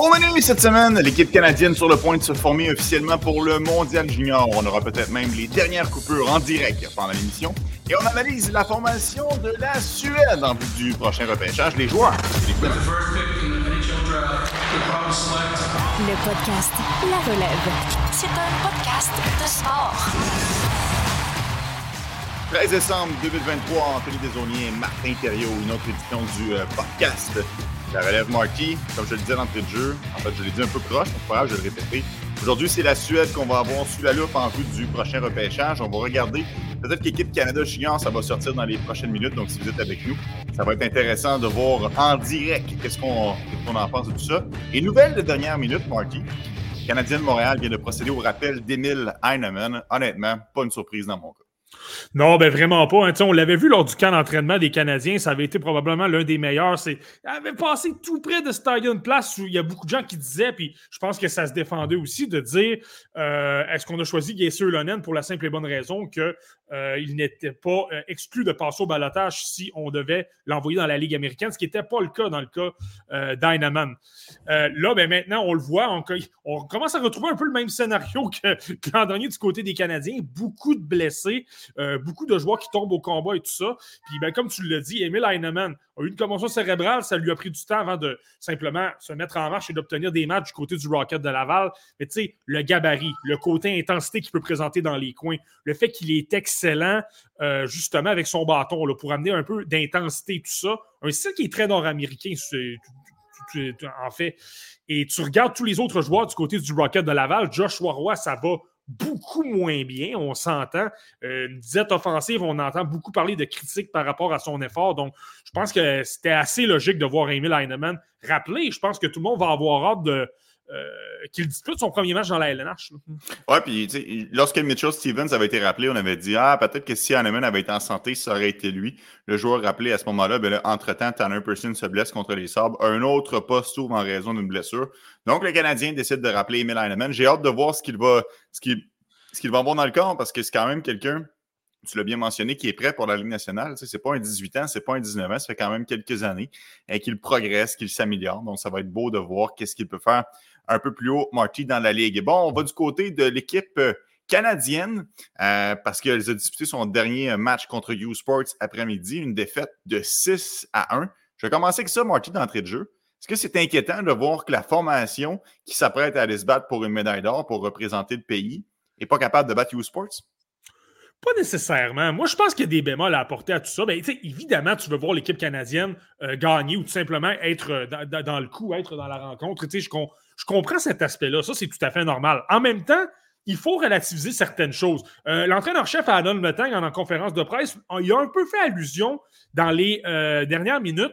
Au menu cette semaine, l'équipe canadienne sur le point de se former officiellement pour le Mondial Junior. On aura peut-être même les dernières coupures en direct pendant l'émission. Et on analyse la formation de la Suède en vue du prochain repêchage. Les joueurs. Le podcast La Relève. C'est un podcast de sport. 13 décembre 2023, Anthony Desaunier, Martin Thériault, une autre édition du euh, podcast La Relève Marty. Comme je le disais d'entrée de jeu, en fait, je l'ai dit un peu proche, donc pas grave, je vais le répéter. Aujourd'hui, c'est la Suède qu'on va avoir sous la loupe en vue du prochain repêchage. On va regarder peut-être qu'équipe Canada Junior, ça va sortir dans les prochaines minutes. Donc, si vous êtes avec nous, ça va être intéressant de voir en direct qu'est-ce qu'on en pense de tout ça. Et nouvelle de dernière minute, Marty. Canadien de Montréal vient de procéder au rappel d'Emile Heinemann. Honnêtement, pas une surprise dans mon cas. Non, ben vraiment pas. Hein. On l'avait vu lors du camp d'entraînement des Canadiens. Ça avait été probablement l'un des meilleurs. C'est... Il avait passé tout près de Stadium Place où il y a beaucoup de gens qui disaient, puis je pense que ça se défendait aussi, de dire euh, est-ce qu'on a choisi Gesser Lonen pour la simple et bonne raison qu'il euh, n'était pas euh, exclu de passer au balotage si on devait l'envoyer dans la Ligue américaine, ce qui n'était pas le cas dans le cas euh, là, ben maintenant, on le voit, on, on, commence à retrouver un peu le même scénario que l'an dernier du côté des Canadiens. Beaucoup de blessés. Euh, beaucoup de joueurs qui tombent au combat et tout ça. Puis, ben, comme tu l'as dit, Emile Heinemann a eu une commotion cérébrale. Ça lui a pris du temps avant de simplement se mettre en marche et d'obtenir des matchs du côté du Rocket de Laval. Mais tu sais, le gabarit, le côté intensité qu'il peut présenter dans les coins, le fait qu'il est excellent euh, justement avec son bâton pour amener un peu d'intensité et tout ça. Un style qui est très nord-américain, en fait. Et tu regardes tous les autres joueurs du côté du Rocket de Laval, Joshua Roy, ça va beaucoup moins bien, on s'entend. Euh, une disette offensive, on entend beaucoup parler de critiques par rapport à son effort. Donc, je pense que c'était assez logique de voir Emil Heinemann rappeler. Je pense que tout le monde va avoir hâte de, qu'il dispute son premier match dans la LNH. Ouais, puis lorsque Mitchell Stevens avait été rappelé, on avait dit Ah, peut-être que si Hanneman avait été en santé, ça aurait été lui. Le joueur rappelé à ce moment-là, ben entre-temps, Tanner Person se blesse contre les sabres. Un autre poste s'ouvre en raison d'une blessure. Donc, le Canadien décide de rappeler Emil Heinemann. J'ai hâte de voir ce qu'il va, ce ce qu'il va avoir dans le corps parce que c'est quand même quelqu'un tu l'as bien mentionné, qui est prêt pour la Ligue nationale. Ce n'est pas un 18 ans, c'est pas un 19 ans, ça fait quand même quelques années et qu'il progresse, qu'il s'améliore. Donc, ça va être beau de voir qu'est-ce qu'il peut faire un peu plus haut, Marty, dans la Ligue. bon, on va du côté de l'équipe euh, canadienne euh, parce qu'elle a disputé son dernier match contre U Sports après-midi, une défaite de 6 à 1. Je vais commencer avec ça, Marty, d'entrée de jeu. Est-ce que c'est inquiétant de voir que la formation qui s'apprête à aller se battre pour une médaille d'or pour représenter le pays n'est pas capable de battre U Sports? Pas nécessairement. Moi, je pense qu'il y a des bémols à apporter à tout ça. Bien, évidemment, tu veux voir l'équipe canadienne euh, gagner ou tout simplement être euh, dans, le coup, être dans la rencontre. Je, je comprends cet aspect-là. Ça, c'est tout à fait normal. En même temps, il faut relativiser certaines choses. Euh, l'entraîneur-chef Adam Letang, en, conférence de presse, il a un peu fait allusion dans les dernières minutes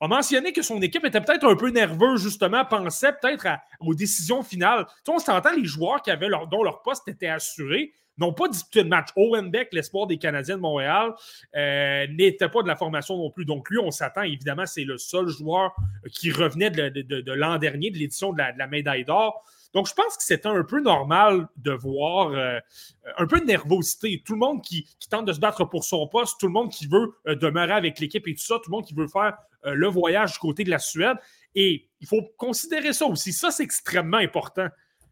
a mentionné que son équipe était peut-être un peu nerveuse, justement, pensait peut-être aux décisions finales. Tu on s'entend les joueurs qui avaient dont leur poste était assuré n'ont pas disputé de match. Owen Beck, l'espoir des Canadiens de Montréal, euh, n'était pas de la formation non plus. Donc, lui, on s'attend, évidemment, c'est le seul joueur qui revenait de, l'an dernier, de l'édition de la, médaille d'or. Donc, je pense que c'était un peu normal de voir euh, un peu de nervosité. Tout le monde qui, tente de se battre pour son poste, tout le monde qui veut euh, demeurer avec l'équipe et tout ça, tout le monde qui veut faire le voyage du côté de la Suède. Et il faut considérer ça aussi. Ça, c'est extrêmement important.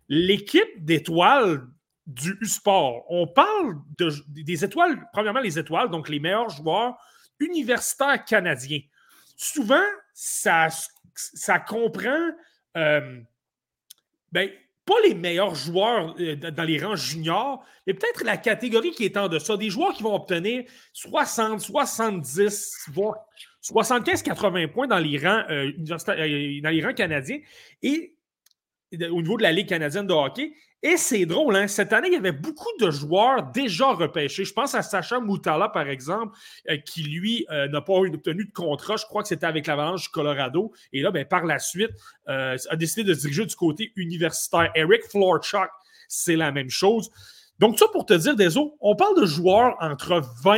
L'équipe d'étoiles du sport. On parle de, des étoiles, premièrement les étoiles, donc les meilleurs joueurs universitaires canadiens. Souvent, ça, ça comprend euh, ben, pas les meilleurs joueurs euh, dans les rangs juniors, mais peut-être la catégorie qui est en deçà. Des joueurs qui vont obtenir 60, 70, voire 75-80 points dans les rangs, euh, dans les rangs canadiens. Et au niveau de la Ligue canadienne de hockey. Et c'est drôle, hein? cette année, il y avait beaucoup de joueurs déjà repêchés. Je pense à Sacha Moutala, par exemple, euh, qui, lui, euh, n'a pas obtenu de contrat. Je crois que c'était avec l'Avalanche du Colorado. Et là, ben, par la suite, euh, a décidé de se diriger du côté universitaire. Eric Florchuk, c'est la même chose. Donc, ça pour te dire, Deso, on parle de joueurs entre 20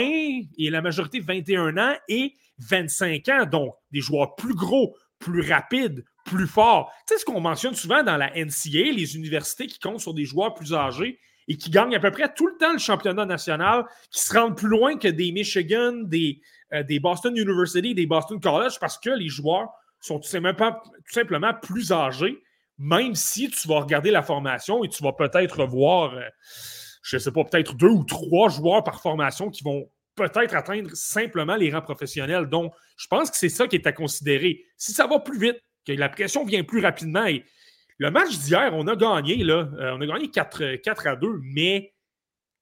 et la majorité 21 ans et 25 ans. Donc, des joueurs plus gros, plus rapides, plus fort. Tu sais ce qu'on mentionne souvent dans la NCA, les universités qui comptent sur des joueurs plus âgés et qui gagnent à peu près tout le temps le championnat national, qui se rendent plus loin que des Michigan, des, euh, Boston University, des Boston College, parce que les joueurs sont tout simplement, tout simplement plus âgés. même si tu vas regarder la formation et tu vas peut-être voir, euh, je ne sais pas, peut-être deux ou trois joueurs par formation qui vont peut-être atteindre simplement les rangs professionnels. Donc, je pense que c'est ça qui est à considérer. Si ça va plus vite, que la pression vient plus rapidement et le match d'hier, on a gagné, là. Euh, on a gagné 4, 4 à 2, mais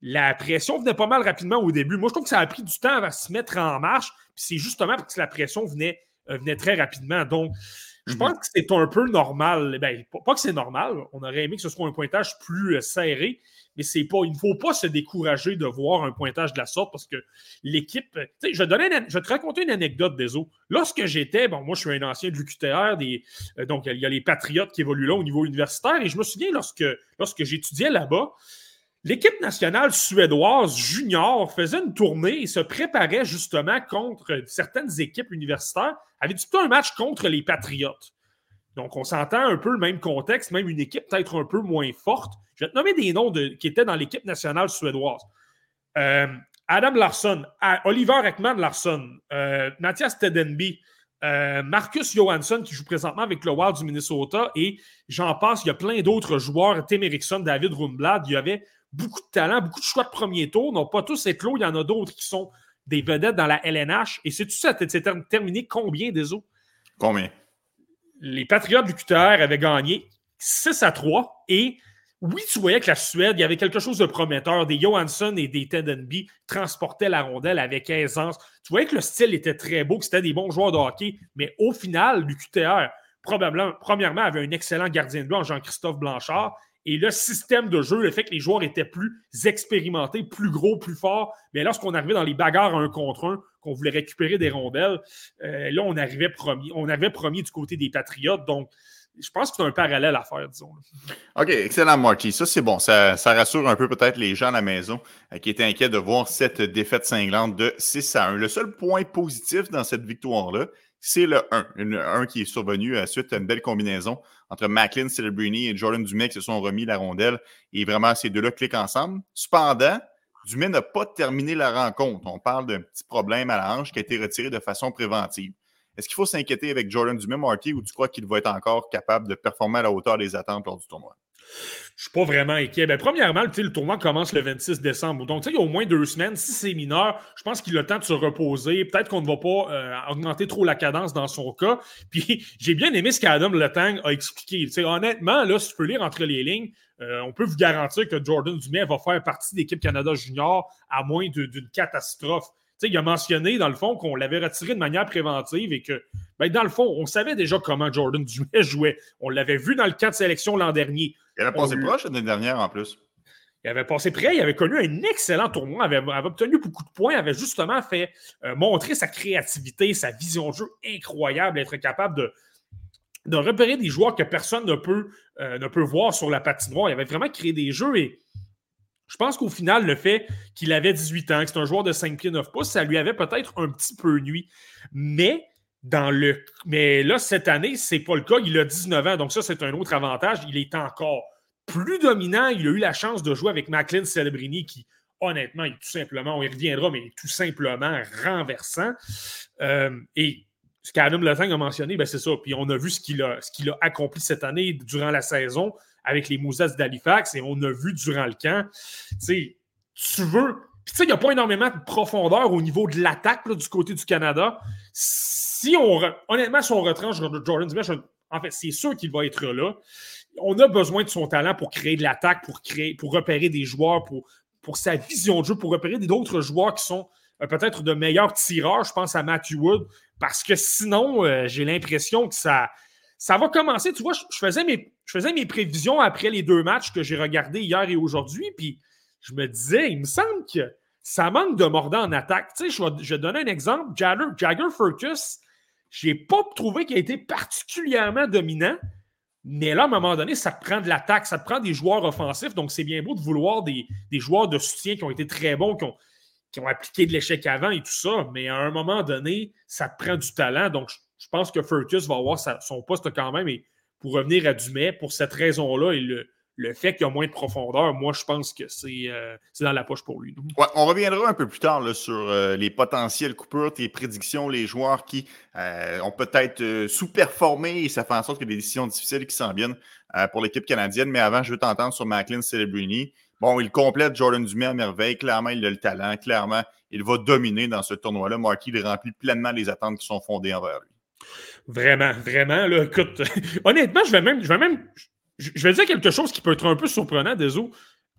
la pression venait pas mal rapidement au début. Moi, je trouve que ça a pris du temps à se mettre en marche. Puis c'est justement parce que la pression venait, euh, venait très rapidement. Donc, je mhm. pense que c'est un peu normal. Ben, pas que c'est normal. On aurait aimé que ce soit un pointage plus euh, serré, mais. Il ne faut pas se décourager de voir un pointage de la sorte parce que l'équipe. Je, vais te raconter une anecdote des eaux. Lorsque j'étais, bon, moi je suis un ancien de l'UQTR, euh, donc il y a les Patriotes qui évoluent là au niveau universitaire, et je me souviens lorsque, j'étudiais là-bas, L'équipe nationale suédoise junior faisait une tournée et se préparait justement contre certaines équipes universitaires. Avait disputé un match contre les Patriotes. Donc, on s'entend un peu le même contexte, même une équipe peut-être un peu moins forte. Je vais te nommer des noms qui étaient dans l'équipe nationale suédoise. Euh, Adam Larsson, Oliver Ekman Larsson, euh, Mathias Tedenby, euh, Marcus Johansson qui joue présentement avec le Wild du Minnesota et j'en passe, il y a plein d'autres joueurs, Tim Erickson, David Rundblad, il y avait beaucoup de talent, beaucoup de choix de premier tour, non pas tous éclos, il y en a d'autres qui sont des vedettes dans la LNH. Et c'est tout ça, c'est terminé combien des autres? Combien? Les Patriotes du QTR avaient gagné 6 à 3 et oui, tu voyais que la Suède, il y avait quelque chose de prometteur. Des Johansson et des Tedenby transportaient la rondelle avec aisance. Tu voyais que le style était très beau, que c'était des bons joueurs de hockey, mais au final, l'UQTR, probablement, premièrement, avait un excellent gardien de but Jean-Christophe Blanchard et le système de jeu, le fait que les joueurs étaient plus expérimentés, plus gros, plus forts, mais lorsqu'on arrivait dans les bagarres un contre un, qu'on voulait récupérer des rondelles, euh, là, on arrivait premier. On avait premier du côté des Patriotes. Donc, je pense que c'est un parallèle à faire, disons. OK, excellent, Marty. Ça, c'est bon. Ça, rassure un peu peut-être les gens à la maison euh, qui étaient inquiets de voir cette défaite cinglante de 6 à 1. Le seul point positif dans cette victoire-là, c'est le 1. Le 1 qui est survenu à suite à une belle combinaison entre Macklin, Celebrini et Jordan Dumais qui se sont remis la rondelle. Et vraiment, ces deux-là cliquent ensemble. Cependant, Dumais n'a pas terminé la rencontre. On parle d'un petit problème à la hanche qui a été retiré de façon préventive. Est-ce qu'il faut s'inquiéter avec Jordan Dumais, Marty, ou tu crois qu'il va être encore capable de performer à la hauteur des attentes lors du tournoi? Je suis pas vraiment inquiet. Ben, premièrement, le tournoi commence le 26 décembre. Donc, il y a au moins deux semaines. Si c'est mineur, je pense qu'il a le temps de se reposer. Peut-être qu'on ne va pas euh, augmenter trop la cadence dans son cas. Puis, j'ai bien aimé ce qu'Adam Letang a expliqué. honnêtement, là, si tu peux lire entre les lignes, euh, on peut vous garantir que Jordan Dumais va faire partie d'équipe Canada Junior à moins d'une catastrophe. Il a mentionné, dans le fond, qu'on l'avait retiré de manière préventive et que, ben, dans le fond, on savait déjà comment Jordan Dumais jouait. On l'avait vu dans le camp de sélection l'an dernier. Il avait passé proche l'année dernière en plus. Il avait passé près, il avait connu un excellent tournoi, avait, avait obtenu beaucoup de points, avait justement fait euh, montrer sa créativité, sa vision de jeu incroyable, être capable de, de repérer des joueurs que personne ne peut, euh, ne peut voir sur la patinoire. Il avait vraiment créé des jeux et je pense qu'au final, le fait qu'il avait 18 ans, que c'est un joueur de 5 pieds 9 pouces, ça lui avait peut-être un petit peu nuit. Mais dans le. Mais là, cette année, c'est pas le cas. Il a 19 ans, donc ça, c'est un autre avantage. Il est encore plus dominant. Il a eu la chance de jouer avec Macklin Celebrini, qui, honnêtement, est tout simplement, on reviendra, mais tout simplement renversant. Euh, et ce qu'Adam Lefang a mentionné, ben c'est ça. Puis on a vu ce qu'il a, a accompli cette année durant la saison avec les Moussets d'Halifax et on a vu durant le camp. Tu veux. Puis tu sais, il n'y a pas énormément de profondeur au niveau de l'attaque du côté du Canada si on. Honnêtement, si on retranche Jordan Smith, en fait, c'est sûr qu'il va être là. On a besoin de son talent pour créer de l'attaque, pour créer, pour repérer des joueurs, pour, pour sa vision de jeu, pour repérer d'autres joueurs qui sont euh, peut-être de meilleurs tireurs. Je pense à Matthew Wood, parce que sinon, euh, j'ai l'impression que ça, ça va commencer. Tu vois, je, faisais mes, prévisions après les deux matchs que j'ai regardés hier et aujourd'hui, puis je me disais, il me semble que ça manque de mordant en attaque. Tu sais, je vais, je donner un exemple. Jagger, Jagger Furcus, je n'ai pas trouvé qu'il a été particulièrement dominant. Mais là, à un moment donné, ça te prend de l'attaque, ça te prend des joueurs offensifs. Donc, c'est bien beau de vouloir des, joueurs de soutien qui ont été très bons, qui ont, qui ont appliqué de l'échec avant et tout ça. Mais à un moment donné, ça te prend du talent. Donc, je, pense que Furcus va avoir son poste quand même. Et pour revenir à Dumais, pour cette raison-là et le, le fait qu'il y a moins de profondeur, moi, je pense que c'est euh, dans la poche pour lui. on reviendra un peu plus tard sur euh, les potentiels coupures, tes prédictions, les joueurs qui euh, ont peut-être sous-performé et ça fait en sorte a des décisions difficiles qui s'en viennent pour l'équipe canadienne. Mais avant, je veux t'entendre sur Macklin Celebrini. Bon, il complète Jordan Dumais à merveille. Clairement, il a le talent. Clairement, il va dominer dans ce tournoi-là. Marquis, il remplit pleinement les attentes qui sont fondées envers lui. Vraiment, vraiment. Là, écoute, honnêtement, je vais même, je vais même, je vais dire quelque chose qui peut être un peu surprenant, Deso.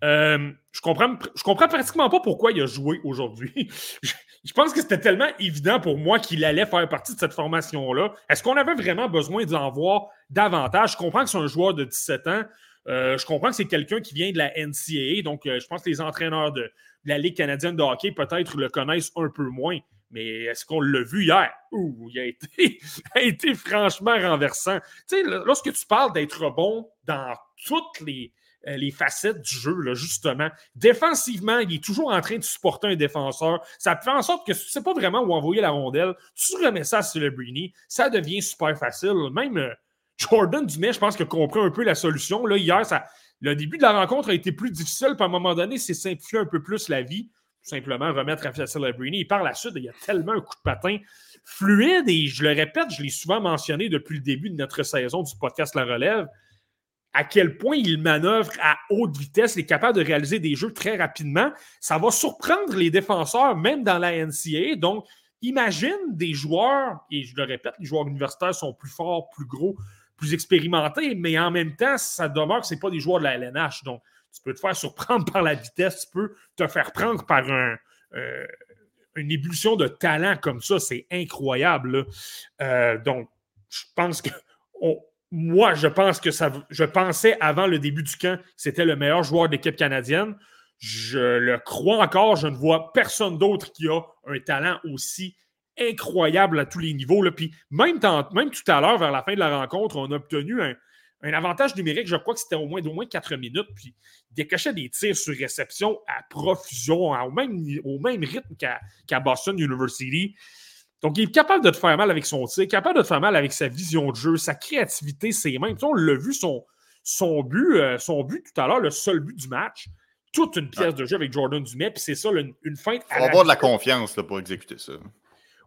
Euh, je, comprends, je comprends pratiquement pas pourquoi il a joué aujourd'hui. je, pense que c'était tellement évident pour moi qu'il allait faire partie de cette formation-là. Est-ce qu'on avait vraiment besoin d'en voir davantage? Je comprends que c'est un joueur de 17 ans. Euh, je comprends que c'est quelqu'un qui vient de la NCAA. Donc, euh, je pense que les entraîneurs de la Ligue canadienne de hockey peut-être le connaissent un peu moins. Mais est-ce qu'on l'a vu hier? Ouh, il a été, franchement renversant. Tu sais, lorsque tu parles d'être bon dans toutes les, euh, les facettes du jeu, là, justement. Défensivement, il est toujours en train de supporter un défenseur. Ça fait en sorte que tu ne sais pas vraiment où envoyer la rondelle. Tu remets ça à Celebrini, ça devient super facile. Même euh, Jordan Dumais, je pense qu'il a compris un peu la solution. Hier, le début de la rencontre a été plus difficile, puis à un moment donné, c'est simplifié un peu plus la vie simplement remettre à Celebrini. Et par la suite, il y a tellement un coup de patin fluide et je le répète, je l'ai souvent mentionné depuis le début de notre saison du podcast La Relève, à quel point il manœuvre à haute vitesse, il est capable de réaliser des jeux très rapidement. Ça va surprendre les défenseurs, même dans la NCAA. Donc, imagine des joueurs, et je le répète, les joueurs universitaires sont plus forts, plus gros, plus expérimentés, mais en même temps, ça demeure que ce pas des joueurs de la LNH. Donc, tu peux te faire surprendre par la vitesse, tu peux te faire prendre par euh, une ébullition de talent comme ça. C'est incroyable. Euh, donc, je pense que moi, je pense que ça. Je pensais avant le début du camp c'était le meilleur joueur d'équipe canadienne. Je le crois encore. Je ne vois personne d'autre qui a un talent aussi incroyable à tous les niveaux. Puis même tout à l'heure, vers la fin de la rencontre, on a obtenu un, un avantage numérique, je crois que c'était au moins d'au moins 4 minutes, puis il décochait des tirs sur réception à profusion, au, même, au même rythme qu'à Boston University. Donc, il est capable de te faire mal avec son tir, capable de te faire mal avec sa vision de jeu, sa créativité, ses mains. on l'a vu, son, son, but, euh, son but tout à l'heure, le seul but du match, toute une pièce de jeu avec Jordan Dumais, puis c'est ça, une, une feinte. Il faut avoir de la confiance là, pour exécuter ça.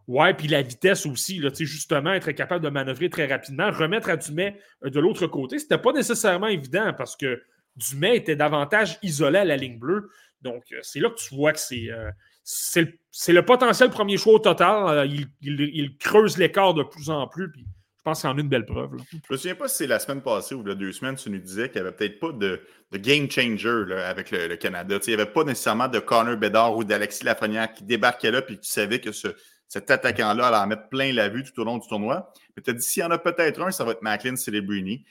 Ouais, puis la vitesse aussi, là, justement, être capable de manœuvrer très rapidement, remettre à Dumais euh, de l'autre côté, c'était pas nécessairement évident parce que Dumais était davantage isolé à la ligne bleue. Donc, euh, c'est là que tu vois que c'est euh, c'est le, potentiel premier choix au total. Il, creuse l'écart de plus en plus. Puis je pense que c'est en une belle preuve. Je me souviens pas si c'est la semaine passée ou il deux semaines, tu nous disais qu'il n'y avait peut-être pas de, game changer avec le, Canada. il n'y avait pas nécessairement de Connor Bedard ou d'Alexis Lafrenière qui débarquait là puis tu savais que ce, cet attaquant-là allait en mettre plein la vue tout au long du tournoi. Mais tu as dit, s'il y en a peut-être un, ça va être Macklin Celebrini.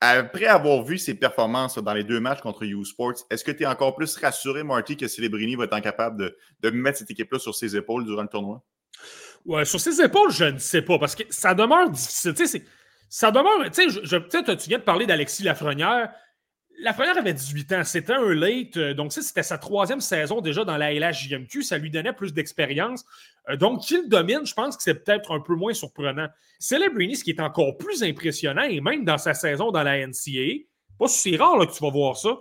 Après avoir vu ses performances dans les deux matchs contre U Sports, est-ce que tu es encore plus rassuré, Marty, que Celebrini va être capable de, mettre cette équipe-là sur ses épaules durant le tournoi? Ouais, sur ses épaules, je ne sais pas, parce que ça demeure difficile. Ça demeure. Tu sais, tu viens de parler d'Alexis Lafrenière. La première avait 18 ans. C'était un late. Euh, donc, c'était sa troisième saison déjà dans la LHJMQ. Ça lui donnait plus d'expérience. Euh, donc, qu'il domine, je pense que c'est peut-être un peu moins surprenant. Celebrini, ce qui est encore plus impressionnant, et même dans sa saison dans la NCAA, pas si rare là, que tu vas voir ça,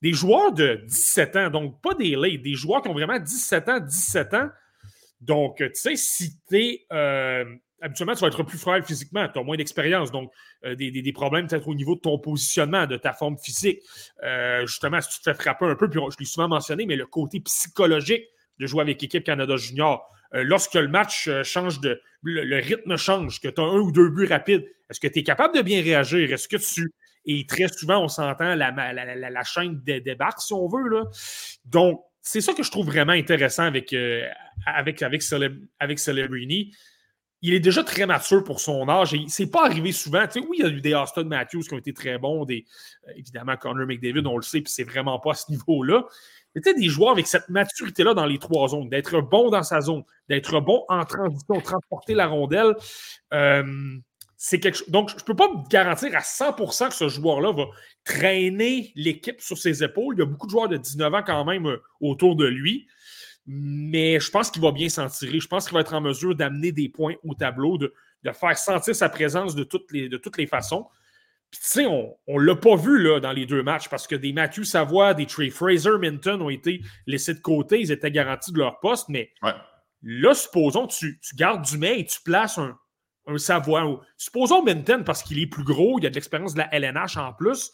des joueurs de 17 ans, donc pas des late, des joueurs qui ont vraiment 17 ans, 17 ans. Donc, tu sais, si euh, habituellement, tu vas être plus frêle physiquement, tu as moins d'expérience, donc euh, des, problèmes peut-être au niveau de ton positionnement, de ta forme physique. Euh, justement, si tu te fais frapper un peu, puis je l'ai souvent mentionné, mais le côté psychologique de jouer avec l'équipe Canada Junior. Euh, lorsque le match change de. Le, rythme change, que tu as un ou deux buts rapides, est-ce que tu es capable de bien réagir? Est-ce que tu. Et très souvent, on s'entend la, la, chaîne débarque, si on veut. Là. Donc, c'est ça que je trouve vraiment intéressant avec, avec, avec, avec Celebrini il est déjà très mature pour son âge et c'est pas arrivé souvent. Oui, il y a eu des Austin Matthews qui ont été très bons, des, euh, évidemment Connor McDavid, on le sait, puis c'est vraiment pas à ce niveau-là. Mais tu sais, des joueurs avec cette maturité-là dans les trois zones, d'être bon dans sa zone, d'être bon en transition, transporter la rondelle, euh, c'est quelque chose. Donc, je ne peux pas me garantir à 100% que ce joueur-là va traîner l'équipe sur ses épaules. Il y a beaucoup de joueurs de 19 ans quand même euh, autour de lui mais je pense qu'il va bien s'en tirer. Je pense qu'il va être en mesure d'amener des points au tableau, de, faire sentir sa présence de toutes les, de toutes les façons. Puis, tu sais, on ne l'a pas vu là, dans les deux matchs parce que des Matthew Savoie, des Trey Fraser, Minton ont été laissés de côté. Ils étaient garantis de leur poste. Mais là, supposons que tu, gardes du et tu places un, un Savoie. Supposons Minton parce qu'il est plus gros, il a de l'expérience de la LNH en plus.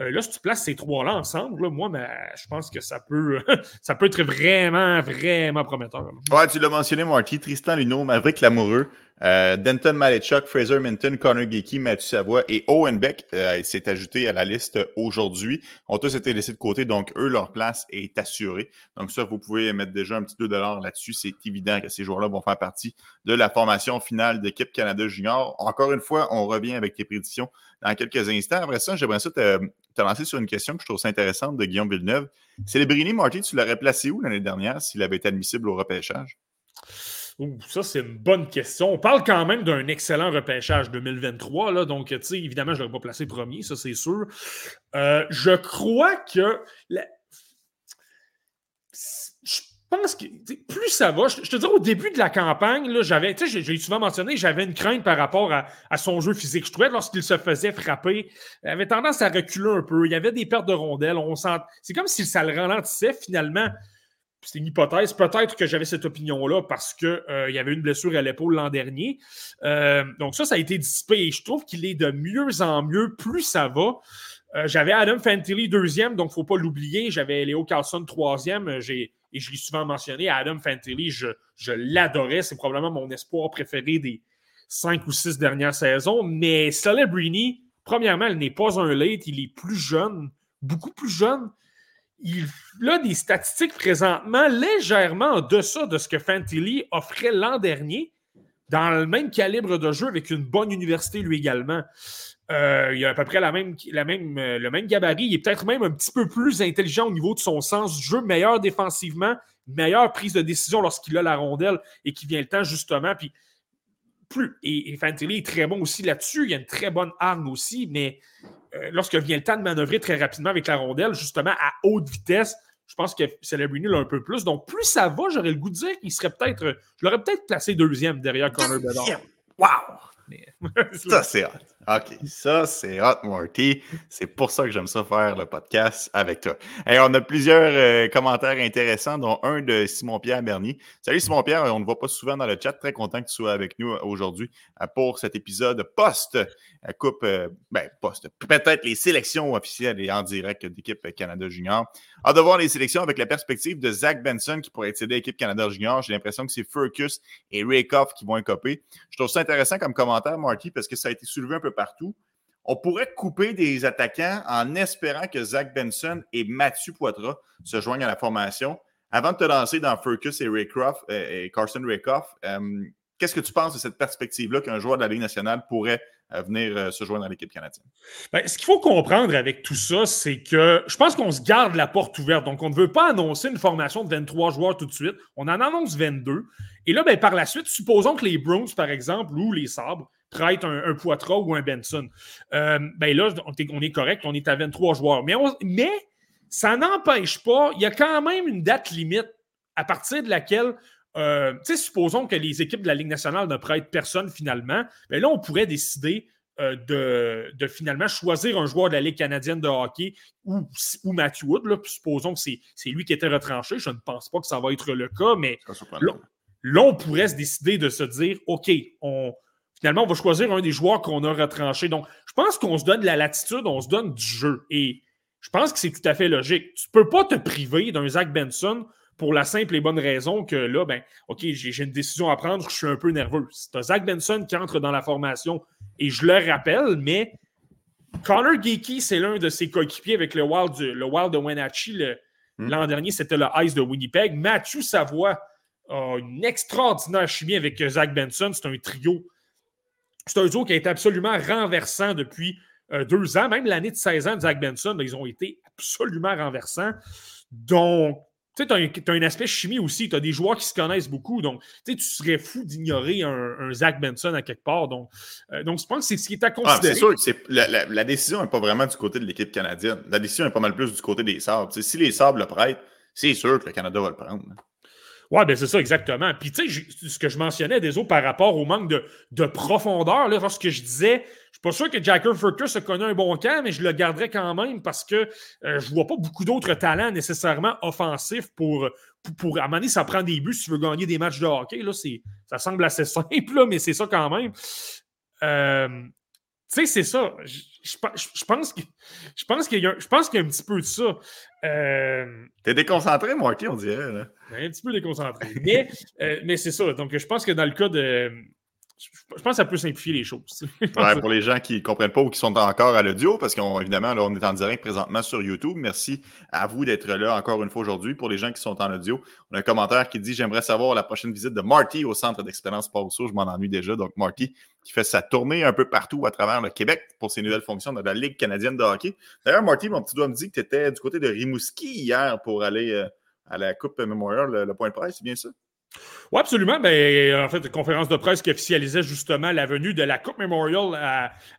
Euh, là, si tu places ces trois-là ensemble, moi, ben, je pense que ça peut, ça peut être vraiment, vraiment prometteur. Ouais, tu l'as mentionné, Marty. Tristan Luneau, Maverick Lamoureux, euh, Denton Malechuk, Fraser Minton, Connor Geeky, Mathieu Savoie et Owen Beck euh, s'est ajouté à la liste aujourd'hui. Ont tous été laissés de côté, donc eux, leur place est assurée. Donc ça, vous pouvez mettre déjà un petit 2 là-dessus. C'est évident que ces joueurs-là vont faire partie de la formation finale d'équipe Canada Junior. Encore une fois, on revient avec tes prédictions dans quelques instants. Après ça, j'aimerais ça te, te, lancer sur une question que je trouve intéressante de Guillaume Villeneuve. Célébrini, Marty, tu l'aurais placé où l'année dernière s'il avait été admissible au repêchage? Ça, c'est une bonne question. On parle quand même d'un excellent repêchage 2023. Là, donc, tu sais, évidemment, je ne l'aurais pas placé premier, ça, c'est sûr. Euh, je crois que. Je pense que plus ça va, je, te dis au début de la campagne, j'avais, tu sais, j'ai souvent mentionné, j'avais une crainte par rapport à, son jeu physique. Je trouvais que lorsqu'il se faisait frapper, il avait tendance à reculer un peu. Il y avait des pertes de rondelles. C'est comme si ça le ralentissait finalement c'est une hypothèse. Peut-être que j'avais cette opinion-là parce qu'il euh, y avait une blessure à l'épaule l'an dernier. Euh, donc, ça, ça a été dissipé et je trouve qu'il est de mieux en mieux. Plus ça va. Euh, j'avais Adam Fantilli deuxième, donc il ne faut pas l'oublier. J'avais Léo Carlson troisième. et je l'ai souvent mentionné. Adam Fantilli, je, je l'adorais. C'est probablement mon espoir préféré des cinq ou six dernières saisons. Mais Celebrini, premièrement, il n'est pas un late. Il est plus jeune, beaucoup plus jeune il a des statistiques présentement légèrement en deçà de ce que Fantilli offrait l'an dernier, dans le même calibre de jeu avec une bonne université lui également. Euh, il a à peu près la même, la même, euh, le même gabarit. Il est peut-être même un petit peu plus intelligent au niveau de son sens du jeu, meilleur défensivement, meilleure prise de décision lorsqu'il a la rondelle et qu'il vient le temps justement. Puis plus. Et, et Fantilli est très bon aussi là-dessus. Il a une très bonne arme aussi, mais euh, lorsque vient le temps de manœuvrer très rapidement avec la rondelle, justement à haute vitesse, je pense que Celebrini l'a un peu plus. Donc, plus ça va, j'aurais le goût de dire qu'il serait peut-être. Je l'aurais peut-être placé deuxième derrière Connor Bedard. Wow! ça, c'est hot. OK, ça, c'est hot, Marty. C'est pour ça que j'aime ça faire le podcast avec toi. Et on a plusieurs euh, commentaires intéressants, dont un de Simon-Pierre Bernier. Salut Simon-Pierre, on ne voit pas souvent dans le chat. Très content que tu sois avec nous aujourd'hui euh, pour cet épisode post euh, Coupe, ben, post, peut-être les sélections officielles et en direct d'équipe Canada Junior. Hâte de voir les sélections avec la perspective de Zach Benson qui pourrait accéder à l'équipe Canada Junior. J'ai l'impression que c'est Furcus et Rakoff qui vont écoper. Je trouve ça intéressant comme commentaire, Marty, parce que ça a été soulevé un peu partout. On pourrait couper des attaquants en espérant que Zach Benson et Mathieu Poitras se joignent à la formation. Avant de te lancer dans Furcus et, Raycroft, euh, et Carson Raycroft, euh, qu'est-ce que tu penses de cette perspective-là qu'un joueur de la Ligue nationale pourrait euh, venir se joindre à l'équipe canadienne? Ben, ce qu'il faut comprendre avec tout ça, c'est que je pense qu'on se garde la porte ouverte. Donc, on ne veut pas annoncer une formation de 23 joueurs tout de suite. On en annonce 22. Et là, ben, par la suite, supposons que les Browns, par exemple, ou les Sabres, prêtent un, un Poitras ou un Benson. Euh, ben là, on est, correct, on est à 23 joueurs. Mais ça n'empêche pas, il y a quand même une date limite à partir de laquelle euh, tu sais, supposons que les équipes de la Ligue nationale ne prêtent personne finalement, bien là, on pourrait décider euh, de, finalement choisir un joueur de la Ligue canadienne de hockey ou, ou Matthew Wood. Là, supposons que c'est lui qui était retranché. Je ne pense pas que ça va être le cas, mais là, on pourrait se décider de se dire OK, on, finalement, on va choisir un des joueurs qu'on a retranché. Donc, je pense qu'on se donne de la latitude, on se donne du jeu. Et je pense que c'est tout à fait logique. Tu ne peux pas te priver d'un Zach Benson pour la simple et bonne raison que là, ben, OK, j'ai une décision à prendre, je suis un peu nerveux. C'est Zach Benson qui entre dans la formation et je le rappelle, mais Connor Geeky, c'est l'un de ses coéquipiers avec le Wild, le Wild de Wenatchee. Hmm. L'an dernier, c'était le Ice de Winnipeg. Mathieu Savoie a une extraordinaire chimie avec Zach Benson. C'est un trio. C'est un duo qui a été absolument renversant depuis euh, deux ans. Même l'année de 16 ans de Zach Benson, ben, ils ont été absolument renversants. Donc, tu sais, tu as, un aspect chimie aussi. Tu as des joueurs qui se connaissent beaucoup. Donc, tu serais fou d'ignorer un, Zach Benson à quelque part. Donc, euh, donc je pense que c'est ce qui est à ah, considérer. c'est sûr que la, la, décision n'est pas vraiment du côté de l'équipe canadienne. La décision est pas mal plus du côté des Sabres. si les Sabres le prêtent, c'est sûr que le Canada va le prendre. Oui, ben c'est ça, exactement. Puis, tu sais, ce que je mentionnais des autres par rapport au manque de, de profondeur, là, lorsque je disais, je suis pas sûr que Jacker Furkus a connu un bon camp, mais je le garderai quand même parce que euh, je vois pas beaucoup d'autres talents nécessairement offensifs pour, pour, à un moment ça prend des buts si tu veux gagner des matchs de hockey. Là, ça semble assez simple, là, mais c'est ça quand même. Euh, sais, c'est ça. Je, pense que, je pense qu'il y, a un petit peu de ça. Euh, T'es déconcentré, Marty, on dirait. Là. Un petit peu déconcentré. mais euh, mais c'est ça. Donc, je pense que dans le cas de, je pense que ça peut simplifier les choses. pour les gens qui ne comprennent pas ou qui sont encore à l'audio, parce qu'évidemment, on est en direct présentement sur YouTube. Merci à vous d'être là encore une fois aujourd'hui. Pour les gens qui sont en audio, on a un commentaire qui dit J'aimerais savoir la prochaine visite de Marty au centre d'expérience Pausso. Je m'en ennuie déjà. Donc, Marty qui fait sa tournée un peu partout à travers le Québec pour ses nouvelles fonctions dans la Ligue canadienne de hockey. D'ailleurs, Marty, mon petit doigt me dit que tu étais du côté de Rimouski hier pour aller euh, à la Coupe Memorial, le point de presse, c'est bien ça? Oui, absolument. Ben, en fait, conférence de presse qui officialisait justement la venue de la Coupe Memorial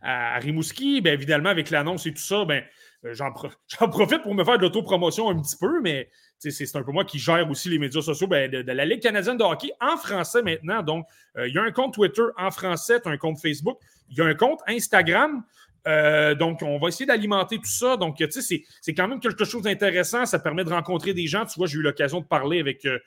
à, Rimouski. Bien, évidemment, avec l'annonce et tout ça, ben, euh, j'en, profite pour me faire de l'autopromotion un petit peu, mais c'est un peu moi qui gère aussi les médias sociaux ben, de, la Ligue canadienne de hockey en français maintenant. Donc, euh, il y a un compte Twitter en français, un compte Facebook, il y a un compte Instagram. Euh, donc, on va essayer d'alimenter tout ça. Donc, tu sais, c'est quand même quelque chose d'intéressant. Ça permet de rencontrer des gens. Tu vois, j'ai eu l'occasion de parler avec euh,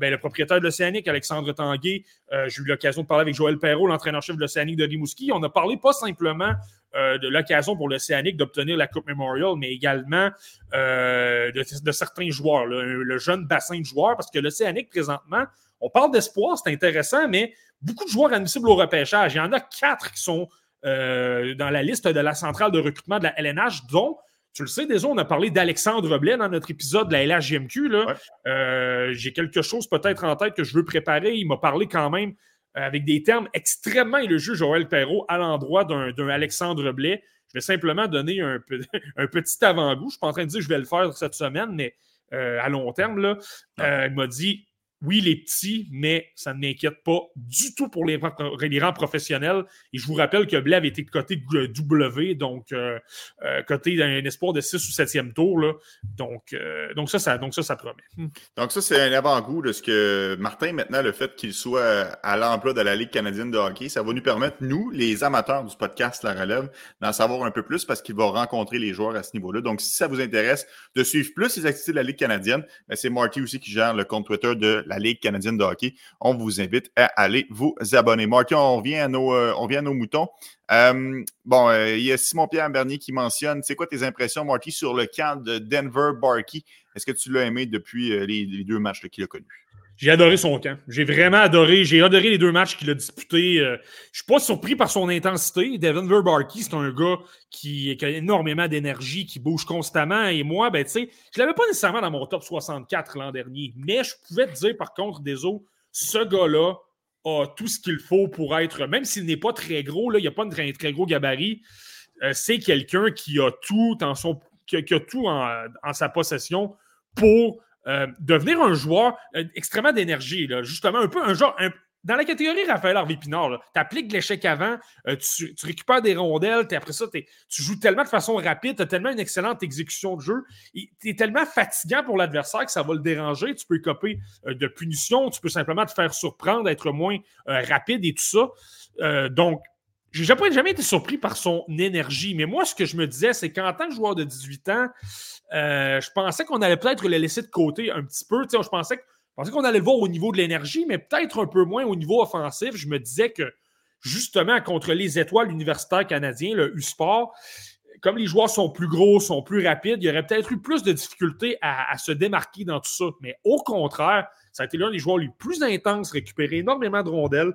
ben, le propriétaire de l'Océanique, Alexandre Tanguay. j'ai eu l'occasion de parler avec Joël Perrault, l'entraîneur-chef de l'Océanique de Rimouski. On a parlé pas simplement de l'occasion pour l'Océanique d'obtenir la Coupe Memorial, mais également de, certains joueurs, le jeune bassin de joueurs, parce que l'Océanique, présentement, on parle d'espoir, c'est intéressant, mais beaucoup de joueurs admissibles au repêchage. Il y en a quatre qui sont euh, dans la liste de la centrale de recrutement de la LNH, dont, tu le sais, déjà, on a parlé d'Alexandre Blais dans notre épisode de la LHJMQ. Euh, j'ai quelque chose peut-être en tête que je veux préparer. Il m'a parlé quand même euh, avec des termes extrêmement élogieux, Joël Perrault, à l'endroit d'un Alexandre Blais. Je vais simplement donner un, un petit avant-goût. Je ne suis pas en train de dire que je vais le faire cette semaine, mais à long terme, là, il m'a dit oui, les petits, mais ça ne m'inquiète pas du tout pour les, rangs professionnels. Et je vous rappelle que Blais avait été coté W, donc euh, euh, d'un espoir de 6 ou 7e tour. Donc, euh, donc, ça, ça, donc ça, ça promet. Hmm. Donc ça, c'est un avant-goût de ce que Martin, maintenant, le fait qu'il soit à l'emploi de la Ligue canadienne de hockey, ça va nous permettre, nous, les amateurs du podcast La Relève, d'en savoir un peu plus parce qu'il va rencontrer les joueurs à ce niveau-là. Donc, si ça vous intéresse de suivre plus les activités de la Ligue canadienne, ben, c'est Marty aussi qui gère le compte Twitter de la Ligue canadienne de hockey. On vous invite à aller vous abonner. Marty, on revient à nos, euh, on nos moutons. Euh, bon, euh, il y a Simon-Pierre Bernier qui mentionne, c'est quoi tes impressions, Marty, sur le camp de Denver Barkey? Est-ce que tu l'as aimé depuis les, deux matchs qu'il a connus? J'ai adoré son camp. J'ai vraiment adoré. J'ai adoré les deux matchs qu'il a disputés. Euh, je ne suis pas surpris par son intensité. Devin Verbarkey, c'est un gars qui, a énormément d'énergie, qui bouge constamment. Et moi, ben, tu sais, je l'avais pas nécessairement dans mon top 64 l'an dernier. Mais je pouvais te dire, par contre, des autres, ce gars-là a tout ce qu'il faut pour être, même s'il n'est pas très gros, là, il n'y a pas un très, gros gabarit, euh, c'est quelqu'un qui a tout en, sa possession pour euh, devenir un joueur euh, extrêmement d'énergie, justement, un peu un genre. dans la catégorie Raphaël Harvey Pinard, tu appliques l'échec avant, euh, tu, récupères des rondelles, après ça, tu joues tellement de façon rapide, tu as tellement une excellente exécution de jeu, tu es tellement fatigant pour l'adversaire que ça va le déranger, tu peux copier de punitions, tu peux simplement te faire surprendre, être moins rapide et tout ça. donc, j'ai jamais, jamais été surpris par son énergie, mais moi, ce que je me disais, c'est qu'en tant que joueur de 18 ans, euh, je pensais qu'on allait peut-être le laisser de côté un petit peu. Je pensais, qu'on allait le voir au niveau de l'énergie, mais peut-être un peu moins au niveau offensif. Je me disais que justement, contre les étoiles universitaires canadiens, le U-Sport, comme les joueurs sont plus gros, sont plus rapides, il y aurait peut-être eu plus de difficultés à, à, se démarquer dans tout ça. Mais au contraire, ça a été l'un des joueurs les plus intenses, récupérer énormément de rondelles,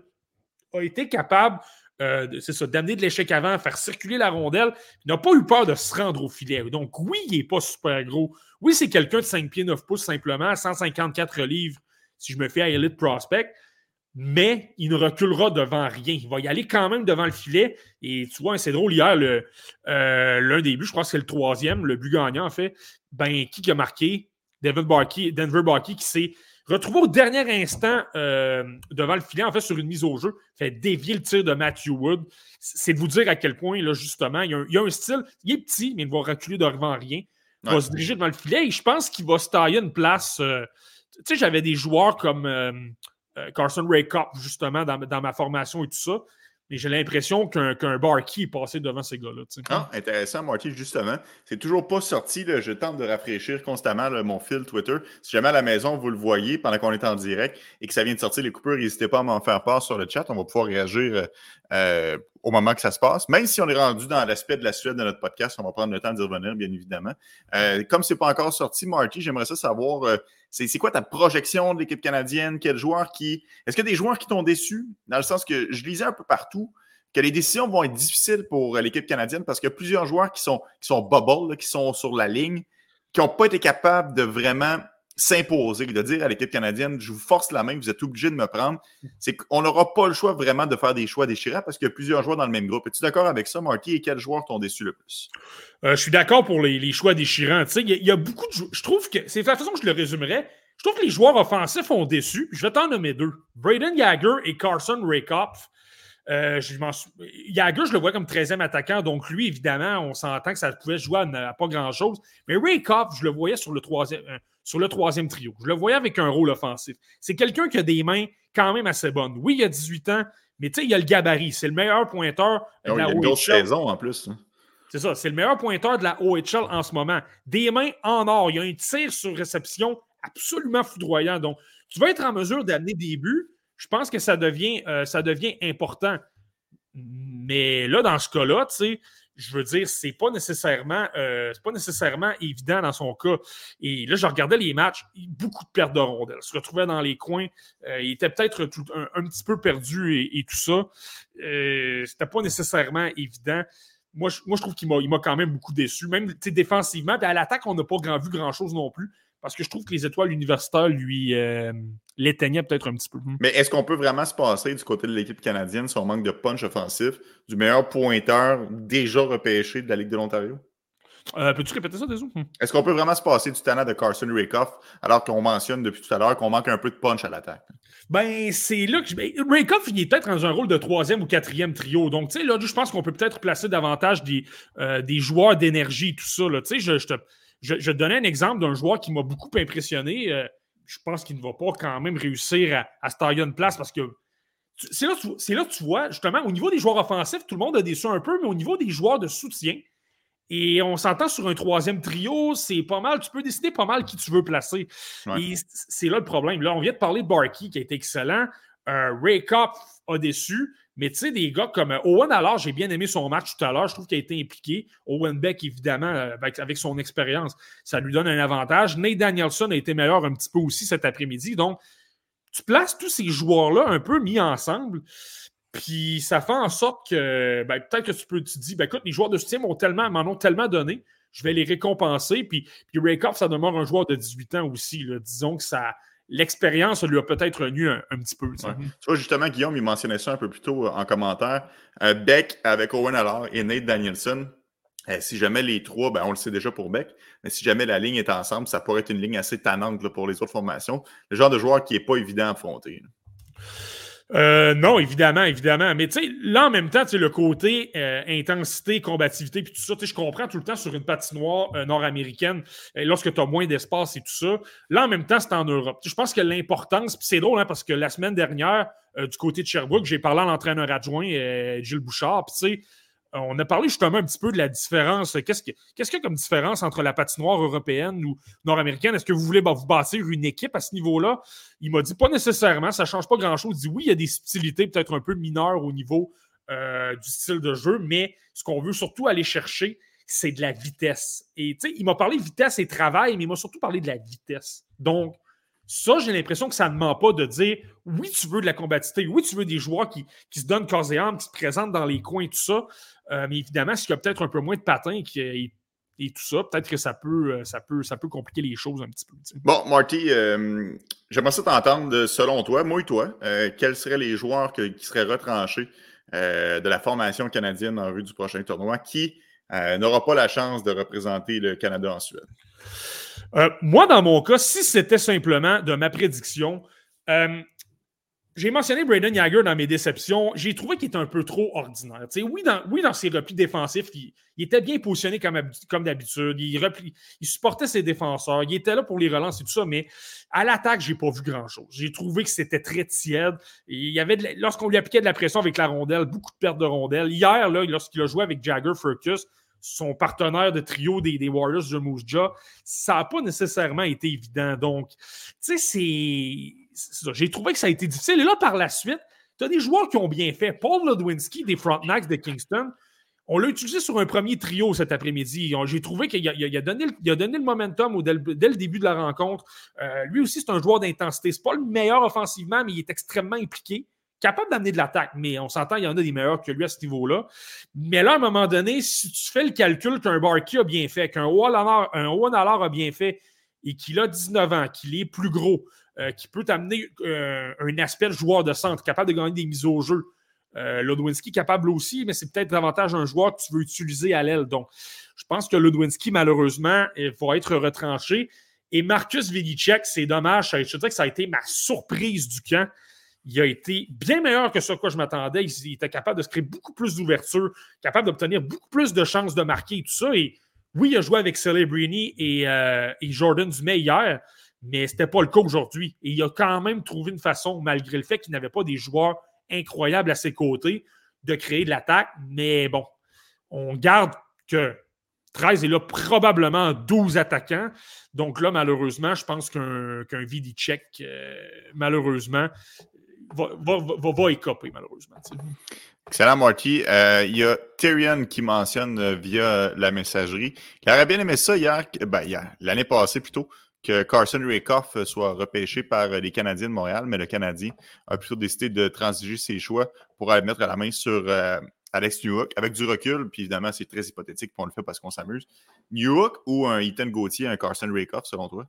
a été capable euh, c'est ça, d'amener de l'échec avant, faire circuler la rondelle. Il n'a pas eu peur de se rendre au filet. Donc, oui, il n'est pas super gros. Oui, c'est quelqu'un de 5 pieds 9 pouces simplement, 154 livres si je me fais à Elite Prospect. Mais il ne reculera devant rien. Il va y aller quand même devant le filet. Et tu vois, c'est drôle, hier, euh, l'un des buts, je crois que c'est le troisième, le but gagnant, en fait. Ben, qui a marqué? David Barkey, Denver Barkey qui s'est Retrouvé au dernier instant euh, devant le filet, en fait, sur une mise au jeu, fait dévier le tir de Matthew Wood. C'est de vous dire à quel point, là, justement, il y, a un, style, il est petit, mais il va reculer devant rien. Il va se diriger devant le filet et je pense qu'il va se tailler une place. Euh, sais, j'avais des joueurs comme Carson Ray justement, dans, dans, ma formation et tout ça. Mais j'ai l'impression qu'un qu Barkey est passé devant ces gars-là. Ah, intéressant, Marty, justement. C'est toujours pas sorti. Je tente de rafraîchir constamment mon fil Twitter. Si jamais à la maison, vous le voyez pendant qu'on est en direct et que ça vient de sortir les coupures, n'hésitez pas à m'en faire part sur le chat. On va pouvoir réagir euh, au moment que ça se passe. Même si on est rendu dans l'aspect de la suite de notre podcast, on va prendre le temps d'y revenir, bien évidemment. Euh, comme c'est pas encore sorti, Marty, j'aimerais ça savoir, euh, c'est quoi ta projection de l'équipe canadienne? Quel joueur qui... Est-ce qu'il y a des joueurs qui t'ont déçu? Dans le sens que je lisais un peu partout que les décisions vont être difficiles pour euh, l'équipe canadienne parce qu'il y a plusieurs joueurs qui sont, qui sont bubble, qui sont sur la ligne, qui n'ont pas été capables de vraiment s'imposer, de dire à l'équipe canadienne, je vous force la main, vous êtes obligé de me prendre. C'est qu'on n'aura pas le choix vraiment de faire des choix déchirants parce qu'il y a plusieurs joueurs dans le même groupe. Es-tu d'accord avec ça, Marty? Et quels joueurs t'ont déçu le plus? Euh, je suis d'accord pour les, choix déchirants. Il y, a beaucoup de Je trouve que c'est la façon que je le résumerais. Je trouve que les joueurs offensifs ont déçu. Je vais t'en nommer deux. Braden Jagger et Carson Rakoff. Euh, je Jagger, je le vois comme 13e attaquant, donc lui, évidemment, on s'entend que ça pouvait jouer à, pas grand-chose. Mais Rakoff, je le voyais sur le troisième. Euh, sur le troisième trio. Je le voyais avec un rôle offensif. C'est quelqu'un qui a des mains quand même assez bonnes. Oui, il a 18 ans, mais tu sais, il a le gabarit. C'est le meilleur pointeur de la il a saison en plus. Hein. C'est ça, c'est le meilleur pointeur de la OHL en ce moment. Des mains en or. Il y a un tir sur réception absolument foudroyant. Donc, tu vas être en mesure d'amener des buts. Je pense que ça devient, euh, ça devient important. Mais là, dans ce cas-là, tu sais, je veux dire, c'est pas nécessairement euh, pas nécessairement évident dans son cas. Et là, je regardais les matchs, beaucoup de pertes de rondelles. Il se retrouvait dans les coins. Euh, il était peut-être un, petit peu perdu et, tout ça. Euh, C'était pas nécessairement évident. Moi, je, moi, je trouve qu'il m'a quand même beaucoup déçu. Même défensivement. À l'attaque, on n'a pas grand, vu grand-chose non plus parce que je trouve que les étoiles universitaires lui euh, l'éteignaient peut-être un petit peu. Mais est-ce qu'on peut vraiment se passer du côté de l'équipe canadienne sur manque de punch offensif du meilleur pointeur déjà repêché de la Ligue de l'Ontario? Euh, peux-tu répéter ça, désolé? Hmm. Est-ce qu'on peut vraiment se passer du talent de Carson Rakoff alors qu'on mentionne depuis tout à l'heure qu'on manque un peu de punch à l'attaque? Ben, c'est là que. Ben, Rakoff, il est peut-être dans un rôle de troisième ou quatrième trio. Donc, tu sais, là, je pense qu'on peut peut-être placer davantage des, euh, des joueurs d'énergie, tout ça. Tu sais, je, je, te, je, je donnais un exemple d'un joueur qui m'a beaucoup impressionné. Euh, je pense qu'il ne va pas quand même réussir à, se tailler une place parce que c'est là, là, que tu vois, justement, au niveau des joueurs offensifs, tout le monde a déçu un peu, mais au niveau des joueurs de soutien, et on s'entend sur un troisième trio, c'est pas mal, tu peux décider pas mal qui tu veux placer. Et c'est là le problème. Là, on vient de parler de Barkey qui a été excellent. Euh, Ray Kopp a déçu. Mais tu sais, des gars comme euh, Owen alors, j'ai bien aimé son match tout à l'heure. Je trouve qu'il a été impliqué. Owen Beck, évidemment, euh, avec, son expérience, ça lui donne un avantage. Nate Danielson a été meilleur un petit peu aussi cet après-midi. Donc, tu places tous ces joueurs-là un peu mis ensemble. Puis ça fait en sorte que ben, peut-être que tu peux te dire, ben, écoute, les joueurs de soutien m'ont tellement, m'en ont tellement donné, je vais les récompenser. Puis, puis Rakoff, ça demeure un joueur de 18 ans aussi. Disons que ça, l'expérience lui a peut-être nu un, petit peu. Tu, vois, justement, Guillaume, il mentionnait ça un peu plus tôt euh, en commentaire. Euh, Beck avec Owen Allard et Nate Danielson. Euh, si jamais les trois, ben, on le sait déjà pour Beck, mais si jamais la ligne est ensemble, ça pourrait être une ligne assez tannante pour les autres formations. Le genre de joueur qui n'est pas évident à affronter. Euh, non, évidemment, évidemment. Mais tu sais, là, en même temps, le côté euh, intensité, combativité, puis tout ça, tu je comprends tout le temps sur une patinoire euh, nord-américaine, lorsque tu as moins d'espace et tout ça. Là, en même temps, c'est en Europe. je pense que l'importance, puis c'est drôle, hein, parce que la semaine dernière, du côté de Sherbrooke, j'ai parlé à l'entraîneur adjoint, Gilles Bouchard, puis tu sais, on a parlé justement un petit peu de la différence. Qu'est-ce qu'il y a comme différence entre la patinoire européenne ou nord-américaine? Est-ce que vous voulez vous bâtir une équipe à ce niveau-là? Il m'a dit pas nécessairement, ça ne change pas grand-chose. Il dit oui, il y a des subtilités peut-être un peu mineures au niveau euh, du style de jeu, mais ce qu'on veut surtout aller chercher, c'est de la vitesse. Et tu sais, il m'a parlé vitesse et travail, mais il m'a surtout parlé de la vitesse. Donc, ça, j'ai l'impression que ça ne ment pas de dire oui, tu veux de la combativité, oui, tu veux des joueurs qui, se donnent corps et âme, qui se présentent dans les coins et tout ça. Euh, mais évidemment, s'il y a peut-être un peu moins de patins et, tout ça, peut-être que ça peut, euh, ça, peut, ça peut compliquer les choses un petit peu. Bon, Marty, euh, j'aimerais ça t'entendre, selon toi, moi et toi, quels seraient les joueurs qui seraient retranchés de la formation canadienne en vue du prochain tournoi qui n'aura pas la chance de représenter le Canada en Suède? Euh, moi, dans mon cas, si c'était simplement de ma prédiction, euh, j'ai mentionné Braden Yager dans mes déceptions. J'ai trouvé qu'il était un peu trop ordinaire. oui, dans, oui, dans ses replis défensifs, il, était bien positionné comme, d'habitude. Il, il supportait ses défenseurs. Il était là pour les relances et tout ça, mais à l'attaque, j'ai pas vu grand-chose. J'ai trouvé que c'était très tiède. il y avait lorsqu'on lui appliquait de la pression avec la rondelle, beaucoup de pertes de rondelles. Hier, lorsqu'il a joué avec Jagger Furcus, son partenaire de trio des, Warriors de Moose ça n'a pas nécessairement été évident. Donc, tu sais, c'est. J'ai trouvé que ça a été difficile. Et là, par la suite, tu as des joueurs qui ont bien fait. Paul Ludwinski des Frontenacs de Kingston, on l'a utilisé sur un premier trio cet après-midi. J'ai trouvé qu'il a, a, donné le momentum dès, le, début de la rencontre. Euh, lui aussi, c'est un joueur d'intensité. Ce n'est pas le meilleur offensivement, mais il est extrêmement impliqué capable d'amener de l'attaque, mais on s'entend, il y en a des meilleurs que lui à ce niveau-là. Mais là, à un moment donné, si tu fais le calcul qu'un Barkey a bien fait, qu'un Owen a bien fait et qu'il a 19 ans, qu'il est plus gros, euh, qui peut t'amener euh, un aspect de joueur de centre, capable de gagner des mises au jeu. Euh, Ludwinski capable aussi, mais c'est peut-être davantage un joueur que tu veux utiliser à l'aile. Donc, je pense que Ludwinski, malheureusement, va être retranché. Et Marcus Vilicek, c'est dommage. Je dirais que ça a été ma surprise du camp il a été bien meilleur que ce à quoi je m'attendais. Il, était capable de se créer beaucoup plus d'ouverture, capable d'obtenir beaucoup plus de chances de marquer et tout ça. Et oui, il a joué avec Celebrini et, euh, et Jordan Dumais hier, mais ce n'était pas le cas aujourd'hui. Et il a quand même trouvé une façon, malgré le fait qu'il n'avait pas des joueurs incroyables à ses côtés, de créer de l'attaque. Mais bon, on garde que 13 est là probablement 12 attaquants. Donc là, malheureusement, je pense qu'un qu Vidicek, euh, malheureusement, va, va, va, malheureusement. Excellent, Marty. Euh, il y a Tyrion qui mentionne euh, via la messagerie qu'il aurait bien aimé ça hier, ben, l'année passée plutôt, que Carson Rakoff soit repêché par les Canadiens de Montréal, mais le Canadien a plutôt décidé de transiger ses choix pour aller mettre la main sur euh, Alex Newhook avec du recul. Puis évidemment, c'est très hypothétique, puis on le fait parce qu'on s'amuse. Newhook ou un Ethan Gauthier, un Carson Rakoff, selon toi?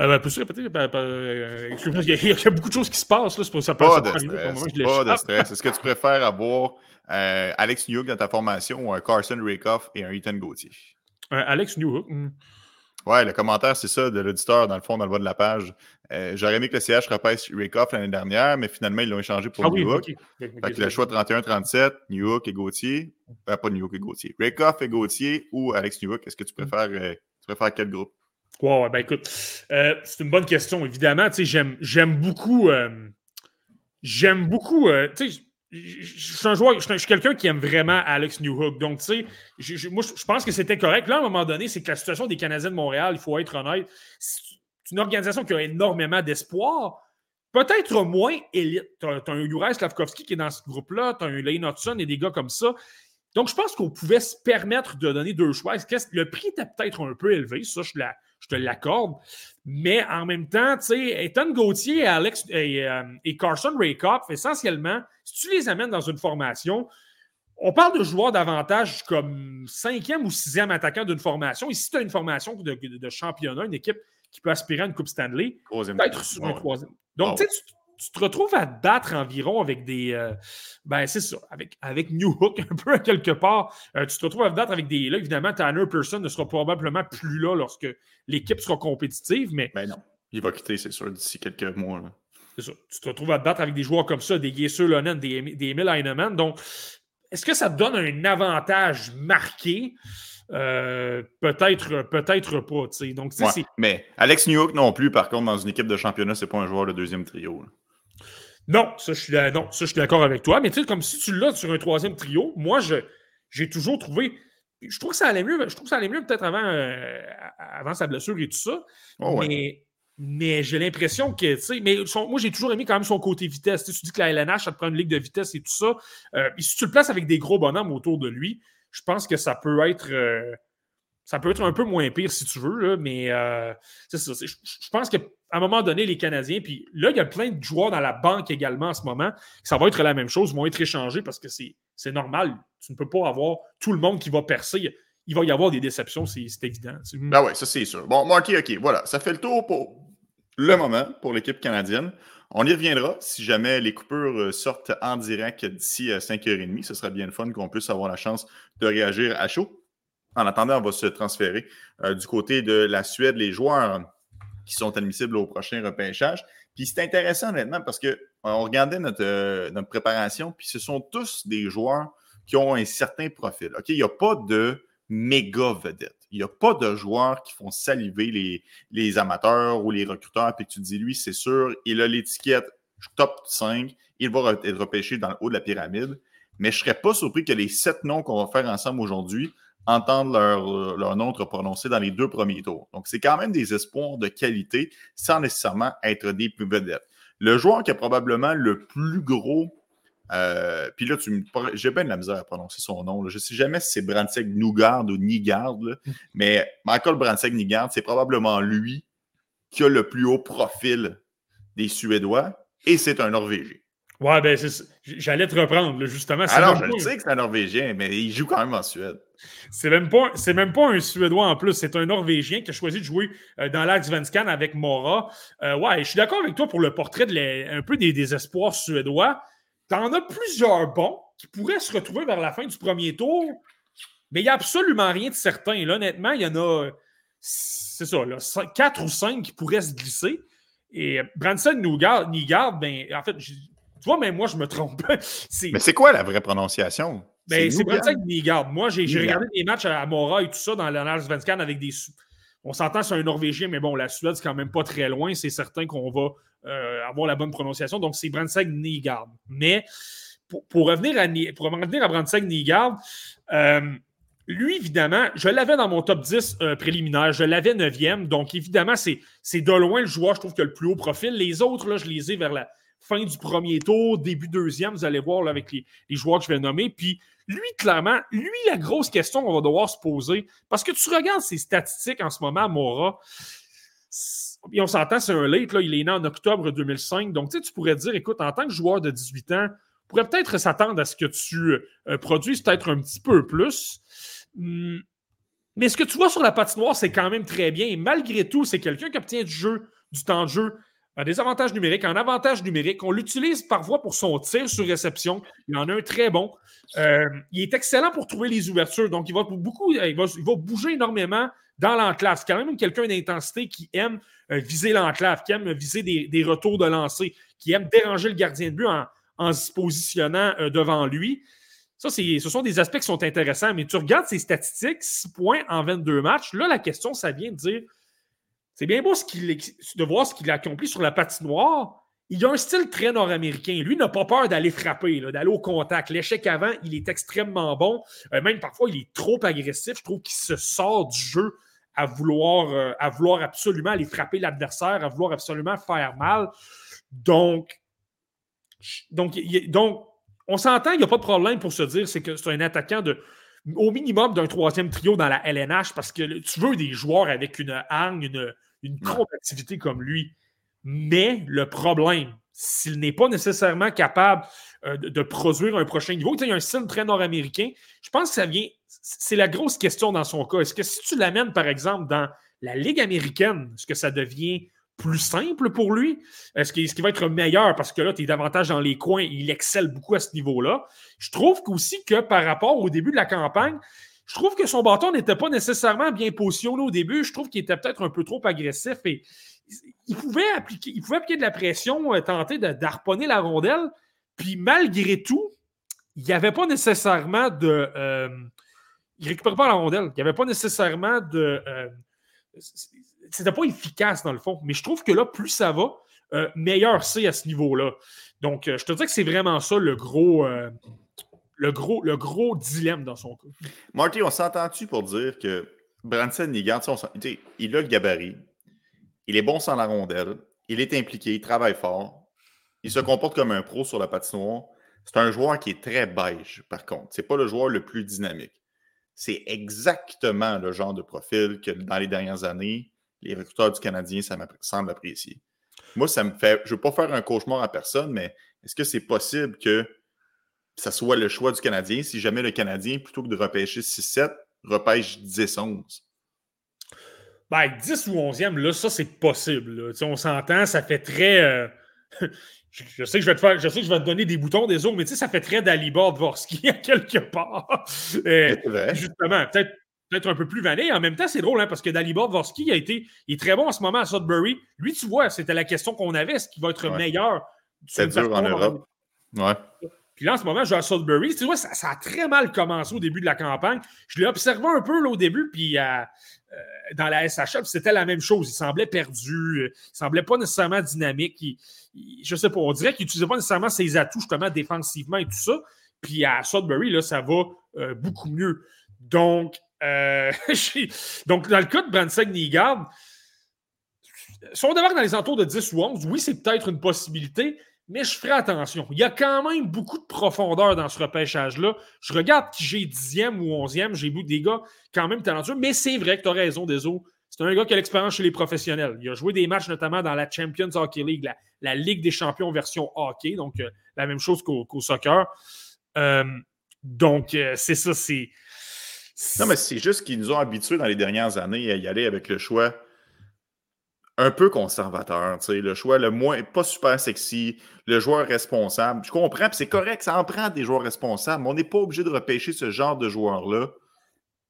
Euh, ben, peux-tu répéter? Ben, ben, euh, excuse-moi, il, y, a beaucoup de choses qui se passent. Là, c'est pour ça pas, de stress, pas de stress. Est-ce que tu préfères avoir euh, Alex Newhook dans ta formation ou un Carson Rakoff et un Ethan Gauthier? Alex Newhook. Hmm. Ouais, le commentaire, c'est ça, de l'auditeur, dans le fond, dans le bas de la page. J'aurais aimé que le CH repêche Rakoff l'année dernière, mais finalement, ils l'ont échangé pour ah, Newhook. Oui, le choix 31-37, Newhook et Gauthier. pas Newhook et Gauthier. Rakoff et Gauthier ou Alex Newhook, est-ce que tu hmm. préfères, tu préfères quel groupe? Ouais, ben écoute, euh, c'est une bonne question, évidemment. J'aime, beaucoup. Euh, j'aime beaucoup. Je suis je quelqu'un qui aime vraiment Alex Newhook. Donc, tu sais, moi, je pense que c'était correct. Là, à un moment donné, c'est que la situation des Canadiens de Montréal, il faut être honnête, c'est une organisation qui a énormément d'espoir. Peut-être moins élite. Tu as, un Juraj Slavkovski qui est dans ce groupe-là, tu as un Lane Hudson et des gars comme ça. Donc, je pense qu'on pouvait se permettre de donner deux choix. Le prix était peut-être un peu élevé, ça, je la, je te l'accorde. Mais en même temps, tu sais, Ethan Gauthier Alex, et, euh, et Carson Rakoff, essentiellement, si tu les amènes dans une formation, on parle de joueurs davantage comme cinquième ou sixième attaquant d'une formation. Et si tu as une formation de, de, championnat, une équipe qui peut aspirer à une Coupe Stanley, peut-être sur un troisième. Donc, tu sais, tu te retrouves à te battre environ avec des. Euh, ben, c'est ça, avec, avec New Hook un peu à quelque part. Euh, tu te retrouves à te battre avec des. Là, évidemment, Tanner Person ne sera probablement plus là lorsque l'équipe sera compétitive, mais. Ben non. Il va quitter, c'est sûr, d'ici quelques mois. C'est ça. Tu te retrouves à te battre avec des joueurs comme ça, des Gesser Lonen, des, des Emil Heinemann. Donc, est-ce que ça te donne un avantage marqué? Euh, peut-être peut-être pas. Donc, mais Alex Newhook non plus, par contre, dans une équipe de championnat, c'est pas un joueur de deuxième trio. Non, ça, je suis, non, ça, je suis d'accord avec toi. Mais tu sais, comme si tu l'as sur un troisième trio, moi, j'ai toujours trouvé. Je trouve que ça allait mieux. Je trouve que ça allait mieux peut-être avant, euh, avant sa blessure et tout ça. Oh, mais, mais j'ai l'impression que, tu sais, mais moi, j'ai toujours aimé quand même son côté vitesse. Tu, dis que la LNH, ça te prend une ligue de vitesse et tout ça. Euh, si tu le places avec des gros bonhommes autour de lui, je pense que ça peut être. Euh, ça peut être un peu moins pire si tu veux, mais c'est ça. Je pense que à un moment donné, les Canadiens, puis là, il y a plein de joueurs dans la banque également en ce moment. Ça va être la même chose, vont être échangés parce que c'est normal. Tu ne peux pas avoir tout le monde qui va percer. Il va y avoir des déceptions, c'est évident. Ben oui, ça c'est sûr. Bon, Marty, OK, voilà. Ça fait le tour pour le moment pour l'équipe canadienne. On y reviendra si jamais les coupures euh, sortent en direct d'ici 5h30. Euh, Ce sera bien le fun qu'on puisse avoir la chance de réagir à chaud. En attendant, on va se transférer euh, du côté de la Suède. Les joueurs qui sont admissibles au prochain repêchage. Puis c'est intéressant, honnêtement, parce qu'on on regardait notre, euh, notre préparation, puis ce sont tous des joueurs qui ont un certain profil. Il n'y a pas de méga vedette. Il n'y a pas de joueurs qui font saliver les, les amateurs ou les recruteurs, puis tu te dis, lui, c'est sûr, il a l'étiquette top 5, il va être repêché dans le haut de la pyramide. Mais je ne serais pas surpris que les sept noms qu'on va faire ensemble aujourd'hui entendent leur, leur nom être prononcé dans les deux premiers tours. Donc, c'est quand même des espoirs de qualité sans nécessairement être des plus vedettes. Le joueur qui a probablement le plus gros euh, puis là, tu j'ai bien de la misère à prononcer son nom. Je ne sais jamais si c'est Brandseg Nougard ou Nigard, mais Michael Brandseg Nigard, c'est probablement lui qui a le plus haut profil des Suédois et c'est un Norvégien. Ouais, ben, j'allais te reprendre, justement. Alors, je sais que c'est un Norvégien, mais il joue quand même en Suède. C'est même, pas, même pas un Suédois en plus, c'est un Norvégien qui a choisi de jouer euh, dans l'Axe avec Mora. Euh, ouais, je suis d'accord avec toi pour le portrait de un peu des, des espoirs suédois. T'en as plusieurs bons qui pourraient se retrouver vers la fin du premier tour, mais il n'y a absolument rien de certain. Là, honnêtement, il y en a, c'est ça, là, quatre ou cinq qui pourraient se glisser. Et Branson Nigard, ben, en fait, tu vois, même moi, je me trompe. mais c'est quoi la vraie prononciation? Ben, c'est Branson Nigard. Moi, j'ai regardé des matchs à Mora et tout ça dans l'Anal Svenskan avec des. On s'entend sur un Norvégien, mais bon, la Suède, c'est quand même pas très loin. C'est certain qu'on va euh, avoir la bonne prononciation. Donc, c'est Brandseg Nigard. Mais pour, revenir à, pour revenir à Nigard, euh, lui, évidemment, je l'avais dans mon top 10 euh, préliminaire. Je l'avais 9e. Donc, évidemment, c'est de loin le joueur, je trouve, qui a le plus haut profil. Les autres, là, je les ai vers la fin du premier tour, début deuxième. Vous allez voir avec les, joueurs que je vais nommer. Puis, lui, clairement, lui, la grosse question qu'on va devoir se poser, parce que tu regardes ses statistiques en ce moment Mora, on s'entend, c'est un late, là, il est né en octobre 2005. Donc, tu pourrais dire, écoute, en tant que joueur de 18 ans, on pourrait peut-être s'attendre à ce que tu euh, produises peut-être un petit peu plus. Hmm. Mais ce que tu vois sur la patinoire, c'est quand même très bien. Et malgré tout, c'est quelqu'un qui obtient du jeu, du temps de jeu, des avantages numériques, un avantage numérique. On l'utilise parfois pour son tir sur réception. Il en a un très bon. Euh, il est excellent pour trouver les ouvertures. Donc, il va beaucoup, il va, il va bouger énormément dans l'enclave. C'est quand même quelqu'un d'intensité qui aime euh, viser l'enclave, qui aime viser des, retours de lancer, qui aime déranger le gardien de but en, se positionnant euh, devant lui. Ça, ce sont des aspects qui sont intéressants, mais tu regardes ses statistiques, 6 points en 22 matchs. Là, la question, ça vient de dire c'est bien beau de voir ce qu'il a accompli sur la patinoire. Il a un style très nord-américain. Lui n'a pas peur d'aller frapper, d'aller au contact. L'échec avant, il est extrêmement bon. Euh, même parfois, il est trop agressif. Je trouve qu'il se sort du jeu à vouloir, euh, à vouloir absolument aller frapper l'adversaire, à vouloir absolument faire mal. Donc, donc, donc on s'entend, il n'y a pas de problème pour se dire c'est que c'est un attaquant de au minimum d'un troisième trio dans la LNH parce que tu veux des joueurs avec une hargne, une, une combativité comme lui. Mais le problème, s'il n'est pas nécessairement capable euh, de, produire un prochain niveau, il y a un style très nord-américain, je pense que ça vient c'est la grosse question dans son cas. Est-ce que si tu l'amènes, par exemple, dans la Ligue américaine, est-ce que ça devient plus simple pour lui? Est-ce qu'il va être meilleur? Parce que là, tu es davantage dans les coins, il excelle beaucoup à ce niveau-là? Je trouve aussi que par rapport au début de la campagne, je trouve que son bâton n'était pas nécessairement bien positionné au début. Je trouve qu'il était peut-être un peu trop agressif et il pouvait appliquer, il pouvait appliquer de la pression, euh, tenter d'harponner la rondelle. Puis malgré tout, il n'y avait pas nécessairement de. Euh, il récupère pas la rondelle. Il n'y avait pas nécessairement de. Euh, c'était pas efficace dans le fond. Mais je trouve que là, plus ça va, meilleur c'est à ce niveau-là. Donc, je te dis que c'est vraiment ça le gros, le gros, le gros dilemme dans son cas. Marty, on s'entend-tu pour dire que Branson Nigard, il a le gabarit, il est bon sans la rondelle, il est impliqué, il travaille fort, il se comporte comme un pro sur la patinoire. C'est un joueur qui est très beige, par contre. C'est pas le joueur le plus dynamique c'est exactement le genre de profil que dans les dernières années, les recruteurs du Canadien ça semble apprécier. Moi, ça me fait. Je ne veux pas faire un cauchemar à personne, mais est-ce que c'est possible que ça soit le choix du Canadien si jamais le Canadien, plutôt que de repêcher 6-7, repêche 10-11? Ben, 10 ou 11e, là, ça, c'est possible. On s'entend, ça fait très. Euh, je sais que je vais te faire, je sais que je vais te donner des boutons des autres, mais tu sais, ça fait très d'Alibor Dvorsky à quelque part. Euh, justement, peut-être peut-être un peu plus vanné. En même temps, c'est drôle, hein, parce que Dalibor Dvorsky a été il est très bon en ce moment à Sudbury. Lui, tu vois, c'était la question qu'on avait, est-ce qu'il va être meilleur C'est dur en Europe. Ouais. Puis là, en ce moment, je joue à Sudbury. Tu vois, ça, a très mal commencé au début de la campagne. Je l'ai observé un peu là, au début, puis euh, dans la SHL, c'était la même chose. Il semblait perdu. Il semblait pas nécessairement dynamique. Il, je sais pas, on dirait qu'il n'utilisait pas nécessairement ses atouts, justement, défensivement et tout ça. Puis à Sudbury, là, ça va euh, beaucoup mieux. Donc, euh, donc, dans le cas de Branson Nigard, si on démarre dans les entours de 10 ou 11, oui, c'est peut-être une possibilité, mais je ferai attention. Il y a quand même beaucoup de profondeur dans ce repêchage-là. Je regarde qui j'ai 10e ou 11e, j'ai des gars quand même talentueux, mais c'est vrai que tu as raison, Deso. C'est un gars qui a l'expérience chez les professionnels. Il a joué des matchs notamment dans la Champions Hockey League, la, Ligue des champions version hockey, donc euh, la même chose qu'au soccer. Euh, donc, euh, c'est ça, c'est. Non, mais c'est juste qu'ils nous ont habitués dans les dernières années à y aller avec le choix un peu conservateur, le choix le moins, pas super sexy, le joueur responsable. Je comprends, c'est correct, ça en prend des joueurs responsables, mais on n'est pas obligé de repêcher ce genre de joueurs-là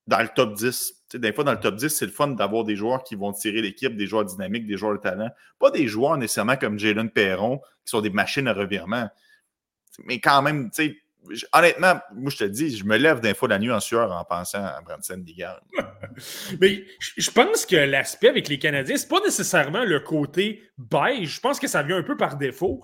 dans le top 10. Tu sais, des fois, dans le top 10, c'est le fun d'avoir des joueurs qui vont tirer l'équipe, des joueurs dynamiques, des joueurs de talent. Pas des joueurs nécessairement comme Jalen Perron, qui sont des machines à revirement. Mais quand même, tu sais, honnêtement, moi, je te dis, je me lève d'un fois la nuit en sueur en pensant à Branson Digard. Mais je pense que l'aspect avec les Canadiens, c'est pas nécessairement le côté beige. Je pense que ça vient un peu par défaut.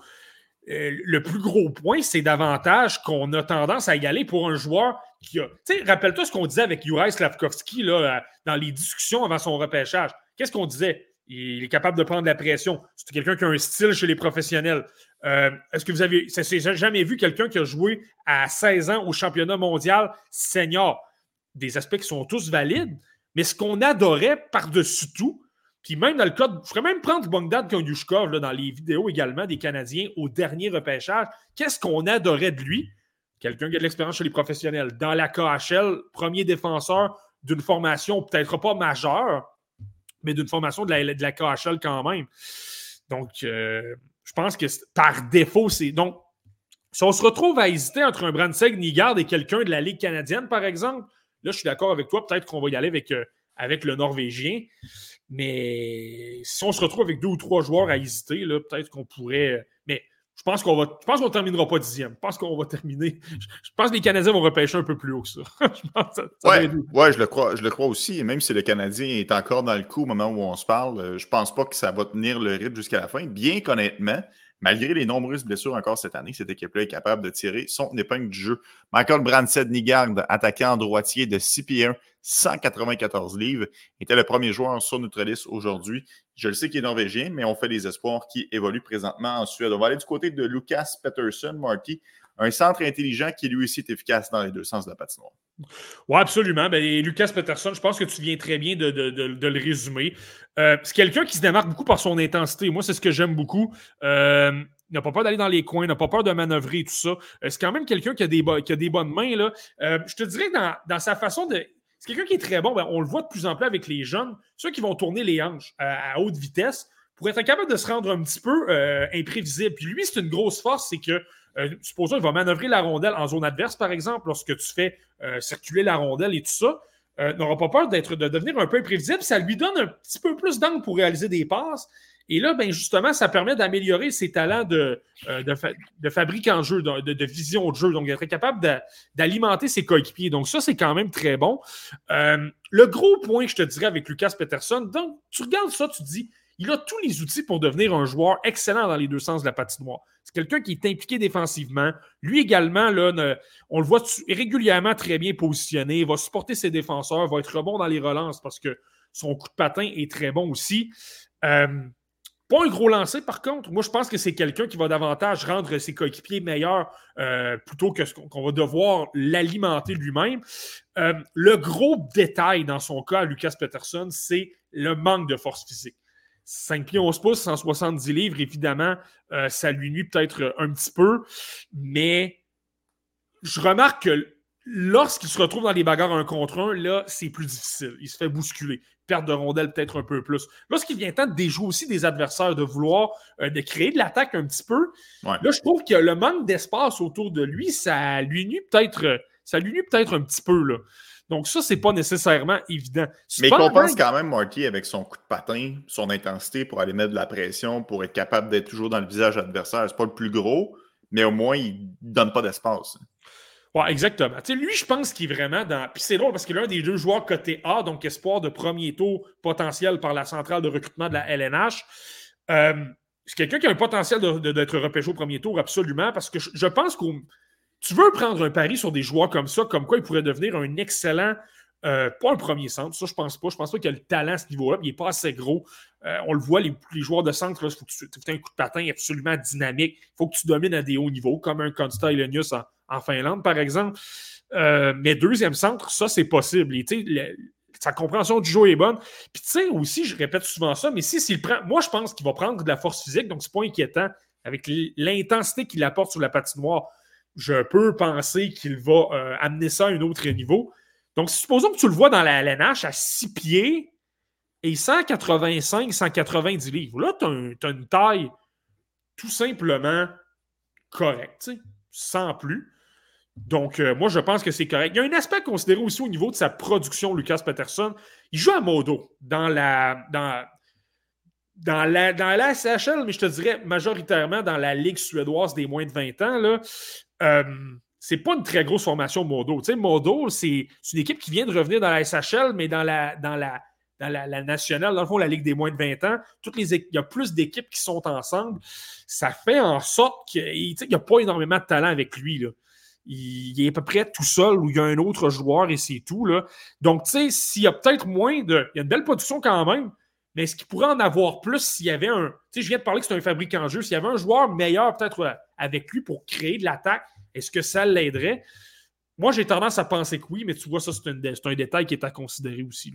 Euh, le plus gros point, c'est davantage qu'on a tendance à y aller pour un joueur qui a. Tu sais, rappelle-toi ce qu'on disait avec Juraj Slavkovski là, dans les discussions avant son repêchage. Qu'est-ce qu'on disait? Il est capable de prendre la pression. C'est quelqu'un qui a un style chez les professionnels. Euh, est-ce que vous avez. C'est jamais vu quelqu'un qui a joué à 16 ans au championnat mondial senior? Des aspects qui sont tous valides, mais ce qu'on adorait par-dessus tout, puis même dans le cas, je ferais même prendre Bogdan Konyushkov là, dans les vidéos également des Canadiens au dernier repêchage. Qu'est-ce qu'on adorait de lui? Quelqu'un qui a de l'expérience chez les professionnels. Dans la KHL, premier défenseur d'une formation peut-être pas majeure, mais d'une formation de la, de KHL quand même. Donc, euh, je pense que par défaut, c'est. Donc, si on se retrouve à hésiter entre un Brandseg Nigard et quelqu'un de la Ligue canadienne, par exemple, là, je suis d'accord avec toi. Peut-être qu'on va y aller avec, euh, avec le Norvégien. Mais si on se retrouve avec deux ou trois joueurs à hésiter, peut-être qu'on pourrait. Je pense qu'on va. Je pense qu'on ne terminera pas dixième. Je pense qu'on va terminer. Je pense que les Canadiens vont repêcher un peu plus haut que ça. je ouais, je le crois. Je le crois aussi. Et même si le Canadien est encore dans le coup au moment où on se parle, euh, je pense pas que ça va tenir le rythme jusqu'à la fin. Bien qu'honnêtement, malgré les nombreuses blessures encore cette année, cette équipe-là est capable de tirer son épingle du jeu. Michael Brandsted Nigard, attaquant droitier de 6 pieds 1, 194 livres, était le premier joueur sur notre liste aujourd'hui. Je le sais qu'il est norvégien, mais on fait des espoirs qui évoluent présentement en Suède. On va aller du côté de Lucas Peterson, Marty, un centre intelligent qui lui aussi est efficace dans les deux sens de la patinoire. Oui, absolument. Ben, Lucas Peterson, je pense que tu viens très bien de, le résumer. Euh, c'est quelqu'un qui se démarque beaucoup par son intensité. Moi, c'est ce que j'aime beaucoup. Euh, il n'a pas peur d'aller dans les coins, n'a pas peur de manœuvrer, tout ça. Euh, c'est quand même quelqu'un qui, a des bonnes mains. Là. je te dirais dans, dans sa façon de c'est quelqu'un qui est très bon. Ben, on le voit de plus en plus avec les jeunes, ceux qui vont tourner les hanches à, haute vitesse pour être capable de se rendre un petit peu euh, imprévisible. Puis lui, c'est une grosse force, c'est que, euh, supposons, il va manœuvrer la rondelle en zone adverse, par exemple, lorsque tu fais euh, circuler la rondelle et tout ça. n'aura pas peur d'être, de devenir un peu imprévisible. Ça lui donne un petit peu plus d'angle pour réaliser des passes. Et là, ben justement, ça permet d'améliorer ses talents de, de, fabrique en jeu, de, vision de jeu. Donc, d'être capable d'alimenter ses coéquipiers. Donc, ça, c'est quand même très bon. Le gros point, je te dirais, avec Lucas Peterson, donc, tu regardes ça, tu te dis, il a tous les outils pour devenir un joueur excellent dans les deux sens de la patinoire. C'est quelqu'un qui est impliqué défensivement. Lui également, on le voit régulièrement très bien positionné. Il va supporter ses défenseurs, va être bon dans les relances parce que son coup de patin est très bon aussi. Euh, pas un gros lancer, par contre. Moi, je pense que c'est quelqu'un qui va davantage rendre ses coéquipiers meilleurs euh, plutôt que qu'on va devoir l'alimenter lui-même. Euh, le gros détail dans son cas, Lucas Peterson, c'est le manque de force physique. 5 pieds 11 pouces, 170 livres, évidemment, euh, ça lui nuit peut-être un petit peu, mais je remarque que lorsqu'il se retrouve dans les bagarres un contre un, là, c'est plus difficile. Il se fait bousculer perte de rondelles peut-être un peu plus. Lorsqu'il vient temps de déjouer aussi des adversaires, de vouloir euh, de créer de l'attaque un petit peu, là, je trouve que le manque d'espace autour de lui, ça lui nuit peut-être ça lui nuit peut-être un petit peu. Là. Donc, ça, c'est pas nécessairement évident. Mais il compense quand même Marty avec son coup de patin, son intensité pour aller mettre de la pression, pour être capable d'être toujours dans le visage adversaire. C'est pas le plus gros, mais au moins, il donne pas d'espace. Ouais, exactement. lui, je pense qu'il est vraiment dans. Puis c'est drôle parce qu'il est l'un des deux joueurs côté A, donc espoir de premier tour potentiel par la centrale de recrutement de la LNH. Euh, c'est quelqu'un qui a un potentiel d'être repêché au premier tour, absolument, parce que je, pense que tu veux prendre un pari sur des joueurs comme ça, comme quoi il pourrait devenir un excellent. Euh, pas un premier centre, ça je pense pas. Je pense pas qu'il a le talent à ce niveau-là, il n'est pas assez gros. Euh, on le voit, les, joueurs de centre, il faut que tu aies un coup de patin absolument dynamique. Il faut que tu domines à des hauts niveaux, comme un Consta Elenius en, en, Finlande, par exemple. Euh, mais deuxième centre, ça, c'est possible. Et, sa compréhension du jeu est bonne. Puis tu sais, aussi, je répète souvent ça, mais si s'il prend. Moi, je pense qu'il va prendre de la force physique, donc c'est pas inquiétant. Avec l'intensité qu'il apporte sur la patinoire, je peux penser qu'il va euh, amener ça à un autre niveau. Donc, supposons que tu le vois dans la LNH à 6 pieds et 185, 190 livres. Là, tu as, une taille tout simplement correcte, sans plus. Donc, euh, moi, je pense que c'est correct. Il y a un aspect à considérer aussi au niveau de sa production, Lucas Peterson. Il joue à modo dans la, dans, la, dans SHL, mais je te dirais majoritairement dans la Ligue suédoise des moins de 20 ans. Euh, c'est pas une très grosse formation Modo. Tu sais, Modo, c'est une équipe qui vient de revenir dans la SHL, mais dans la, dans la, dans la, nationale, dans le fond, la Ligue des moins de 20 ans. Toutes les, il y a plus d'équipes qui sont ensemble. Ça fait en sorte qu'il n'y a pas énormément de talent avec lui. Là il, est à peu près tout seul ou il y a un autre joueur et c'est tout. Là. Donc, tu sais, s'il y a peut-être moins de. Il y a une belle production quand même, mais est-ce qu'il pourrait en avoir plus s'il y avait un. Tu sais, je viens de parler que c'est un fabricant de jeu. S'il y avait un joueur meilleur peut-être euh, avec lui pour créer de l'attaque, est-ce que ça l'aiderait? Moi, j'ai tendance à penser que oui, mais tu vois, ça, c'est un, détail qui est à considérer aussi.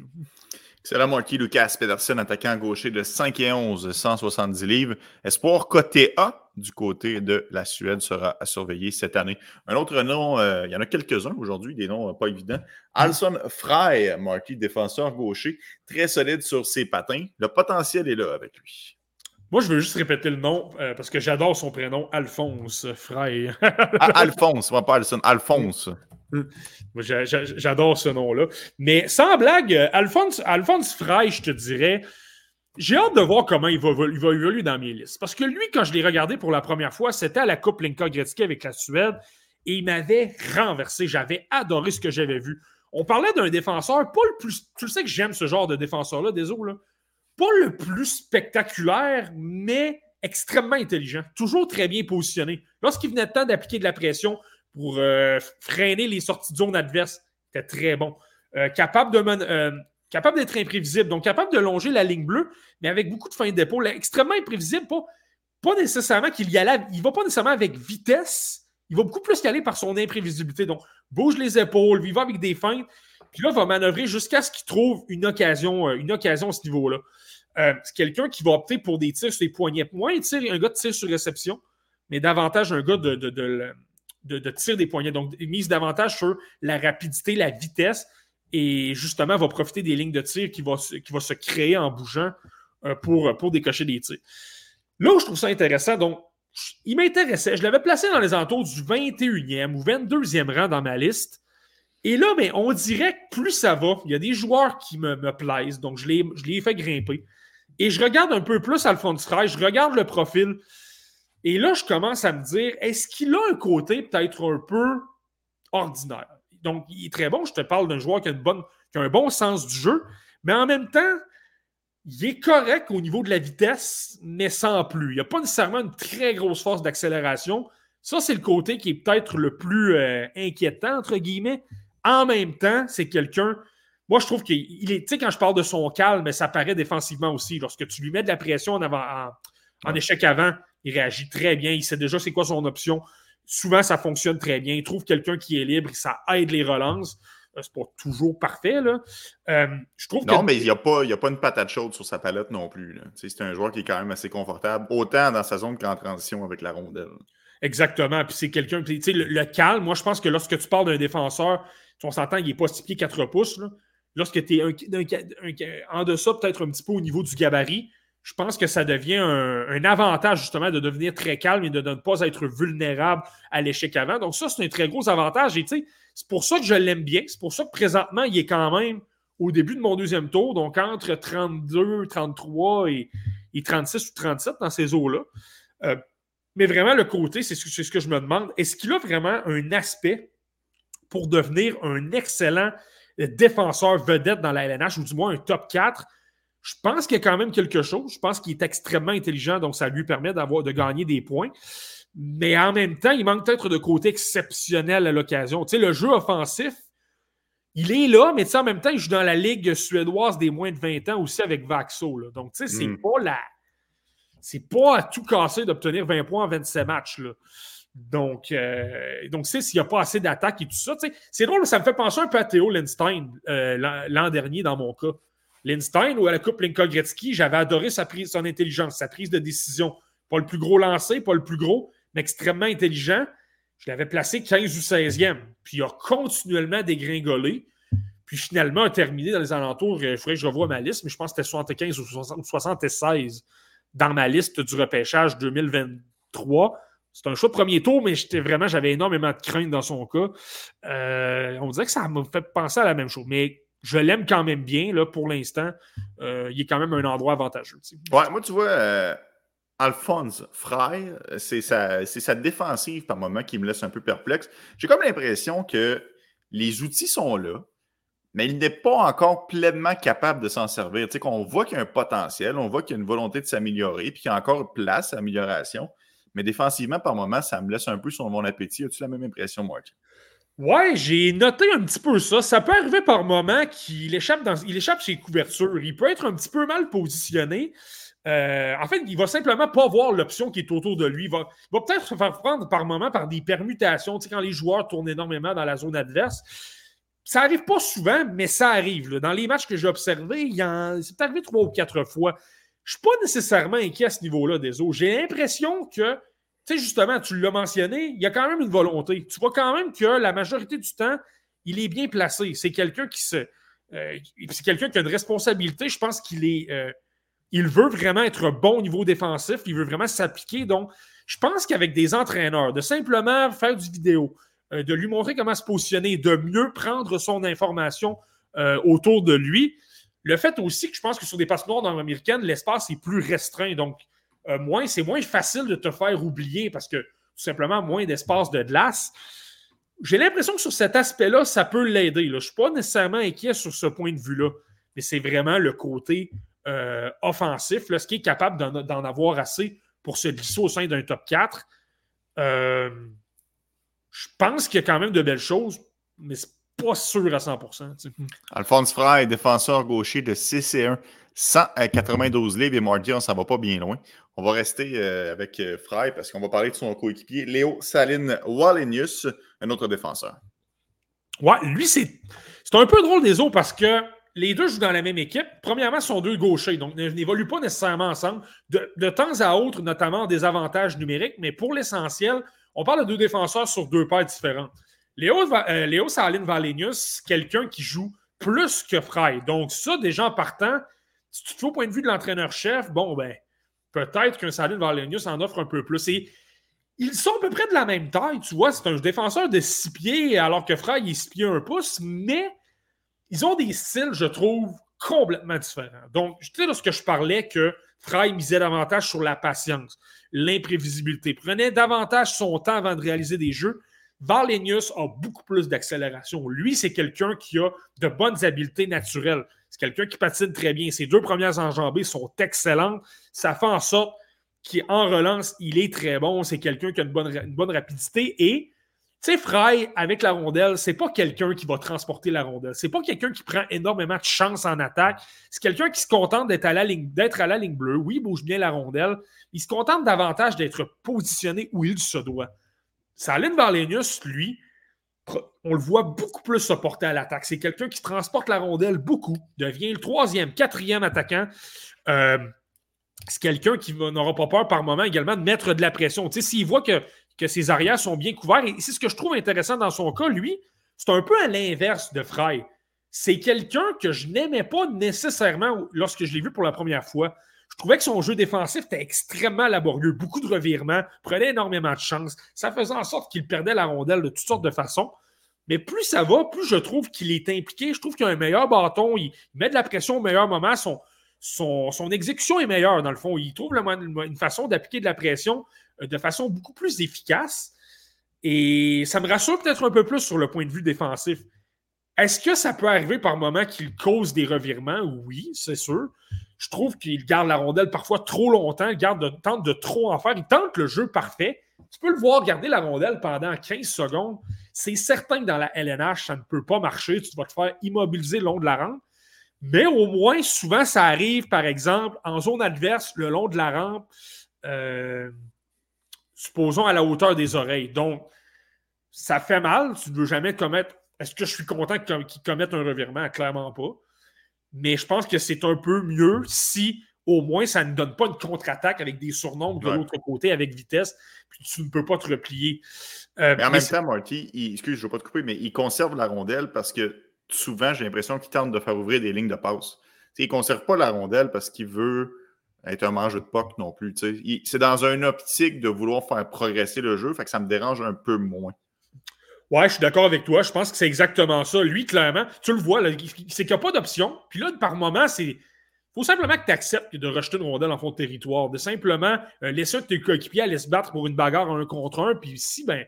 Là, Marquis Lucas Pedersen, attaquant gaucher de 5 et 11, 170 livres. Espoir côté A du côté de la Suède sera à surveiller cette année. Un autre nom, euh, il y en a quelques-uns aujourd'hui, des noms euh, pas évidents. Alson Frey, Marquis, défenseur gaucher, très solide sur ses patins. Le potentiel est là avec lui. Moi, je veux juste répéter le nom euh, parce que j'adore son prénom, Alphonse Frey. Alphonse, pas Alson, Alphonse. J'adore ce nom-là. Mais sans blague, euh, Alphonse, Alphonse Frey, je te dirais, j'ai hâte de voir comment il va, il va, évoluer dans mes listes. Parce que lui, quand je l'ai regardé pour la première fois, c'était à la Coupe Linka Gretzky avec la Suède et il m'avait renversé. J'avais adoré ce que j'avais vu. On parlait d'un défenseur, pas le plus. Tu le sais que j'aime ce genre de défenseur-là, désolé. Là. Pas le plus spectaculaire, mais extrêmement intelligent. Toujours très bien positionné. Lorsqu'il venait le temps d'appliquer de la pression, pour euh, freiner les sorties de zone adverse. C'était très bon. Euh, capable de euh, capable d'être imprévisible, donc capable de longer la ligne bleue, mais avec beaucoup de fin d'épaule, extrêmement imprévisible, pas, pas nécessairement qu'il y allait, il va pas nécessairement avec vitesse, il va beaucoup plus y aller par son imprévisibilité. Donc, bouge les épaules, il va avec des feintes, puis là, il va manœuvrer jusqu'à ce qu'il trouve une occasion, une occasion à ce niveau-là. C'est quelqu'un qui va opter pour des tirs sur les poignets. Moins un gars de tir sur réception, mais davantage un gars de, de de, tir des poignets. Donc, mise davantage sur la rapidité, la vitesse et justement va profiter des lignes de tir qui vont qui va se créer en bougeant euh, pour, pour décocher des tirs. Là où je trouve ça intéressant, donc, il m'intéressait. Je l'avais placé dans les entours du 21e ou 22e rang dans ma liste. Et là, mais ben, on dirait que plus ça va, il y a des joueurs qui me, me plaisent, donc je l'ai fait grimper. Et je regarde un peu plus Alphonse Frey, je regarde le profil. Et là, je commence à me dire, est-ce qu'il a un côté peut-être un peu ordinaire? Donc, il est très bon. Je te parle d'un joueur qui a, une bonne, qui a un bon sens du jeu, mais en même temps, il est correct au niveau de la vitesse, mais sans plus. Il n'y a pas nécessairement une très grosse force d'accélération. Ça, c'est le côté qui est peut-être le plus euh, inquiétant, entre guillemets. En même temps, c'est quelqu'un. Moi, je trouve qu'il est. Tu sais, quand je parle de son calme, ça paraît défensivement aussi. Lorsque tu lui mets de la pression en, avant, en échec avant, il réagit très bien, il sait déjà c'est quoi son option. Souvent, ça fonctionne très bien. Il trouve quelqu'un qui est libre, ça aide les relances. Euh, c'est pas toujours parfait. Là. Euh, je trouve non, mais il n'y a, pas, a pas une patate chaude sur sa palette non plus. C'est un joueur qui est quand même assez confortable, autant dans sa zone qu'en transition avec la rondelle. Exactement. Puis c'est quelqu'un. Le, le calme, moi, je pense que lorsque tu parles d'un défenseur, on s'entend, il n'est pas 6 pieds 4 pouces. Lorsque tu es en deçà, peut-être un petit peu au niveau du gabarit, je pense que ça devient un, avantage justement de devenir très calme et de, ne pas être vulnérable à l'échec avant. Donc ça, c'est un très gros avantage. Et tu sais, c'est pour ça que je l'aime bien. C'est pour ça que présentement, il est quand même au début de mon deuxième tour, donc entre 32, 33 et, 36 ou 37 dans ces eaux-là. Euh, mais vraiment, le côté, c'est ce, ce, que je me demande. Est-ce qu'il a vraiment un aspect pour devenir un excellent défenseur vedette dans la LNH, ou du moins un top 4? Je pense qu'il y a quand même quelque chose. Je pense qu'il est extrêmement intelligent, donc ça lui permet d'avoir, de gagner des points. Mais en même temps, il manque peut-être de côté exceptionnel à l'occasion. Tu sais, le jeu offensif, il est là, mais en même temps, il joue dans la ligue suédoise des moins de 20 ans aussi avec Vaxo. Donc, tu sais, c'est hmm. pas la. C'est pas à tout casser d'obtenir 20 points en 27 matchs. Là. Donc, euh, donc s'il n'y a pas assez d'attaques et tout ça, c'est drôle, ça me fait penser un peu à Théo Lindstein euh, l'an dernier dans mon cas. Lindstein ou à la Coupe Linka-Gretzky, j'avais adoré sa prise, son intelligence, sa prise de décision. Pas le plus gros lancé, pas le plus gros, mais extrêmement intelligent. Je l'avais placé 15 ou 16e. Puis il a continuellement dégringolé. Puis finalement, a terminé dans les alentours. Il faudrait que je revoie ma liste, mais je pense que c'était 75 ou 76 dans ma liste du repêchage 2023. C'est un choix de premier tour, mais j'étais vraiment, j'avais énormément de crainte dans son cas. Euh, on dirait que ça m'a fait penser à la même chose. Mais je l'aime quand même bien, là, pour l'instant. Euh, il est quand même un endroit avantageux. Ouais, moi, tu vois, euh, Alphonse Frey, c'est sa, sa, défensive par moment qui me laisse un peu perplexe. J'ai comme l'impression que les outils sont là, mais il n'est pas encore pleinement capable de s'en servir. Tu sais, qu'on voit qu'il y a un potentiel, on voit qu'il y a une volonté de s'améliorer, puis qu'il y a encore place à amélioration. Mais défensivement, par moment, ça me laisse un peu sur mon appétit. As-tu la même impression, Mark? Ouais, j'ai noté un petit peu ça. Ça peut arriver par moment qu'il échappe, dans, il échappe ses couvertures. Il peut être un petit peu mal positionné. Euh, en fait, il va simplement pas voir l'option qui est autour de lui. Il va, peut-être se faire prendre par moment par des permutations. Tu sais, quand les joueurs tournent énormément dans la zone adverse. Ça arrive pas souvent, mais ça arrive. Dans les matchs que j'ai observés, c'est arrivé trois ou quatre fois. Je suis pas nécessairement inquiet à ce niveau-là des eaux. J'ai l'impression que tu sais, justement, tu l'as mentionné, il y a quand même une volonté. Tu vois quand même que la majorité du temps, il est bien placé. C'est quelqu'un qui se. Euh, c'est quelqu'un qui a une responsabilité. Je pense qu'il est. Euh, il veut vraiment être bon au niveau défensif. Il veut vraiment s'appliquer. Donc, je pense qu'avec des entraîneurs, de simplement faire du vidéo, euh, de lui montrer comment se positionner, de mieux prendre son information autour de lui. Le fait aussi que je pense que sur des passeports nord-américaines, l'espace est plus restreint. Donc, euh, moins, c'est moins facile de te faire oublier parce que tout simplement moins d'espace de glace. J'ai l'impression que sur cet aspect-là, ça peut l'aider. Je ne suis pas nécessairement inquiet sur ce point de vue-là, mais c'est vraiment le côté euh, offensif, ce qui est capable d'en avoir assez pour se glisser au sein d'un top 4. Euh, je pense qu'il y a quand même de belles choses, mais c'est pas sûr à 100%. Alphonse Frey, défenseur gaucher de 6 et 1, 192 livres et Marty, on s'en va pas bien loin. On va rester euh, avec euh, Fry parce qu'on va parler de son coéquipier, Léo Saline Wallenius, un autre défenseur. Ouais, lui, c'est un peu drôle des autres parce que les deux jouent dans la même équipe. Premièrement, ce sont deux gauchers, donc n'évoluent pas nécessairement ensemble. De, temps à autre, notamment des avantages numériques, mais pour l'essentiel, on parle de deux défenseurs sur deux paires différentes. Léo, euh, Valenius, quelqu'un qui joue plus que Fry. Donc, ça, déjà en partant, si tu te fais au point de vue de l'entraîneur-chef, bon, ben, peut-être qu'un Saline Valenius en offre un peu plus. Et ils sont à peu près de la même taille, tu vois. C'est un défenseur de 6 pieds, alors que Frey est 6 pieds 1 pouce, mais ils ont des styles, je trouve, complètement différents. Donc, tu sais, lorsque je parlais que Frey misait davantage sur la patience, l'imprévisibilité, prenait davantage son temps avant de réaliser des jeux. Valenius a beaucoup plus d'accélération. Lui, c'est quelqu'un qui a de bonnes habiletés naturelles. C'est quelqu'un qui patine très bien. Ses deux premières enjambées sont excellentes. Ça fait en sorte qu'en relance, il est très bon. C'est quelqu'un qui a une bonne, rapidité. Et, tu sais, Fry, avec la rondelle, c'est pas quelqu'un qui va transporter la rondelle. C'est pas quelqu'un qui prend énormément de chance en attaque. C'est quelqu'un qui se contente d'être à, la ligne, d'être à la ligne bleue. Oui, il bouge bien la rondelle. Il se contente davantage d'être positionné où il se doit. Saline Valenius, lui, on le voit beaucoup plus se porter à l'attaque. C'est quelqu'un qui transporte la rondelle beaucoup, devient le troisième, quatrième attaquant. Euh, c'est quelqu'un qui n'aura pas peur par moment également de mettre de la pression. Tu s'il voit que, que ses arrières sont bien couverts, et c'est ce que je trouve intéressant dans son cas, lui, c'est un peu à l'inverse de Frey. C'est quelqu'un que je n'aimais pas nécessairement lorsque je l'ai vu pour la première fois. Je trouvais que son jeu défensif était extrêmement laborieux, beaucoup de revirements, prenait énormément de chances. Ça faisait en sorte qu'il perdait la rondelle de toutes sortes de façons. Mais plus ça va, plus je trouve qu'il est impliqué. Je trouve qu'il a un meilleur bâton. Il met de la pression au meilleur moment. Son, son, exécution est meilleure, dans le fond. Il trouve une façon d'appliquer de la pression euh, de façon beaucoup plus efficace. Et ça me rassure peut-être un peu plus sur le point de vue défensif. Est-ce que ça peut arriver par moment qu'il cause des revirements? Oui, c'est sûr. Je trouve qu'il garde la rondelle parfois trop longtemps, il garde tente de trop en faire. Il tente le jeu parfait. Tu peux le voir garder la rondelle pendant 15 secondes. C'est certain que dans la LNH, ça ne peut pas marcher. Tu vas te faire immobiliser le long de la rampe. Mais au moins, souvent, ça arrive, par exemple, en zone adverse, le long de la rampe, euh, supposons à la hauteur des oreilles. Donc, ça fait mal. Tu ne veux jamais commettre. Est-ce que je suis content qu'il commette un revirement? Clairement pas. Mais je pense que c'est un peu mieux si au moins ça ne donne pas une contre-attaque avec des surnombres de l'autre côté avec vitesse, puis tu ne peux pas te replier. Euh, mais en même temps, Marty, excuse, je ne veux pas te couper, mais il conserve la rondelle parce que souvent, j'ai l'impression qu'il tente de faire ouvrir des lignes de passe. il ne conserve pas la rondelle parce qu'il veut être un mange de POC non plus. C'est dans une optique de vouloir faire progresser le jeu, fait que ça me dérange un peu moins. Ouais, je suis d'accord avec toi. Je pense que c'est exactement ça. Lui, clairement, tu le vois, c'est qu'il n'y a pas d'option. Puis là, par moment, c'est. Faut simplement que tu acceptes de rejeter une rondelle en fond de territoire, de simplement euh, laisser tes coéquipiers aller se battre pour une bagarre un contre un. Puis si, ben,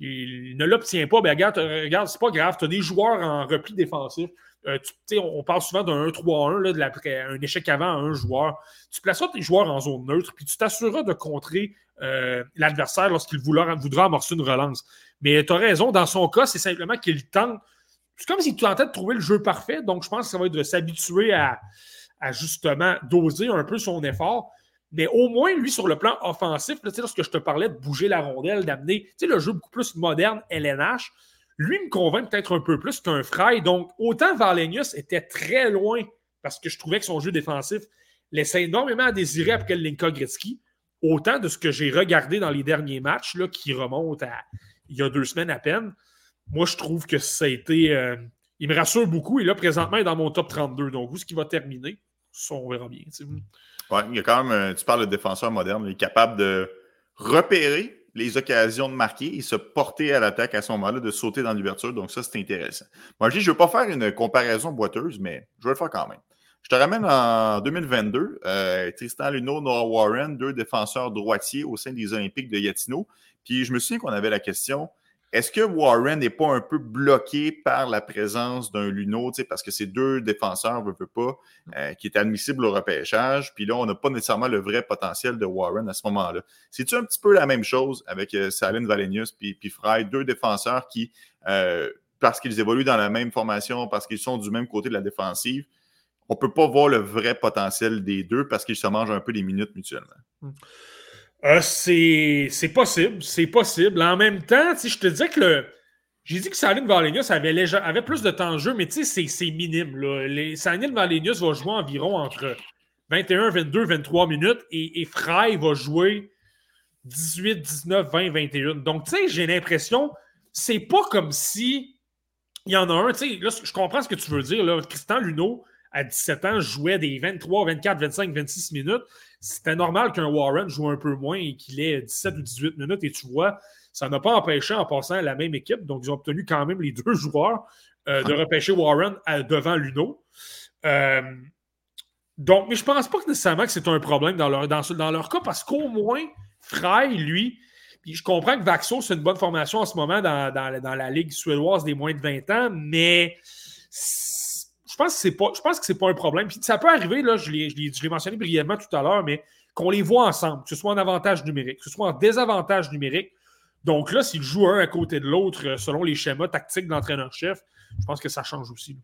il ne l'obtient pas, ben regarde, regarde c'est pas grave, tu as des joueurs en repli défensif. Euh, on parle souvent d'un 1-3-1, de un échec avant à un joueur. Tu placeras tes joueurs en zone neutre, puis tu t'assureras de contrer euh, l'adversaire lorsqu'il voudra, voudra amorcer une relance. Mais tu as raison, dans son cas, c'est simplement qu'il tente. C'est comme s'il tentait de trouver le jeu parfait, donc je pense que ça va être de s'habituer à, à justement doser un peu son effort. Mais au moins, lui, sur le plan offensif, lorsque je te parlais de bouger la rondelle, d'amener le jeu beaucoup plus moderne, LNH, lui me convainc peut-être un peu plus qu'un Fry. Donc, autant Valenius était très loin parce que je trouvais que son jeu défensif laissait énormément à désirer après Linka Gretzky, autant de ce que j'ai regardé dans les derniers matchs là, qui remontent à il y a deux semaines à peine. Moi, je trouve que ça a été. Euh, il me rassure beaucoup. Et là, présentement, il est dans mon top 32. Donc, où est-ce qu'il va terminer? Ça, on verra bien. Ouais, il y a quand même, euh, tu parles de défenseur moderne, il est capable de repérer les occasions de marquer et se porter à l'attaque à ce moment-là, de sauter dans l'ouverture. Donc, ça, c'est intéressant. Moi, je dis, je ne veux pas faire une comparaison boiteuse, mais je vais le faire quand même. Je te ramène en 2022. Euh, Tristan Luno, Noah Warren, deux défenseurs droitiers au sein des Olympiques de Yatino. Puis je me souviens qu'on avait la question est-ce que Warren n'est pas un peu bloqué par la présence d'un Luno, parce que c'est deux défenseurs, ne veut pas, euh, qui est admissible au repêchage, puis là, on n'a pas nécessairement le vrai potentiel de Warren à ce moment-là. C'est-tu un petit peu la même chose avec euh, Salin Valenius puis, Fry, deux défenseurs qui, euh, parce qu'ils évoluent dans la même formation, parce qu'ils sont du même côté de la défensive, on ne peut pas voir le vrai potentiel des deux parce qu'ils se mangent un peu les minutes mutuellement? Hum. Euh, c'est possible, c'est possible. En même temps, je te disais que le. J'ai dit que Saline Valenius avait, avait plus de temps de jeu, mais c'est minime. Là. Saline Valenius va jouer environ entre 21, 22, 23 minutes et, et Fry va jouer 18, 19, 20, 21. Donc, tu sais, j'ai l'impression, c'est pas comme si il y en a un, tu sais, je comprends ce que tu veux dire, là. Christian Luneau, à 17 ans, jouait des 23, 24, 25, 26 minutes c'était normal qu'un Warren joue un peu moins et qu'il ait 17 ou 18 minutes. Et tu vois, ça n'a pas empêché en passant la même équipe. Donc, ils ont obtenu quand même les deux joueurs euh, de repêcher Warren devant Luno. Euh, donc, mais je ne pense pas que nécessairement que c'est un problème dans leur, dans, dans leur cas parce qu'au moins, Frey, lui, puis je comprends que Vaxo, c'est une bonne formation en ce moment dans, dans la Ligue suédoise des moins de 20 ans, mais pense que c'est pas, je pense que c'est pas un problème. Puis ça peut arriver, là, je l'ai mentionné brièvement tout à l'heure, mais qu'on les voit ensemble, que ce soit en avantage numérique, que ce soit en désavantage numérique. Donc là, s'ils jouent un à côté de l'autre euh, selon les schémas tactiques de l'entraîneur-chef, je pense que ça change aussi.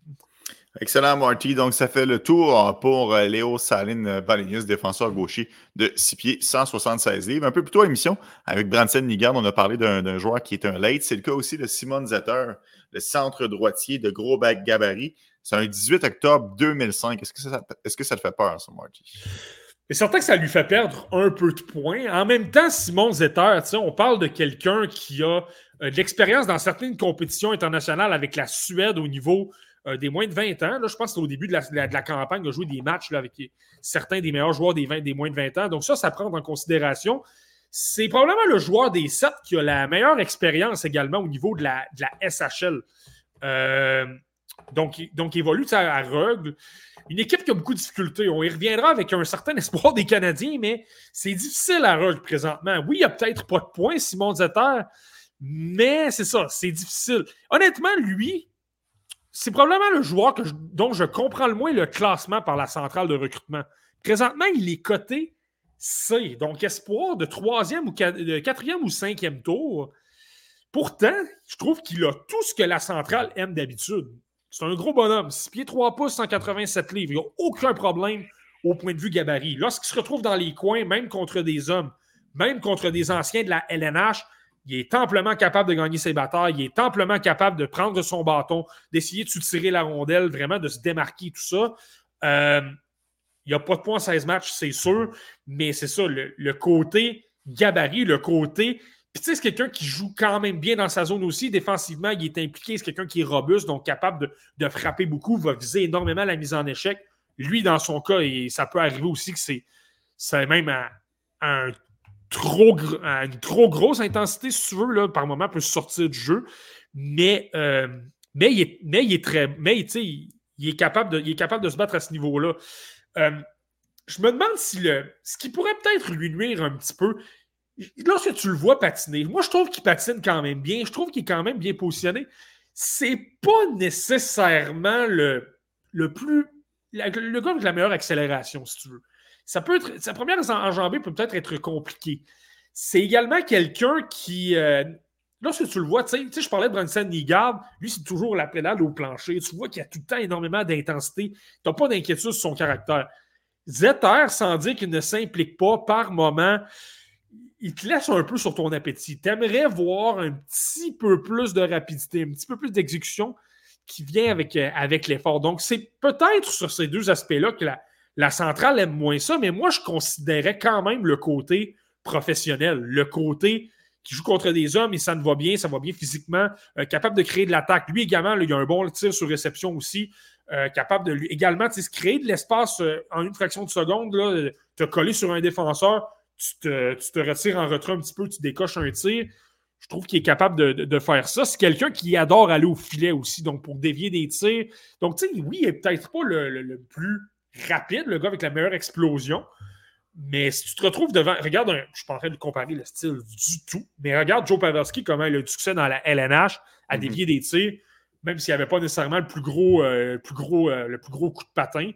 Excellent, Marty. Donc, ça fait le tour pour euh, Léo Saline Valenius, défenseur gaucher de 6 pieds, 176 livres. Un peu plus tôt à l'émission, avec Branson Nigard, on a parlé d'un joueur qui est un late. C'est le cas aussi de Simon Zetter, le centre droitier de gros bac gabarit. C'est un 18 octobre 2005. Est-ce que ça, est-ce que ça te fait peur, ça, Marty? C'est certain que ça lui fait perdre un peu de points. En même temps, Simon Zetter, on parle de quelqu'un qui a euh, de l'expérience dans certaines compétitions internationales avec la Suède au niveau des moins de 20 ans. Là, je pense que c'est au début de la, campagne, il a joué des matchs là, avec certains des meilleurs joueurs des, des moins de 20 ans. Donc ça, ça prend en considération. C'est probablement le joueur des 7 qui a la meilleure expérience également au niveau de la, de la SHL. Euh, donc, donc, il évolue à, Rugle. Une équipe qui a beaucoup de difficultés. On y reviendra avec un certain espoir des Canadiens, mais c'est difficile à Rugle présentement. Oui, il n'y a peut-être pas de points, Simon Zetter, mais c'est ça, c'est difficile. Honnêtement, lui, c'est probablement le joueur dont je comprends le moins le classement par la centrale de recrutement. Présentement, il est coté C, donc espoir de troisième ou quatrième ou cinquième tour. Pourtant, je trouve qu'il a tout ce que la centrale aime d'habitude. C'est un gros bonhomme, 6 pieds 3 pouces, 187 livres. Il n'y a aucun problème au point de vue gabarit. Lorsqu'il se retrouve dans les coins, même contre des hommes, même contre des anciens de la LNH, il est amplement capable de gagner ses batailles, il est amplement capable de prendre son bâton, d'essayer de soutirer la rondelle, vraiment de se démarquer, tout ça. Euh, il n'y a pas de points en 16 matchs, c'est sûr, mais c'est ça, le, côté gabarit, le côté. Puis tu sais, c'est quelqu'un qui joue quand même bien dans sa zone aussi. Défensivement, il est impliqué, c'est quelqu'un qui est robuste, donc capable de, frapper beaucoup, va viser énormément la mise en échec. Lui, dans son cas, et ça peut arriver aussi que c'est, même un trop, une trop grosse intensité, si tu veux, par moment, peut sortir du jeu. Mais, euh, il est, très. Mais est capable de, se battre à ce niveau-là. Euh, je me demande si ce qui pourrait peut-être lui nuire un petit peu. Lorsque tu le vois patiner, moi je trouve qu'il patine quand même bien, je trouve qu'il est quand même bien positionné. C'est pas nécessairement le, le plus. le gars avec la meilleure accélération, si tu veux ça peut être, sa première enjambée peut peut-être être compliquée. C'est également quelqu'un qui, euh, lorsque tu le vois, tu sais, je parlais de Brunson Nigard, lui, c'est toujours la pédale au plancher. Tu vois qu'il y a tout le temps énormément d'intensité. Tu n'as pas d'inquiétude sur son caractère. Zetter, sans dire qu'il ne s'implique pas par moment, il te laisse un peu sur ton appétit. Tu aimerais voir un petit peu plus de rapidité, un petit peu plus d'exécution qui vient avec, euh, avec l'effort. Donc, c'est peut-être sur ces deux aspects-là que la, la centrale aime moins ça, mais moi, je considérais quand même le côté professionnel, le côté qui joue contre des hommes et ça ne va bien, ça va bien physiquement, euh, capable de créer de l'attaque. Lui également, il a un bon tir sur réception aussi, euh, capable de lui également se créer de l'espace euh, en une fraction de seconde, là, te coller sur un défenseur, tu te, retires en retrait un petit peu, tu décoches un tir. Je trouve qu'il est capable de, faire ça. C'est quelqu'un qui adore aller au filet aussi, donc pour dévier des tirs. Donc, tu sais, oui, il n'est peut-être pas le plus rapide, le gars avec la meilleure explosion. Mais si tu te retrouves devant. Regarde, je ne suis pas en train de comparer le style du tout, mais regarde Joe Pavelski, comment il a du succès dans la LNH à mhm. dévier des tirs, même s'il n'y avait pas nécessairement le plus gros, euh, plus gros, euh, le plus gros coup de patin.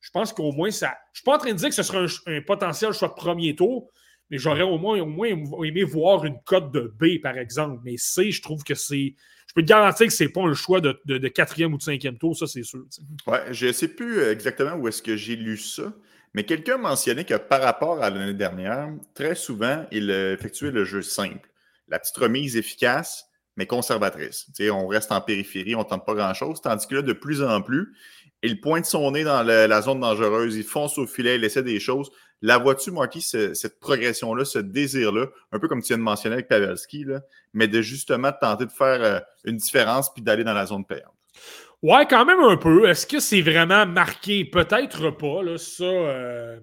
Je pense qu'au moins, ça. Je ne suis pas en train de dire que ce serait un, potentiel choix de premier tour, mais j'aurais au moins, au moins aimé voir une cote de B, par exemple. Mais C, je trouve que c'est je peux te garantir que ce n'est pas un choix de, quatrième ou de cinquième tour, ça c'est sûr. Ouais, je ne sais plus euh, exactement où est-ce que j'ai lu ça, mais quelqu'un mentionnait que par rapport à l'année dernière, très souvent, il effectuait le jeu simple. La petite remise efficace, mais conservatrice. on reste en périphérie, on ne tente pas grand-chose, tandis que là, de plus en plus, il pointe son nez dans la, zone dangereuse, il fonce au filet, il essaie des choses. La vois-tu, Marky, cette progression-là, ce désir-là, un peu comme tu viens de mentionner avec Pavelski, là, mais de justement tenter de faire euh, une différence puis d'aller dans la zone payante? Ouais, quand même un peu. Est-ce que c'est vraiment marqué? Peut-être pas. Là, ça, euh,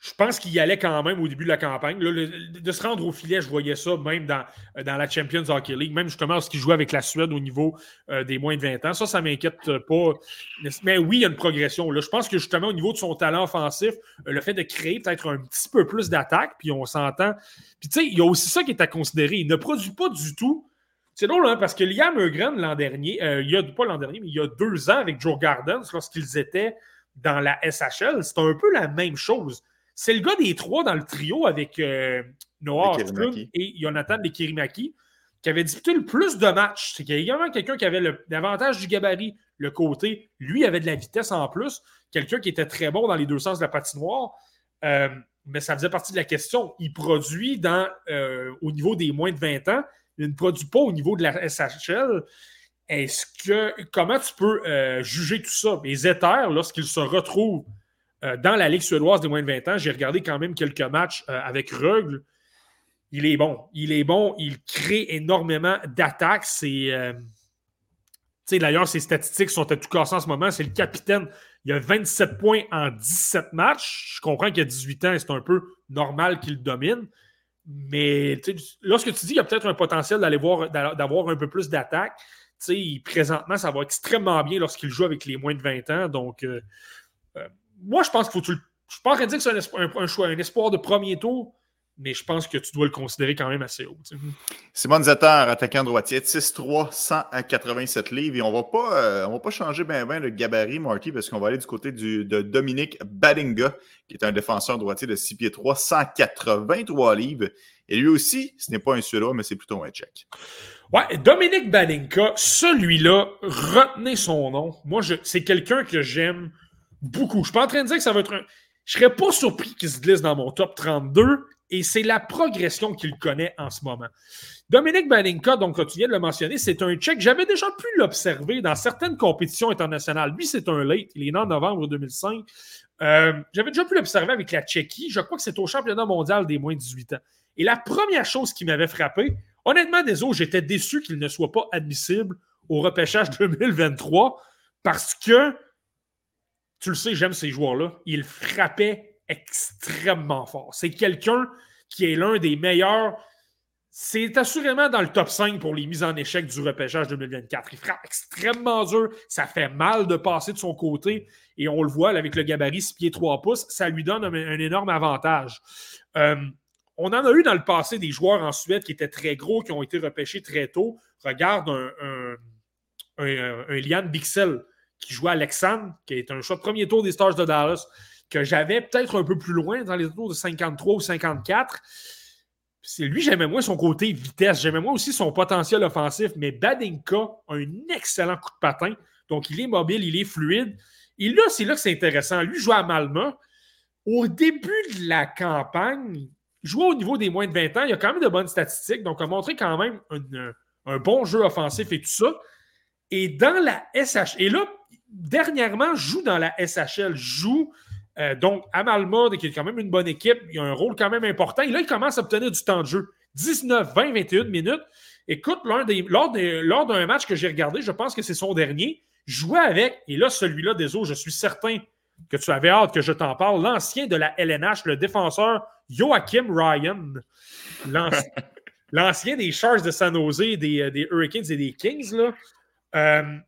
je pense qu'il y allait quand même au début de la campagne. de se rendre au filet, je voyais ça même dans, euh, dans la Champions Hockey League, même justement lorsqu'il jouait avec la Suède au niveau euh, des moins de 20 ans. Ça, ça m'inquiète pas. Mais oui, il y a une progression. Là. Je pense que justement au niveau de son talent offensif, euh, le fait de créer peut-être un petit peu plus d'attaque, puis on s'entend. Puis tu sais, il y a aussi ça qui est à considérer. Il ne produit pas du tout. C'est drôle, hein, parce que Liam Eugren, l'an dernier, il y a pas l'an dernier, mais il y a deux ans avec Joe Gardens, lorsqu'ils étaient dans la SHL, c'est un peu la même chose c'est le gars des trois dans le trio avec euh, Noah et Jonathan Kirimaki qui avait disputé le plus de matchs. C'est qu'il y a également quelqu'un qui avait l'avantage du gabarit, le côté. Lui avait de la vitesse en plus. Quelqu'un qui était très bon dans les deux sens de la patinoire. Euh, mais ça faisait partie de la question. Il produit dans, euh, au niveau des moins de 20 ans. Il ne produit pas au niveau de la SHL. Est-ce que comment tu peux juger tout ça? Les Ethers, lorsqu'ils se retrouvent euh, dans la Ligue suédoise des moins de 20 ans, j'ai regardé quand même quelques matchs euh, avec Rugle. Il est bon. Il est bon. Il crée énormément d'attaques. C'est. Euh, D'ailleurs, ses statistiques sont à tout casser en ce moment. C'est le capitaine. Il a 27 points en 17 matchs. Je comprends qu'il a 18 ans c'est un peu normal qu'il domine. Mais lorsque tu dis qu'il y a peut-être un potentiel d'aller voir, d'avoir un peu plus d'attaque, présentement, ça va extrêmement bien lorsqu'il joue avec les moins de 20 ans. Donc, moi, je pense qu'il faut tu le. Je ne suis pas en train de dire que c'est un, choix, un espoir de premier tour, mais je pense que tu dois le considérer quand même assez haut. Simon Zetter, attaquant droitier, 6-3, 187 livres. Et on va pas, euh, va pas changer bien ben le gabarit, Marty, parce qu'on va aller du côté du, de Dominique Badinga, qui est un défenseur droitier de 6 pieds 3, 183 livres. Et lui aussi, ce n'est pas un Suédois, mais c'est plutôt un Tchèque. Ouais, Dominique Badinka, celui-là, retenez son nom. Moi, c'est quelqu'un que j'aime beaucoup. Je suis pas en train de dire que ça va être un. Je serais pas surpris qu'il se glisse dans mon top 32 et c'est la progression qu'il connaît en ce moment. Dominique Badinka, donc, tu viens de le mentionner, c'est un Tchèque. J'avais déjà pu l'observer dans certaines compétitions internationales. Lui, c'est un late. Il est né en novembre 2005. Euh, j'avais déjà pu l'observer avec la Tchéquie. Je crois que c'est au championnat mondial des moins de 18 ans. Et la première chose qui m'avait frappé, Honnêtement, désolé, j'étais déçu qu'il ne soit pas admissible au repêchage 2023 parce que, tu le sais, j'aime ces joueurs-là. Il frappait extrêmement fort. C'est quelqu'un qui est l'un des meilleurs. C'est assurément dans le top 5 pour les mises en échec du repêchage 2024. Il frappe extrêmement dur. Ça fait mal de passer de son côté. Et on le voit avec le gabarit 6 pieds 3 pouces. Ça lui donne un, énorme avantage. Euh, on en a eu dans le passé des joueurs en Suède qui étaient très gros, qui ont été repêchés très tôt. Regarde un, un, Lian Bixel qui jouait à Alexandre, qui est un choix de premier tour des Stars de Dallas, que j'avais peut-être un peu plus loin dans les tours de 53 ou 54. C'est lui, j'aimais moins son côté vitesse, j'aimais moins aussi son potentiel offensif, mais Badinka a un excellent coup de patin. Donc, il est mobile, il est fluide. Et là, c'est là que c'est intéressant. Lui joue à Malma. Au début de la campagne, jouait au niveau des moins de 20 ans. Il a quand même de bonnes statistiques, donc a montré quand même un, bon jeu offensif et tout ça. Et dans la SHL, et là, dernièrement, joue dans la SHL, joue euh, donc à Malmode, qui est quand même une bonne équipe. Il a un rôle quand même important. Et là, il commence à obtenir du temps de jeu. 19, 20, 21 minutes. Écoute, des, lors, lors d'un match que j'ai regardé, je pense que c'est son dernier, jouait avec, et là, celui-là, des autres, je suis certain que tu avais hâte que je t'en parle, l'ancien de la LNH, le défenseur Joachim Ryan, l'ancien des Sharks de San Jose, des, euh, des, Hurricanes et des Kings. Là. Euh,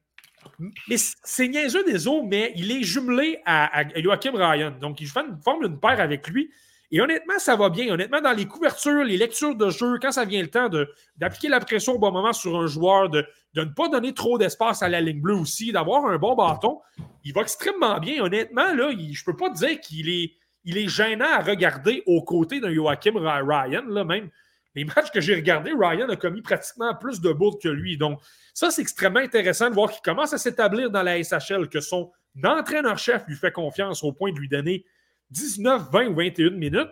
mais c'est niaiseux des eaux, mais il est jumelé à, Joachim Ryan. Donc, il forme une paire avec lui. Et honnêtement, ça va bien. Honnêtement, dans les couvertures, les lectures de jeu, quand ça vient le temps d'appliquer la pression au bon moment sur un joueur, de, de ne pas donner trop d'espace à la ligne bleue aussi, d'avoir un bon bâton, il va extrêmement bien. Honnêtement, là, je ne peux pas dire qu'il est, il est gênant à regarder aux côtés d'un Joachim Ryan. Là, même les matchs que j'ai regardés, Ryan a commis pratiquement plus de bouts que lui. Donc, ça, c'est extrêmement intéressant de voir qu'il commence à s'établir dans la SHL, que son entraîneur-chef lui fait confiance au point de lui donner 19, 20 ou 21 minutes.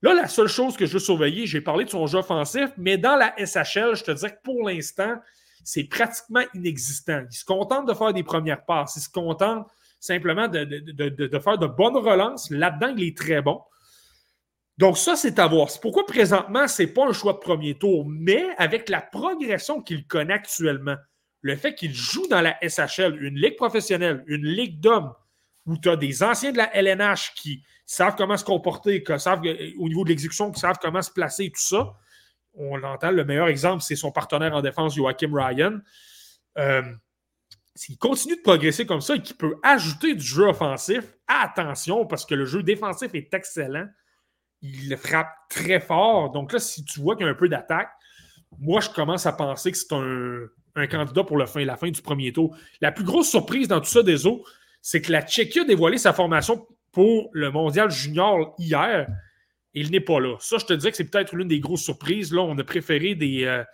Là, la seule chose que je veux surveiller, j'ai parlé de son jeu offensif, mais dans la SHL, je te dirais que pour l'instant, c'est pratiquement inexistant. Il se contente de faire des premières passes. Il se contente simplement de faire de bonnes relances. Là-dedans, il est très bon. Donc, ça, c'est à voir. C'est pourquoi présentement, ce n'est pas un choix de premier tour, mais avec la progression qu'il connaît actuellement, le fait qu'il joue dans la SHL, une ligue professionnelle, une ligue d'hommes, où tu as des anciens de la LNH qui savent comment se comporter, qui savent euh, au niveau de l'exécution, qui savent comment se placer et tout ça. On l'entend, le meilleur exemple, c'est son partenaire en défense, Joachim Ryan. Euh, s'il continue de progresser comme ça et qu'il peut ajouter du jeu offensif, attention, parce que le jeu défensif est excellent il frappe très fort. Donc là, si tu vois qu'il y a un peu d'attaque, moi, je commence à penser que c'est un, candidat pour la fin, la fin du premier tour. La plus grosse surprise dans tout ça des eaux, c'est que la Tchéquie a dévoilé sa formation pour le mondial junior hier. Et il n'est pas là. Ça, je te dis que c'est peut-être l'une des grosses surprises. Là, on a préféré des. Euh,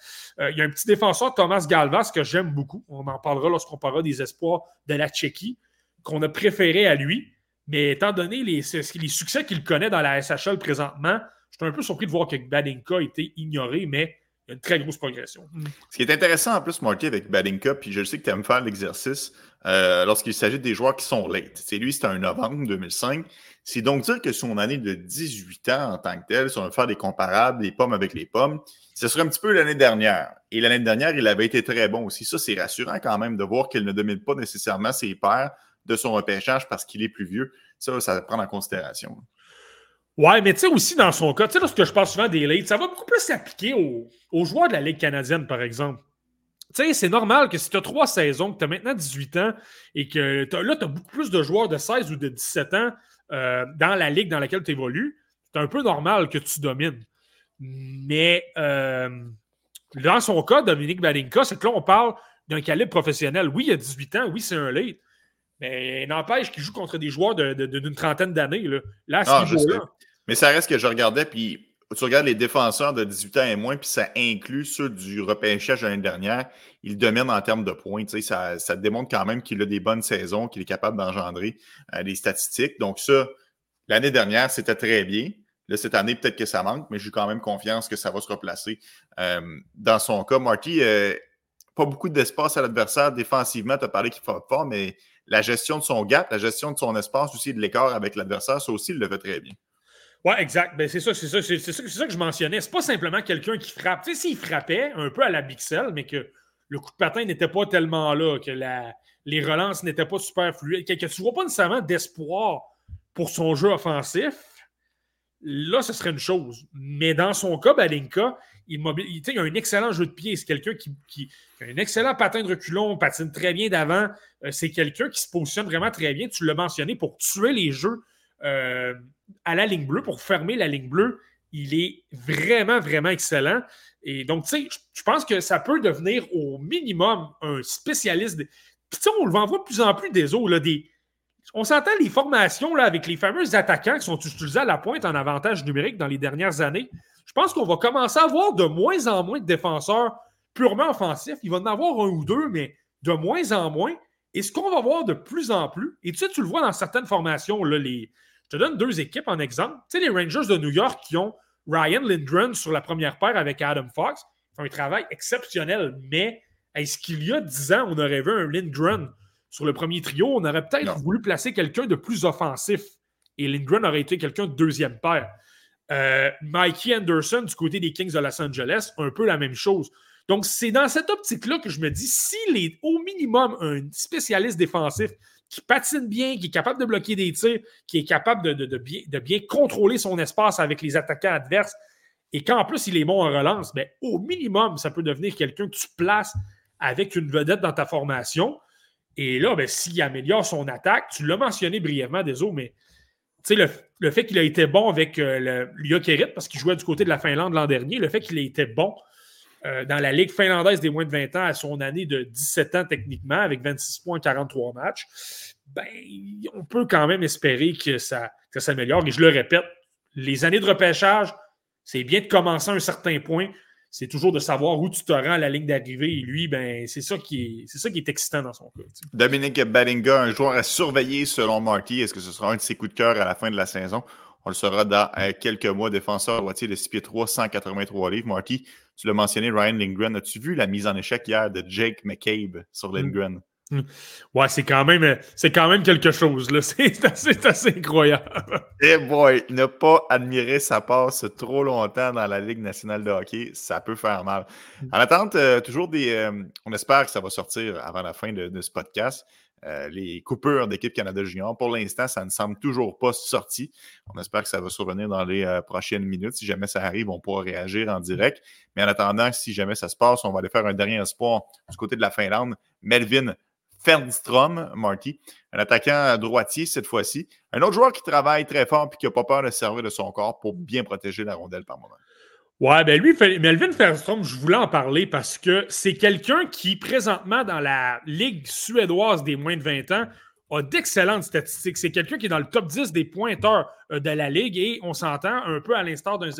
euh, il y a un petit défenseur, Thomas Galvas, que j'aime beaucoup. On en parlera lorsqu'on parlera des espoirs de la Tchéquie, qu'on a préféré à lui. Mais étant donné les, succès qu'il connaît dans la SHL présentement, je suis un peu surpris de voir que Badinka a été ignoré, mais il y a une très grosse progression. Hmm. Ce qui est intéressant en plus, Marty, avec Badinka, puis je sais que tu aimes faire l'exercice euh, lorsqu'il s'agit des joueurs qui sont late. C'est lui, c'était un novembre 2005. C'est donc dire que son année de 18 ans en tant que tel, si on veut faire des comparables, les pommes avec les pommes, ce serait un petit peu l'année dernière. Et l'année dernière, il avait été très bon aussi. Ça, c'est rassurant quand même de voir qu'il ne domine pas nécessairement ses pairs de son repêchage parce qu'il est plus vieux. Ça, ça va prendre en considération. Ouais, mais tu sais aussi dans son cas, tu sais, lorsque je parle souvent des late, ça va beaucoup plus s'appliquer aux, joueurs de la Ligue canadienne, par exemple. Tu sais, c'est normal que si tu as trois saisons, que tu as maintenant 18 ans et que là, tu as beaucoup plus de joueurs de 16 ou de 17 ans euh, dans la ligue dans laquelle tu évolues, c'est un peu normal que tu domines. Mais euh, dans son cas, Dominique Balinka, c'est que là, on parle d'un calibre professionnel. Oui, il a 18 ans, oui, c'est un late. Mais n'empêche qu'il joue contre des joueurs d'une trentaine d'années. Là, à ce ah, niveau-là. Mais ça reste que je regardais, puis tu regardes les défenseurs de 18 ans et moins, puis ça inclut ceux du repêchage l'année dernière. Il domine en termes de points. Ça, ça démontre quand même qu'il a des bonnes saisons, qu'il est capable d'engendrer euh, des statistiques. Donc, ça, l'année dernière, c'était très bien. Là, cette année, peut-être que ça manque, mais j'ai quand même confiance que ça va se replacer. Euh, dans son cas, Marty, euh, pas beaucoup d'espace à l'adversaire. Défensivement, tu as parlé qu'il faut fort, mais la gestion de son gap, la gestion de son espace aussi, de l'écart avec l'adversaire, ça aussi, il le fait très bien. Oui, exact. Ben, c'est ça, c'est ça, c'est ça, ça, que je mentionnais. C'est pas simplement quelqu'un qui frappe. Tu sais, s'il frappait un peu à la Bixel, mais que le coup de patin n'était pas tellement là, que la, les relances n'étaient pas super fluides, que, que tu ne vois pas nécessairement d'espoir pour son jeu offensif, là, ce serait une chose. Mais dans son cas, Balinka, il, a un excellent jeu de pied. C'est quelqu'un qui, a un excellent patin de reculon, patine très bien d'avant. Euh, c'est quelqu'un qui se positionne vraiment très bien. Tu l'as mentionné pour tuer les jeux euh, à la ligne bleue, pour fermer la ligne bleue. Il est vraiment, vraiment excellent. Et donc, tu sais, je pense que ça peut devenir au minimum un spécialiste. Puis, tu sais, on le voit de plus en plus des des, on s'entend les formations là, avec les fameux attaquants qui sont utilisés à la pointe en avantage numérique dans les dernières années. Je pense qu'on va commencer à avoir de moins en moins de défenseurs purement offensifs. Il va en avoir un ou deux, mais de moins en moins. Et ce qu'on va voir de plus en plus, et tu sais, tu le vois dans certaines formations, là, les... je te donne deux équipes en exemple. Tu sais, les Rangers de New York qui ont Ryan Lindgren sur la première paire avec Adam Fox, font un travail exceptionnel. Mais est-ce qu'il y a dix ans, on aurait vu un Lindgren sur le premier trio, on aurait peut-être voulu placer quelqu'un de plus offensif. Et Lindgren aurait été quelqu'un de deuxième paire. Euh, Mikey Anderson du côté des Kings de Los Angeles, un peu la même chose. Donc, c'est dans cette optique-là que je me dis, s'il est au minimum un spécialiste défensif qui patine bien, qui est capable de bloquer des tirs, qui est capable de, bien, contrôler son espace avec les attaquants adverses, et qu'en plus il est bon en relance, bien, au minimum, ça peut devenir quelqu'un que tu places avec une vedette dans ta formation. Et là, ben, s'il améliore son attaque, tu l'as mentionné brièvement, désolé, mais le, le fait qu'il a été bon avec euh, le parce qu'il jouait du côté de la Finlande l'an dernier, le fait qu'il ait été bon euh, dans la Ligue finlandaise des moins de 20 ans à son année de 17 ans techniquement, avec 26 points, 43 matchs, ben, on peut quand même espérer que ça, que ça s'améliore. Et je le répète, les années de repêchage, c'est bien de commencer à un certain point, c'est toujours de savoir où tu te rends à la ligne d'arrivée. Et lui, ben, c'est ça, qui est, c'est ça qui est excitant dans son cas. Dominique Badinga, un joueur à surveiller selon Marty. Est-ce que ce sera un de ses coups de cœur à la fin de la saison? On le saura dans euh, quelques mois. Défenseur droitier de 6 pieds 3, 183 livres. Marty, tu l'as mentionné, Ryan Lindgren. As-tu vu la mise en échec hier de Jake McCabe sur. Lindgren? Ouais, c'est quand même c'est quand même quelque chose. Là. C'est, assez, assez, incroyable. Et eh boy, ne pas admirer sa passe trop longtemps dans la Ligue nationale de hockey, ça peut faire mal. Hmm. En attente, euh, toujours des. Euh, on espère que ça va sortir avant la fin de, ce podcast. Euh, les coupures d'équipe Canada Junior. Pour l'instant, ça ne semble toujours pas sorti. On espère que ça va survenir dans les prochaines minutes. Si jamais ça arrive, on pourra réagir en direct. Mais en attendant, si jamais ça se passe, on va aller faire un dernier espoir du côté de la Finlande. Melvin Fernstrom, Marty, un attaquant droitier cette fois-ci. Un autre joueur qui travaille très fort et qui n'a pas peur de servir de son corps pour bien protéger la rondelle par moment. Ouais, ben lui, Melvin Fernstrom, je voulais en parler parce que c'est quelqu'un qui, présentement, dans la Ligue suédoise des moins de 20 ans, a d'excellentes statistiques. C'est quelqu'un qui est dans le top 10 des pointeurs euh, de la Ligue et on s'entend un peu à l'instar d'un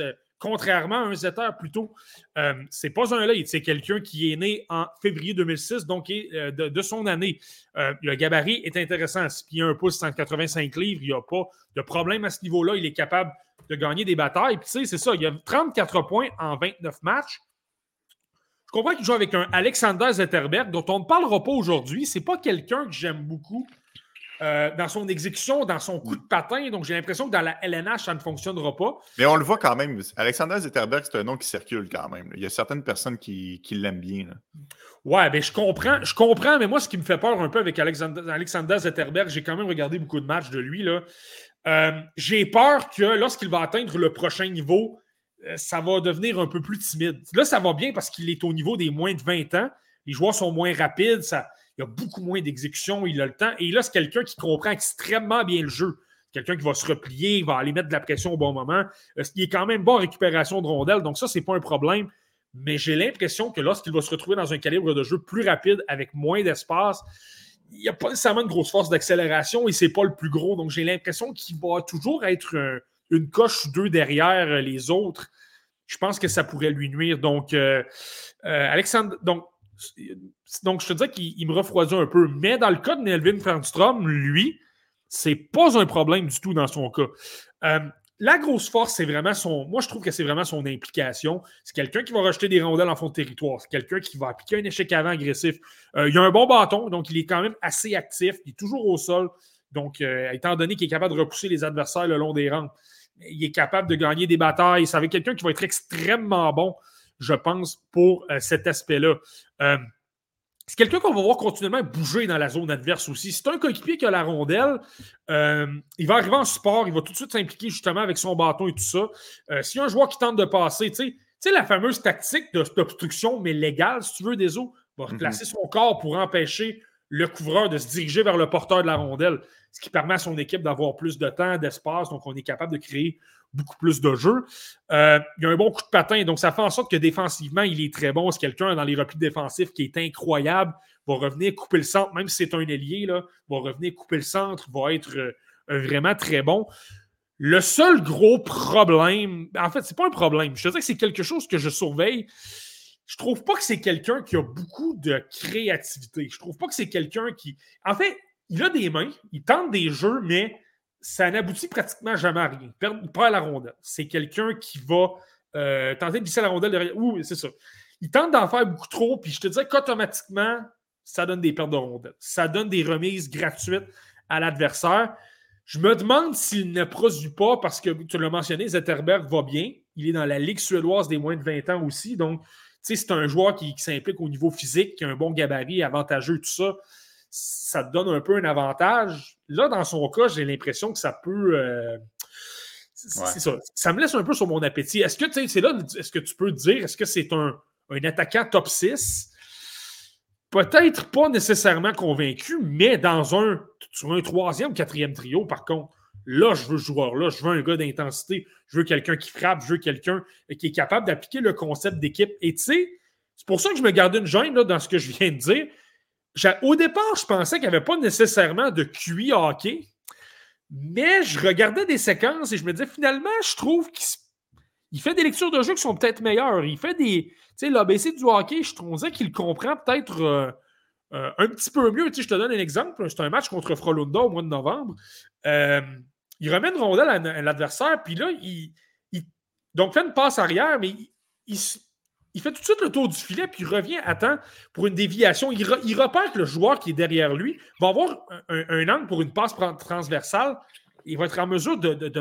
contrairement à un Zetter plutôt. Euh, c'est pas un late, c'est quelqu'un qui est né en février 2006, donc euh, de, son année. Euh, le gabarit est intéressant. 6 pieds 1 pouce, 185 livres, il n'y a pas de problème à ce niveau-là. Il est capable de gagner des batailles. Puis tu sais, c'est ça, il a 34 points en 29 matchs. Je comprends qu'il joue avec un Alexander Zetterberg, dont on ne parlera pas aujourd'hui. C'est pas quelqu'un que j'aime beaucoup euh, dans son exécution, dans son coup de patin. Donc, j'ai l'impression que dans la LNH, ça ne fonctionnera pas. Mais on le voit quand même. Alexander Zetterberg, c'est un nom qui circule quand même. Il y a certaines personnes qui, l'aiment bien. Ouais, ben je comprends, je comprends, mais moi, ce qui me fait peur un peu avec Alexander, Alexander Zetterberg, j'ai quand même regardé beaucoup de matchs de lui. Là. Euh, j'ai peur que lorsqu'il va atteindre le prochain niveau, euh, ça va devenir un peu plus timide. Là, ça va bien parce qu'il est au niveau des moins de 20 ans. Les joueurs sont moins rapides, ça, il a beaucoup moins d'exécution, il a le temps. Et là, c'est quelqu'un qui comprend extrêmement bien le jeu. Quelqu'un qui va se replier, il va aller mettre de la pression au bon moment. Euh, il est quand même bon en récupération de rondelles, donc ça, ce n'est pas un problème. Mais j'ai l'impression que lorsqu'il va se retrouver dans un calibre de jeu plus rapide, avec moins d'espace, il n'y a pas nécessairement de grosse force d'accélération et c'est pas le plus gros. Donc j'ai l'impression qu'il va toujours être une coche ou deux derrière euh, les autres. Je pense que ça pourrait lui nuire. Donc, euh, Alexandre, donc donc, je te dis qu'il me refroidit un peu. Mais dans le cas de Nelvin Franstrom, lui, c'est pas un problème du tout dans son cas. Euh, la grosse force, c'est vraiment son. Moi, je trouve que c'est vraiment son implication. C'est quelqu'un qui va rejeter des rondelles en fond de territoire. C'est quelqu'un qui va appliquer un échec avant agressif. Euh, il a un bon bâton, donc il est quand même assez actif. Il est toujours au sol. Donc, euh, étant donné qu'il est capable de repousser les adversaires le long des rangs, il est capable de gagner des batailles. C'est avec quelqu'un qui va être extrêmement bon je pense, pour euh, cet aspect-là. Euh, c'est quelqu'un qu'on va voir continuellement bouger dans la zone adverse aussi. C'est un coéquipier qui a la rondelle. Euh, il va arriver en support, il va tout de suite s'impliquer justement avec son bâton et tout ça. S'il y a un joueur qui tente de passer, tu sais, la fameuse tactique d'obstruction, mais légale, si tu veux, des eaux, va mhm. placer son corps pour empêcher le couvreur de se diriger vers le porteur de la rondelle, ce qui permet à son équipe d'avoir plus de temps, d'espace. Donc, on est capable de créer beaucoup plus de jeux. Euh, il a un bon coup de patin, donc ça fait en sorte que défensivement, il est très bon. C'est quelqu'un dans les replis défensifs qui est incroyable, va revenir couper le centre, même si c'est un ailier, va revenir couper le centre, va être euh, vraiment très bon. Le seul gros problème, en fait, c'est pas un problème. Je te dis que c'est quelque chose que je surveille. Je trouve pas que c'est quelqu'un qui a beaucoup de créativité. Je trouve pas que c'est quelqu'un qui. En fait, il a des mains, il tente des jeux, mais ça n'aboutit pratiquement jamais à rien. Il perd la rondelle. C'est quelqu'un qui va euh, tenter de glisser la rondelle derrière. Oui, c'est ça. Il tente d'en faire beaucoup trop, puis je te disais qu'automatiquement, ça donne des pertes de rondelles. Ça donne des remises gratuites à l'adversaire. Je me demande s'il ne produit pas, parce que tu l'as mentionné, Zetterberg va bien. Il est dans la Ligue suédoise des moins de 20 ans aussi. Donc, c'est un joueur qui, qui s'implique au niveau physique, qui a un bon gabarit, avantageux, tout ça ça te donne un peu un avantage. Là, dans son cas, j'ai l'impression que ça peut. Euh, c'est ça. Ça me laisse un peu sur mon appétit. Est-ce que c'est là, est-ce que tu peux dire, est-ce que c'est un, attaquant top 6? Peut-être pas nécessairement convaincu, mais dans un, sur un troisième quatrième trio, par contre, là, je veux joueur-là, je veux un gars d'intensité, je veux quelqu'un qui frappe, je veux quelqu'un qui est capable d'appliquer le concept d'équipe. Et tu sais, c'est pour ça que je me garde une gêne là, dans ce que je viens de dire. Au départ, je pensais qu'il n'y avait pas nécessairement de QI hockey, mais je regardais des séquences et je me disais finalement, je trouve qu'il fait des lectures de jeu qui sont peut-être meilleures. Il fait des. Tu sais, l'ABC du hockey, je trouvais qu'il comprend peut-être euh, euh, un petit peu mieux. Tu sais, je te donne un exemple. C'est un match contre Frolunda au mois de novembre. Euh, il remet une rondelle à, l'adversaire, puis là, il, donc fait une passe arrière, mais il, fait tout de suite le tour du filet, puis il revient à temps pour une déviation. Il, repère que le joueur qui est derrière lui va avoir un, angle pour une passe transversale. Il va être en mesure de,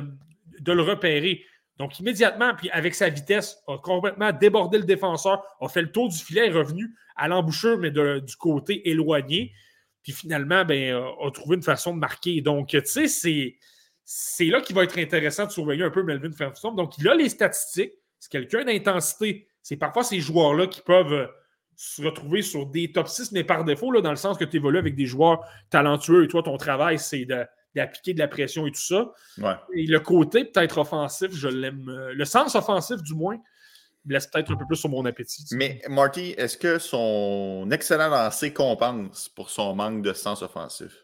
le repérer. Donc, immédiatement, puis avec sa vitesse, a complètement débordé le défenseur, a fait le tour du filet, est revenu à l'embouchure, mais du côté éloigné. Puis finalement, ben, a, trouvé une façon de marquer. Donc, tu sais, c'est, c'est là qu'il va être intéressant de surveiller un peu Melvin Ferguson. Donc, il a les statistiques. C'est quelqu'un d'intensité? C'est parfois ces joueurs-là qui peuvent euh, se retrouver sur des top 6, mais par défaut, là, dans le sens que tu évolues avec des joueurs talentueux et toi, ton travail, c'est d'appliquer de, la pression et tout ça. Et le côté peut-être offensif, je l'aime. Euh, le sens offensif, du moins, me laisse peut-être un peu plus sur mon appétit. Mais Marty, est-ce que son excellent lancer compense pour son manque de sens offensif?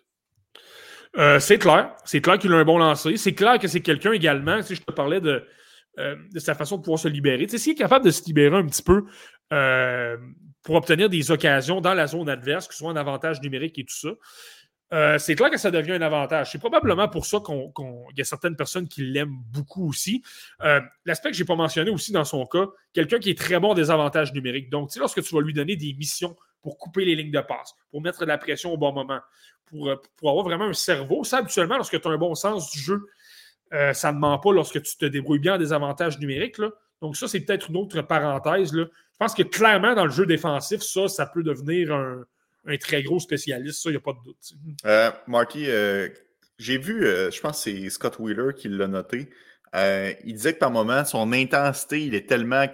Euh, c'est clair. C'est clair qu'il a un bon lancer. C'est clair que c'est quelqu'un également, si je te parlais de, euh, de sa façon de pouvoir se libérer. Tu sais, s'il est capable de se libérer un petit peu euh, pour obtenir des occasions dans la zone adverse, que ce soit un avantage numérique et tout ça, c'est clair que ça devient un avantage. C'est probablement pour ça qu'il y a certaines personnes qui l'aiment beaucoup aussi. L'aspect que je n'ai pas mentionné aussi dans son cas, quelqu'un qui est très bon des avantages numériques. Donc, lorsque tu vas lui donner des missions pour couper les lignes de passe, pour mettre de la pression au bon moment, pour, pour avoir vraiment un cerveau. Ça, habituellement, lorsque tu as un bon sens du jeu, ça ne ment pas lorsque tu te débrouilles bien en des avantages numériques. Là. Donc, ça, c'est peut-être une autre parenthèse. Là. Je pense que clairement, dans le jeu défensif, ça, ça peut devenir un, un très gros spécialiste, ça, il n'y a pas de doute. Euh, Marty, euh, j'ai vu, euh, je pense que c'est Scott Wheeler qui l'a noté. il disait que par moment, son intensité, il est tellement,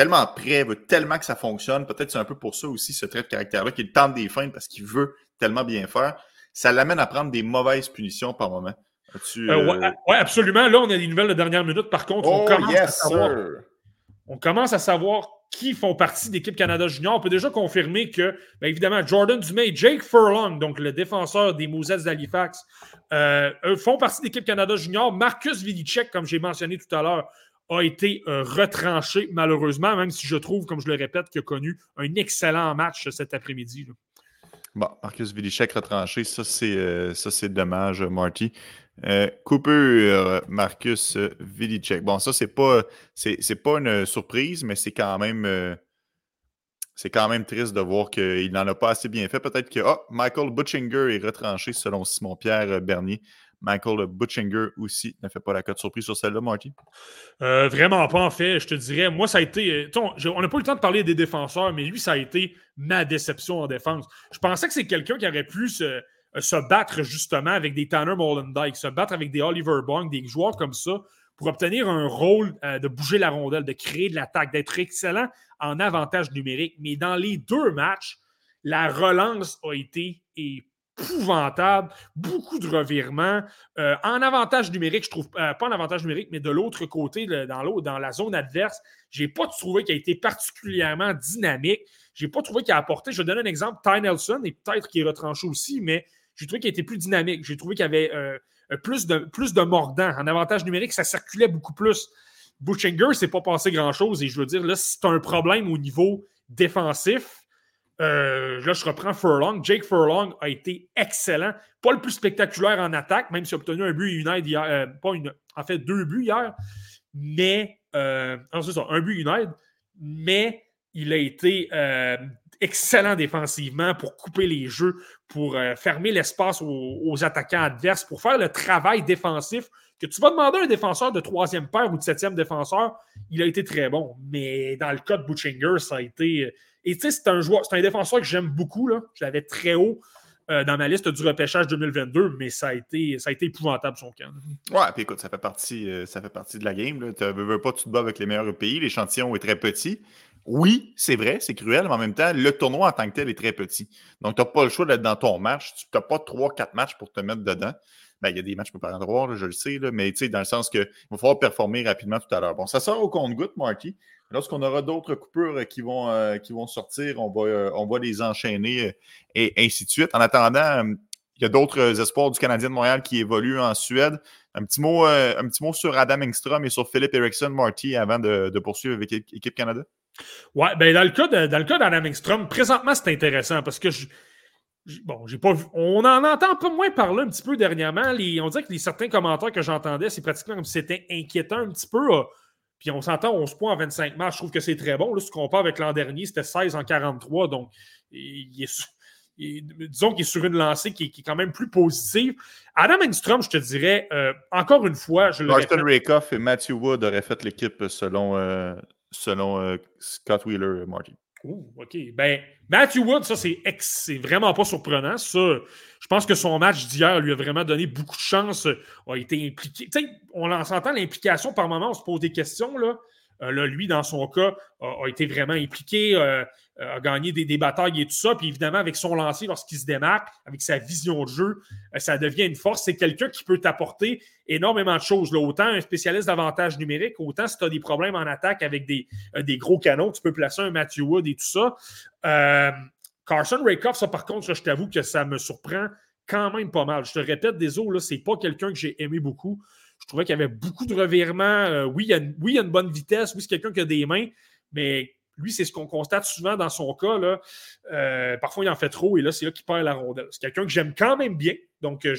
tellement prêt, veut tellement que ça fonctionne. Peut-être c'est un peu pour ça aussi, ce trait de caractère-là, qu'il tente des feintes parce qu'il veut tellement bien faire. Ça l'amène à prendre des mauvaises punitions par moment. Oui, ouais, absolument. Là, on a des nouvelles de dernière minute. Par contre, on, oh, commence à savoir, on commence à savoir qui font partie d'équipe Canada Junior. On peut déjà confirmer que, bien évidemment, Jordan Dumais et Jake Furlong, donc le défenseur des Mousettes d'Halifax, euh, font partie d'équipe Canada Junior. Marcus Vilicek, comme j'ai mentionné tout à l'heure, a été euh, retranché malheureusement, même si je trouve, comme je le répète, qu'il a connu un excellent match cet après-midi. Bon, Marcus Vilicek retranché, ça c'est euh, dommage, Marty. Euh, Cooper, Marcus Vilicek. Bon, ça, c'est pas, c'est, pas une surprise, mais c'est quand même. C'est quand même triste de voir qu'il n'en a pas assez bien fait. Peut-être que oh, Michael Butchinger est retranché selon Simon-Pierre Bernier. Michael Butchinger aussi ne fait pas la cote surprise sur celle-là, Marty? Euh, vraiment pas, en fait. Je te dirais, moi, ça a été. On n'a pas eu le temps de parler des défenseurs, mais lui, ça a été ma déception en défense. Je pensais que c'est quelqu'un qui aurait pu se, euh, se battre justement avec des Tanner Molendyke, se battre avec des Oliver Bong, des joueurs comme ça, pour obtenir un rôle euh, de bouger la rondelle, de créer de l'attaque, d'être excellent en avantage numérique. Mais dans les deux matchs, la relance a été épouvantable, beaucoup de revirements. Euh, en avantage numérique, je trouve, pas en avantage numérique, mais de l'autre côté, dans, l'autre, dans la zone adverse, j'ai pas trouvé qu'il a été particulièrement dynamique. J'ai pas trouvé qu'il a apporté. Je vais donner un exemple. Ty Nelson, et peut-être qu'il est retranché aussi, mais j'ai trouvé qu'il était plus dynamique. J'ai trouvé qu'il y avait euh, plus, de, plus de mordant. En avantage numérique, ça circulait beaucoup plus. Butchinger, c'est pas passé grand-chose. Et je veux dire, là, c'est un problème au niveau défensif. Euh, là, je reprends Furlong. Jake Furlong a été excellent. Pas le plus spectaculaire en attaque, même s'il a obtenu un but United hier. Euh, pas une, en fait, deux buts hier. Mais. non, c'est ça, un but United. Mais il a été excellent défensivement pour couper les jeux, pour euh, fermer l'espace aux, attaquants adverses, pour faire le travail défensif que tu vas demander à un défenseur de troisième paire ou de septième défenseur. Il a été très bon. Mais dans le cas de Butchinger, ça a été. Euh, et tu sais, c'est un joueur, c'est un défenseur que j'aime beaucoup. Là. Je l'avais très haut. Euh, dans ma liste du repêchage 2022, mais ça a été, ça a été épouvantable son camp. Ouais, puis écoute, ça fait partie, ça fait partie de la game. Tu ne veux pas, tu te bats avec les meilleurs pays. L'échantillon est très petit. Oui, c'est vrai, c'est cruel, mais en même temps, le tournoi en tant que tel est très petit. Donc, tu n'as pas le choix d'être dans ton match. Tu n'as pas trois, quatre matchs pour te mettre dedans. Ben, il y a des matchs pour pas endroit, je le sais, là, mais dans le sens qu'il va falloir performer rapidement tout à l'heure. Bon, ça sort au compte-goutte, Marty. Lorsqu'on aura d'autres coupures euh, qui vont, euh, qui vont sortir, on va, euh, on va les enchaîner et ainsi de suite. En attendant, il y a d'autres espoirs du Canadien de Montréal qui évoluent en Suède. Un petit mot, un petit mot sur Adam Engstrom et sur Philippe Eriksson, Marty, avant de, poursuivre avec l'équipe Canada. Ouais, ben dans le cas dans le cas d'Adam Engstrom, présentement, c'est intéressant parce que bon, j'ai pas vu. On en entend un peu moins parler un petit peu dernièrement. on dirait que les certains commentaires que j'entendais, c'est pratiquement comme si c'était inquiétant un petit peu. Puis on s'entend 11 points en 25 matchs. Je trouve que c'est très bon. Là, si tu compares avec l'an dernier, c'était 16 en 43. Donc, il est, disons qu'il est sur une lancée qui, est quand même plus positive. Adam Engstrom, je te dirais, euh, encore une fois, je le Martin Rakoff et Matthew Wood auraient fait l'équipe selon, euh, selon euh, Scott Wheeler et Marty. OK. Ben, Matthew Wood, ça, c'est vraiment pas surprenant. Ça, je pense que son match d'hier lui a vraiment donné beaucoup de chance, a été impliqué. Tu sais, on s'entend l'implication par moment, on se pose des questions, là. Euh, lui, dans son cas, a, été vraiment impliqué, euh, a gagné des, batailles et tout ça. Puis évidemment, avec son lancer, lorsqu'il se démarque, avec sa vision de jeu, euh, ça devient une force. C'est quelqu'un qui peut t'apporter énormément de choses. Là. Autant un spécialiste d'avantage numérique, autant si tu as des problèmes en attaque avec des, des, gros canons, tu peux placer un Matthew Wood et tout ça. Carson Rakoff, ça par contre, je t'avoue que ça me surprend quand même pas mal. Je te répète, des là, c'est pas quelqu'un que j'ai aimé beaucoup. Je trouvais qu'il y avait beaucoup de revirements. Euh, oui, il y, a, une bonne vitesse. Oui, c'est quelqu'un qui a des mains, mais lui, c'est ce qu'on constate souvent dans son cas. Euh, parfois, il en fait trop et là, c'est là qu'il perd la rondelle. C'est quelqu'un que j'aime quand même bien. Donc, euh,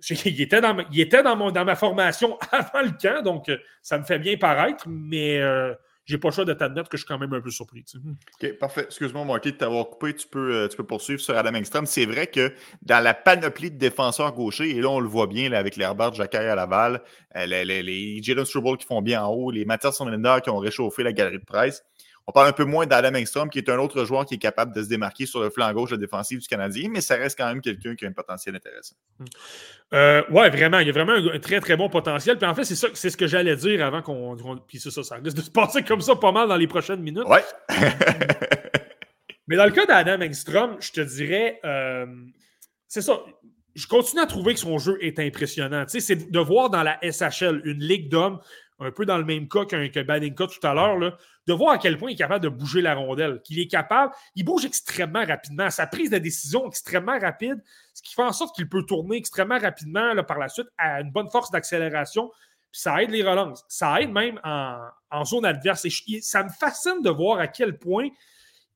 il était, dans, dans ma formation avant le camp, donc ça me fait bien paraître, mais j'ai pas le choix de t'admettre que je suis quand même un peu surpris. OK, parfait. Excuse-moi, Marty, de t'avoir coupé. Tu peux, euh, tu peux poursuivre sur Adam Engstrom. C'est vrai que dans la panoplie de défenseurs gauchers, et là, on le voit bien là, avec les Herbert Jacquet à Laval, euh, les, les, les Jalen Struble qui font bien en haut, les Mathias Sonlinder qui ont réchauffé la galerie de presse. On parle un peu moins d'Adam Engstrom, qui est un autre joueur qui est capable de se démarquer sur le flanc gauche de défensive du Canadien, mais ça reste quand même quelqu'un qui a un potentiel intéressant. Euh, ouais, vraiment. Il y a vraiment un, très, très bon potentiel. Puis en fait, c'est ça, c'est ce que j'allais dire avant qu'on. puis c'est ça, ça risque de se passer comme ça pas mal dans les prochaines minutes. Ouais. mais dans le cas d'Adam Engstrom, je te dirais. Euh, c'est ça. Je continue à trouver que son jeu est impressionnant. Tu sais, c'est de voir dans la SHL une ligue d'hommes un peu dans le même cas qu'un que Badinka tout à l'heure, de voir à quel point il est capable de bouger la rondelle, qu'il est capable, il bouge extrêmement rapidement, sa prise de décision extrêmement rapide, ce qui fait en sorte qu'il peut tourner extrêmement rapidement par la suite à une bonne force d'accélération, puis ça aide les relances, ça aide même en, zone adverse. Et ça me fascine de voir à quel point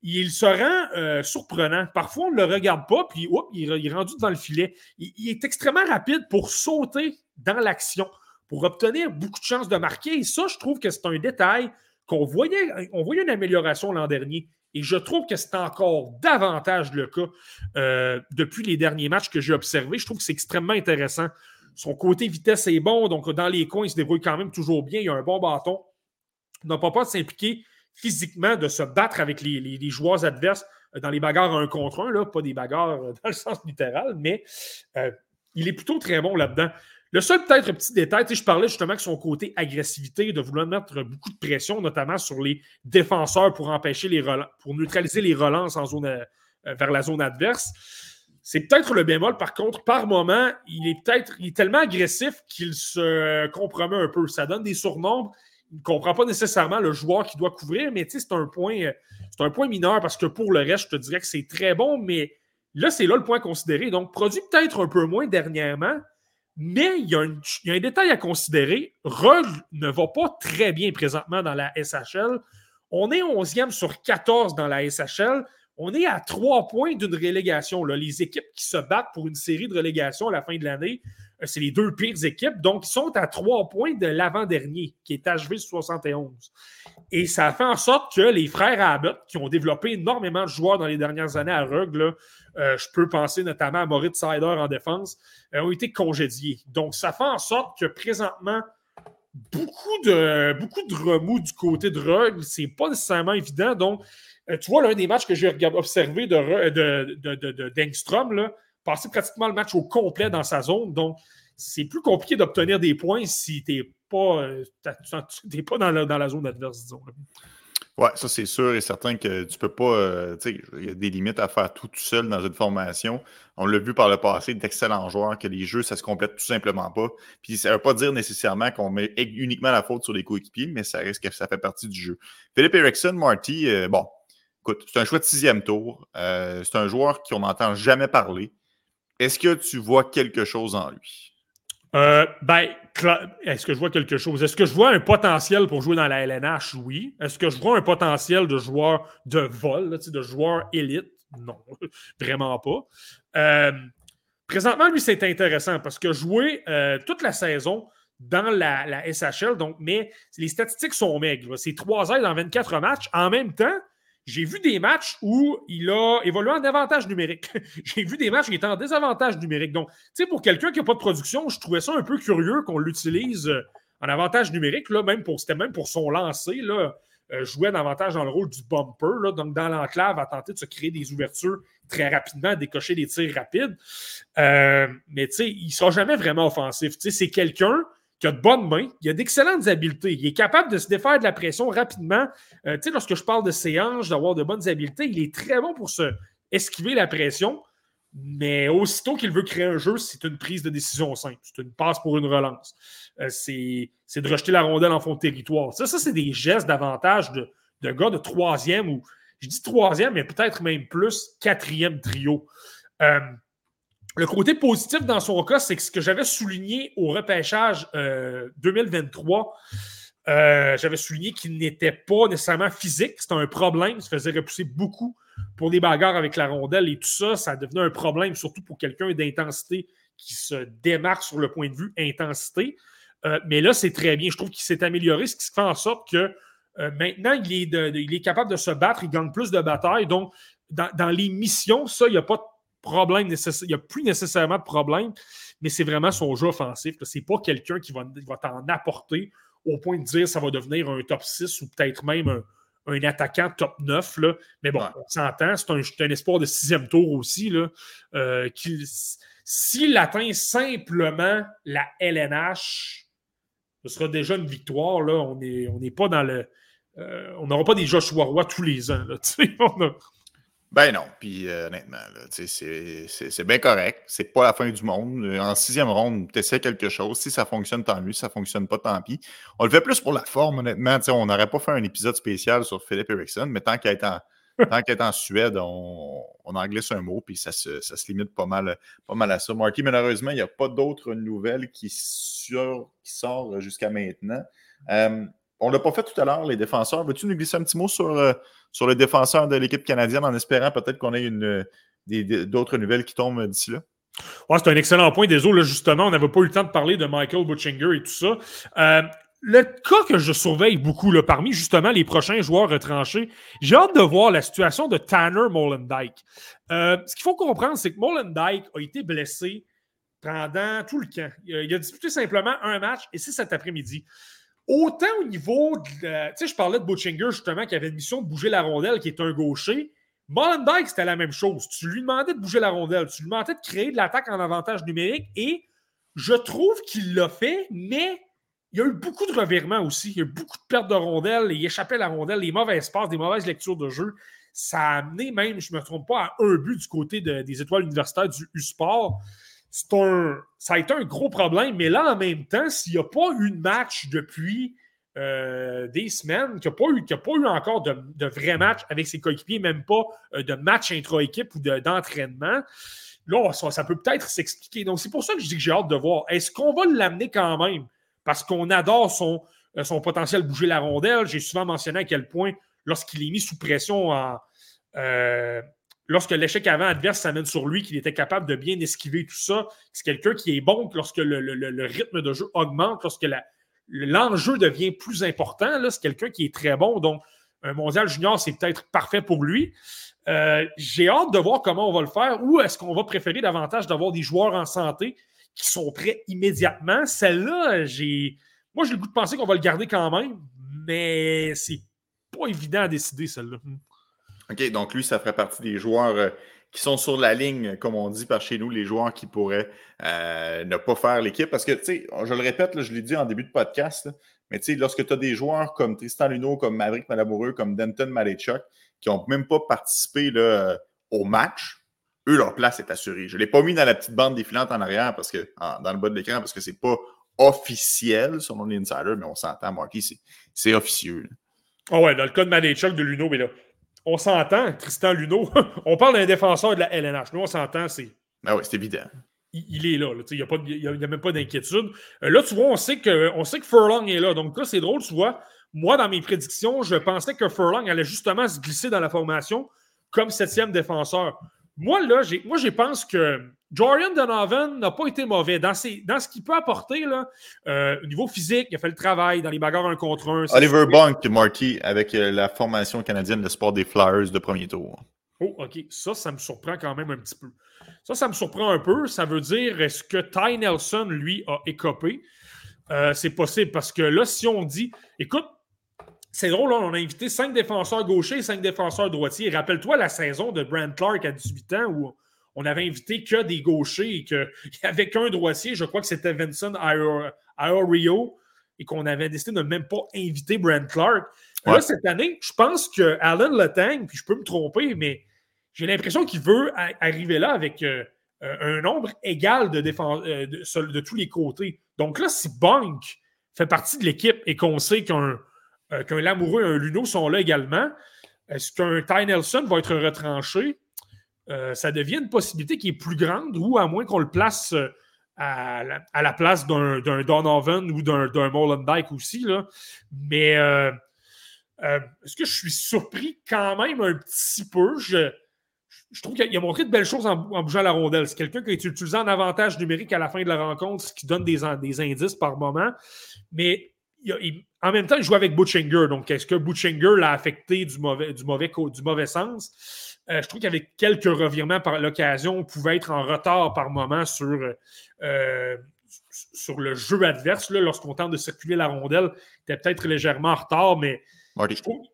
il se rend euh, surprenant. Parfois, on ne le regarde pas, puis il, est rendu dans le filet. il est extrêmement rapide pour sauter dans l'action pour obtenir beaucoup de chances de marquer. Et ça, je trouve que c'est un détail qu'on voyait, on voyait une amélioration l'an dernier. Et je trouve que c'est encore davantage le cas euh, depuis les derniers matchs que j'ai observés. Je trouve que c'est extrêmement intéressant. Son côté vitesse est bon, donc dans les coins, il se débrouille quand même toujours bien. Il a un bon bâton. Il n'a pas peur de s'impliquer physiquement, de se battre avec les, joueurs adverses dans les bagarres un contre un, là, pas des bagarres dans le sens littéral, mais euh, il est plutôt très bon là-dedans. Le seul peut-être petit détail, je parlais justement de son côté agressivité, de vouloir mettre beaucoup de pression, notamment sur les défenseurs pour empêcher les pour neutraliser les relances euh, vers la zone adverse. C'est peut-être le bémol, par contre, par moment, il est peut-être tellement agressif qu'il se compromet un peu. Ça donne des surnombres. Il ne comprend pas nécessairement le joueur qui doit couvrir, mais c'est un point, c'est un point mineur parce que pour le reste, je te dirais que c'est très bon, mais là, c'est là le point considéré. Donc, produit peut-être un peu moins dernièrement, mais il y, a un, détail à considérer. Rogue ne va pas très bien présentement dans la SHL. On est 11e sur 14 dans la SHL. On est à trois points d'une relégation. Les équipes qui se battent pour une série de relégations à la fin de l'année, c'est les deux pires équipes. Donc, ils sont à trois points de l'avant-dernier, qui est HV 71. Et ça fait en sorte que les frères Abbott, qui ont développé énormément de joueurs dans les dernières années à Rogue, euh, je peux penser notamment à Moritz Sider en défense, euh, ont été congédiés. Donc, ça fait en sorte que présentement, beaucoup de, de remous du côté de Rogue, c'est pas nécessairement évident. Donc, euh, tu vois, l'un des matchs que j'ai observé de, de, d'Engstrom, passer pratiquement le match au complet dans sa zone. Donc, c'est plus compliqué d'obtenir des points si tu n'es pas, pas dans, la, dans la zone adverse, disons. Oui, ça c'est sûr et certain que tu peux pas. Euh, il y a des limites à faire tout, tout seul dans une formation. On l'a vu par le passé, d'excellents joueurs, que les jeux, ça se complète tout simplement pas. Puis ça ne veut pas dire nécessairement qu'on met uniquement la faute sur les coéquipiers, mais ça risque que ça fait partie du jeu. Philippe Erickson, Marty, euh, bon, écoute, c'est un choix de sixième tour. Euh, c'est un joueur qu'on n'entend jamais parler. Est-ce que tu vois quelque chose en lui? Euh, ben, est-ce que je vois quelque chose? Est-ce que je vois un potentiel pour jouer dans la LNH? Oui. Est-ce que je vois un potentiel de joueur de vol, de joueur élite? Non, vraiment pas. Euh, présentement, lui, c'est intéressant parce que jouer euh, toute la saison dans la, SHL, donc, mais les statistiques sont maigres. C'est 3 aides dans 24 matchs. En même temps, j'ai vu des matchs où il a évolué en avantage numérique. J'ai vu des matchs où il était en désavantage numérique. Donc, tu sais, pour quelqu'un qui n'a pas de production, je trouvais ça un peu curieux qu'on l'utilise euh, en avantage numérique, là, même pour, c'était même pour son lancer, là, euh, jouait davantage dans le rôle du bumper, là, donc dans l'enclave, à tenter de se créer des ouvertures très rapidement, décocher des tirs rapides. Euh, mais tu sais, il ne sera jamais vraiment offensif. Tu sais, c'est quelqu'un qui a de bonnes mains, il a d'excellentes habiletés, il est capable de se défaire de la pression rapidement. Euh, tu sais, lorsque je parle de ses hanches, d'avoir de bonnes habiletés, il est très bon pour se esquiver la pression, mais aussitôt qu'il veut créer un jeu, c'est une prise de décision simple. C'est une passe pour une relance. Euh, c'est de rejeter la rondelle en fond de territoire. Ça, ça c'est des gestes d'avantage de, de gars de troisième ou, je dis troisième, mais peut-être même plus quatrième trio. Euh, le côté positif dans son cas, c'est que ce que j'avais souligné au repêchage 2023, euh, euh, j'avais souligné qu'il n'était pas nécessairement physique. C'était un problème. Il se faisait repousser beaucoup pour des bagarres avec la rondelle et tout ça. Ça devenait un problème, surtout pour quelqu'un d'intensité qui se démarque sur le point de vue intensité. Euh, mais là, c'est très bien. Je trouve qu'il s'est amélioré, ce qui fait en sorte que maintenant, il est, il est, capable de se battre, il gagne plus de batailles. Donc, dans, les missions, ça, il n'y a pas de problème, il n'y a plus nécessairement de problème, mais c'est vraiment son jeu offensif. Ce n'est pas quelqu'un qui va, va t'en apporter au point de dire ça va devenir un top 6 ou peut-être même un, attaquant top 9. Là. Mais bon, on s'entend, c'est un, espoir de sixième tour aussi. Euh, s'il atteint simplement la LNH, ce sera déjà une victoire. Là. On n'est on pas dans le. Euh, on n'aura pas des Joshua Roy tous les ans. Là, on ben non, puis euh, honnêtement, c'est bien correct. C'est pas la fin du monde. En sixième ronde, tu essaies quelque chose. Si ça fonctionne, tant mieux. Si ça fonctionne pas, tant pis. On le fait plus pour la forme, honnêtement. on n'aurait pas fait un épisode spécial sur Philip Erickson, mais tant qu'il est en, est en Suède, on, en glisse un mot, puis ça se, ça se limite pas mal, pas mal à ça. Marky, malheureusement, il n'y a pas d'autres nouvelles qui, sur, qui sortent jusqu'à maintenant. Euh, on ne l'a pas fait tout à l'heure, les défenseurs. Veux-tu nous glisser un petit mot sur, euh, sur le défenseur de l'équipe canadienne en espérant peut-être qu'on ait une, d'autres nouvelles qui tombent d'ici là? c'est un excellent point. Désolé, justement, on n'avait pas eu le temps de parler de Michael Butchinger et tout ça. Euh, le cas que je surveille beaucoup, là, parmi justement les prochains joueurs retranchés, j'ai hâte de voir la situation de Tanner Molendyke. Euh, ce qu'il faut comprendre, c'est que Molendyke a été blessé pendant tout le camp. Il a disputé simplement un match et c'est cet après-midi. Autant au niveau de. Tu sais, je parlais de Butchinger, justement, qui avait une mission de bouger la rondelle, qui est un gaucher. Molenbeek, c'était la même chose. Tu lui demandais de bouger la rondelle, tu lui demandais de créer de l'attaque en avantage numérique et je trouve qu'il l'a fait, mais il y a eu beaucoup de revirements aussi. Il y a eu beaucoup de pertes de rondelles, il échappait à la rondelle, les mauvaises passes, des mauvaises lectures de jeu. Ça a amené même, je ne me trompe pas, à un but du côté des étoiles universitaires du U-Sport ça a été un gros problème, mais là, en même temps, s'il n'y a pas eu de match depuis euh, des semaines, qu'il n'y a, pas eu, a pas eu encore de, vrais matchs avec ses coéquipiers, même pas euh, de match intra-équipe ou d'entraînement, là, ça, peut peut-être s'expliquer. Donc, c'est pour ça que je dis que j'ai hâte de voir. Est-ce qu'on va l'amener quand même? Parce qu'on adore son, euh, son potentiel bouger la rondelle. J'ai souvent mentionné à quel point, lorsqu'il est mis sous pression en, lorsque l'échec avant adverse s'amène sur lui, qu'il était capable de bien esquiver tout ça. C'est quelqu'un qui est bon lorsque le, rythme de jeu augmente, lorsque l'enjeu devient plus important. C'est quelqu'un qui est très bon. Donc, un mondial junior, c'est peut-être parfait pour lui. Euh, j'ai hâte de voir comment on va le faire. Ou est-ce qu'on va préférer davantage d'avoir des joueurs en santé qui sont prêts immédiatement? Celle-là, j'ai. Moi, j'ai le goût de penser qu'on va le garder quand même, mais c'est pas évident à décider, celle-là. OK, donc lui, ça ferait partie des joueurs euh, qui sont sur la ligne, comme on dit par chez nous, les joueurs qui pourraient euh, ne pas faire l'équipe. Parce que, tu sais, je le répète, je l'ai dit en début de podcast, mais tu sais, lorsque tu as des joueurs comme Tristan Luneau, comme Maverick Malamoureux, comme Denton Malechuk, qui n'ont même pas participé au match, eux, leur place est assurée. Je ne l'ai pas mis dans la petite bande défilante en arrière, parce que dans le bas de l'écran, parce que c'est pas officiel selon les insiders, mais on s'entend, Marky, c'est officieux. Ah ouais, dans le cas de Malechuk, de Luneau, mais là, on s'entend, Tristan Luneau, on parle d'un défenseur de la LNH. Nous, on s'entend, c'est. Ah oui, c'est évident. Il, est là. il n'y a, même pas d'inquiétude. Euh, là, tu vois, on sait, que, on sait que Furlong est là. Donc là, c'est drôle, tu vois. Moi, dans mes prédictions, je pensais que Furlong allait justement se glisser dans la formation comme septième défenseur. Moi, là, moi, je pense que Jorian Donovan n'a pas été mauvais. Dans, dans ce qu'il peut apporter, là, euh, au niveau physique, il a fait le travail dans les bagarres un contre un. Oliver Bunk, Marty, avec euh, la formation canadienne de sport des Flyers de premier tour. Oh, OK. Ça, ça me surprend quand même un petit peu. Ça, ça me surprend un peu. Ça veut dire, est-ce que Ty Nelson, lui, a écopé? Euh, c'est possible parce que là, si on dit, écoute, c'est drôle, on a invité cinq défenseurs gauchers et cinq défenseurs droitiers. Rappelle-toi la saison de Brent Clark à 18 ans où on avait invité que des gauchers et qu'il n'y avait qu'un droitier, je crois que c'était Vincent Iorio, et qu'on avait décidé de ne même pas inviter Brent Clark. Là, cette année, je pense que Alan Letang, puis je peux me tromper, mais j'ai l'impression qu'il veut arriver là avec euh, euh, un nombre égal de, euh, de, tous les côtés. Donc là, si Bunk fait partie de l'équipe et qu'on sait qu'un qu'un Lamoureux et un Luno sont là également, est-ce qu'un Ty Nelson va être retranché? Euh, ça devient une possibilité qui est plus grande, ou à moins qu'on le place euh, à la, place d'un Donovan ou d'un Molenbeek aussi. Mais euh, est-ce que je suis surpris quand même un petit peu? Je, trouve qu'il a montré de belles choses en, bougeant la rondelle. C'est quelqu'un qui a été utilisé en avantage numérique à la fin de la rencontre, ce qui donne des, indices par moment. Mais en même temps, il joue avec Butchinger. Donc, est-ce que Butchinger l'a affecté du mauvais, du mauvais sens? Euh, je trouve qu'avec quelques revirements par l'occasion, on pouvait être en retard par moment sur, euh, sur le jeu adverse. Lorsqu'on tente de circuler la rondelle, était peut-être légèrement en retard, mais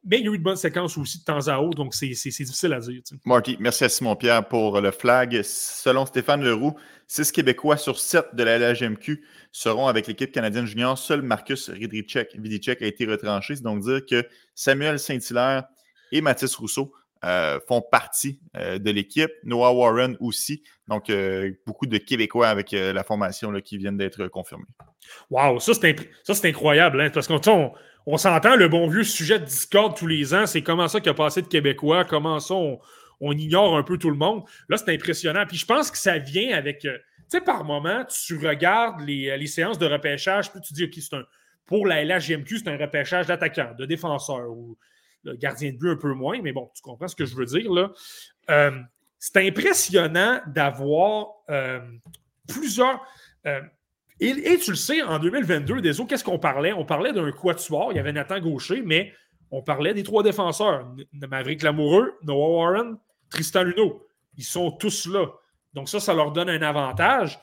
mais il y a eu de bonnes séquences aussi de temps à autre, donc c'est difficile à dire. Marty, merci à Simon-Pierre pour le flag. Selon Stéphane Leroux, six Québécois sur sept de la LHMQ seront avec l'équipe canadienne junior. Seul Marcus Vidicek a été retranché. C'est donc dire que Samuel Saint-Hilaire et Mathis Rousseau euh, font partie euh, de l'équipe. Noah Warren aussi. Donc, euh, beaucoup de Québécois avec la formation là, qui viennent d'être confirmés. Wow, ça c'est incroyable, hein, parce qu'on on s'entend, le bon vieux sujet de Discord tous les ans, c'est comment ça qu'il a passé de Québécois, comment ça on, ignore un peu tout le monde. Là, c'est impressionnant. Puis je pense que ça vient avec. Tu sais, par moment, tu regardes les, les, séances de repêchage, puis tu dis, OK, c'est un. Pour la LHGMQ, c'est un repêchage d'attaquants, de défenseurs, le gardien de but un peu moins, mais bon, tu comprends ce que je veux dire, là. Euh, c'est impressionnant d'avoir euh, plusieurs. Et, tu le sais, en 2022, des qu'est-ce qu'on parlait? On parlait d'un quatuor. Il y avait Nathan Gaucher, mais on parlait des trois défenseurs. Maverick Lamoureux, Noah Warren, Tristan Luneau. Ils sont tous là. Donc ça, ça leur donne un avantage.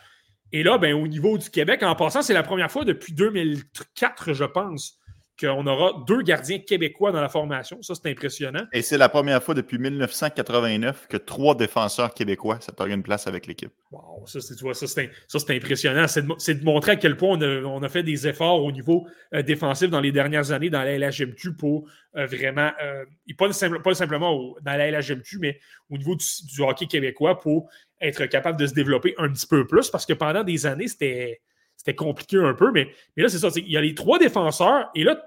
Et là, ben, au niveau du Québec, en passant, c'est la première fois depuis 2004, je pense, qu'on aura deux gardiens québécois dans la formation. Ça, c'est impressionnant. Et c'est la première fois depuis 1989 que trois défenseurs québécois s'attendent une place avec l'équipe. Wow, ça, c'est impressionnant. C'est de, montrer à quel point on a, fait des efforts au niveau euh, défensif dans les dernières années dans la LHMQ pour euh, vraiment, euh, pas, pas, simplement dans la LHMQ, mais au niveau du, du hockey québécois pour être capable de se développer un petit peu plus parce que pendant des années, c'était c'était compliqué un peu, mais, là, c'est ça. Il y a les trois défenseurs, et là,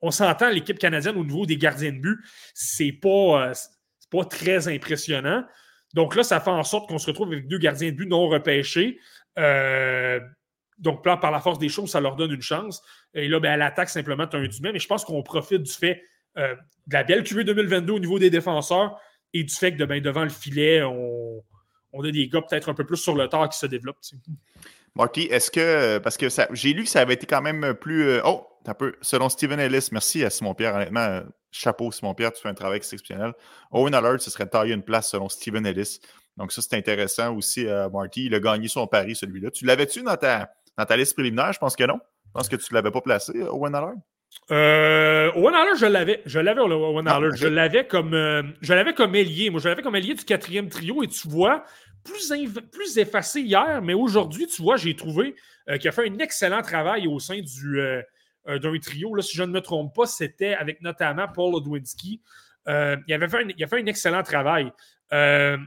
on s'entend, l'équipe canadienne au niveau des gardiens de but, c'est pas, euh, pas très impressionnant. Donc là, ça fait en sorte qu'on se retrouve avec deux gardiens de but non repêchés. Euh, donc, là, par la force des choses, ça leur donne une chance. Et là, ben, à l'attaque, simplement, tu as un dumet. Mais je pense qu'on profite du fait euh, de la belle QV 2022 au niveau des défenseurs et du fait que ben, devant le filet, on, a des gars peut-être un peu plus sur le tard qui se développent. Marty, est-ce que, parce que j'ai lu que ça avait été quand même plus. oh, un peu. Selon Steven Ellis, merci à Simon-Pierre. Honnêtement, chapeau, Simon-Pierre, tu fais un travail exceptionnel. Owen Alert, ce serait taillé une place selon Steven Ellis. Donc, ça, c'est intéressant aussi, euh, Marty. Il a gagné son pari, celui-là. Tu l'avais-tu dans ta, dans ta liste préliminaire? Je pense que non. Je pense que tu ne l'avais pas placé, Owen Alert. Euh, Owen Alert, je l'avais. Je l'avais, Owen ah, Alert. Je l'avais comme, euh, je l'avais comme ailier. Moi, je l'avais comme ailier du quatrième trio. Et tu vois, plus, effacé hier, mais aujourd'hui, tu vois, j'ai trouvé qu'il a fait un excellent travail au sein du, euh, d'un trio. Là, si je ne me trompe pas, c'était avec notamment Paul Odwinski. Euh, il, avait fait il a fait un excellent travail. Euh,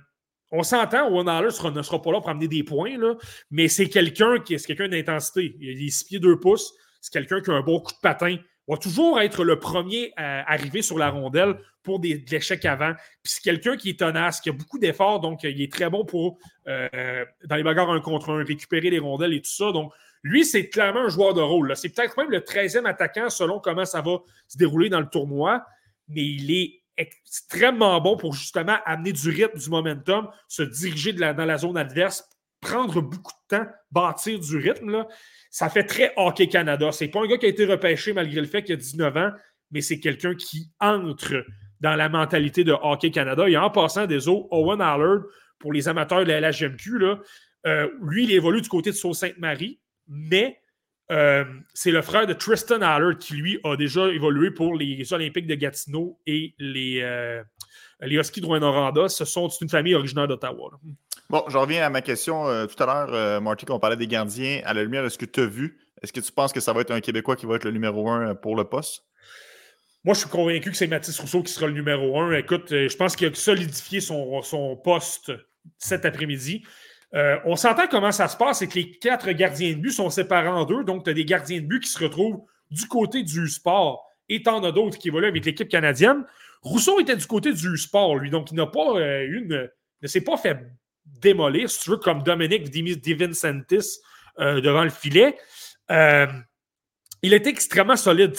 on s'entend, Owen Haller ne sera pas là pour amener des points, là, mais c'est quelqu'un qui est quelqu'un d'intensité. Il est 6 pieds 2 pouces. C'est quelqu'un qui a un bon coup de patin. Va toujours être le premier à arriver sur la rondelle pour des, de l'échec avant. Puis c'est quelqu'un qui est tenace, qui a beaucoup d'efforts, donc il est très bon pour, dans les bagarres un contre un, récupérer les rondelles et tout ça. Donc, lui, c'est clairement un joueur de rôle. C'est peut-être même le 13e attaquant selon comment ça va se dérouler dans le tournoi, mais il est extrêmement bon pour justement amener du rythme, du momentum, se diriger dans la zone adverse, prendre beaucoup de temps, bâtir du rythme. Ça fait très Hockey Canada. C'est pas un gars qui a été repêché malgré le fait qu'il a 19 ans, mais c'est quelqu'un qui entre dans la mentalité de Hockey Canada. Et en passant des eaux, Owen Allard, pour les amateurs de la LHMQ, là, euh, lui, il évolue du côté de Sault-Sainte-Marie mais euh, c'est le frère de Tristan Haller qui, lui, a déjà évolué pour les Olympiques de Gatineau et les, euh, les Huskies de Rouen-Noranda. Ce sont une famille originaire d'Ottawa. Bon, je reviens à ma question euh, tout à l'heure, Marty, quand on parlait des gardiens. À la lumière, est-ce que tu as vu, est-ce que tu penses que ça va être un Québécois qui va être le numéro un pour le poste? Moi, je suis convaincu que c'est Mathis Rousseau qui sera le numéro un. Écoute, je pense qu'il a solidifié son, son poste cet après-midi. Euh, on s'entend comment ça se passe, c'est que les quatre gardiens de but sont séparés en deux. Donc, tu as des gardiens de but qui se retrouvent du côté du sport et t'en as d'autres qui évoluent avec l'équipe canadienne. Rousseau était du côté du sport, lui. Donc, il n'a pas euh, une. ne s'est pas fait démolir, si tu veux, comme Dominique Divincentis euh, devant le filet. il était extrêmement solide.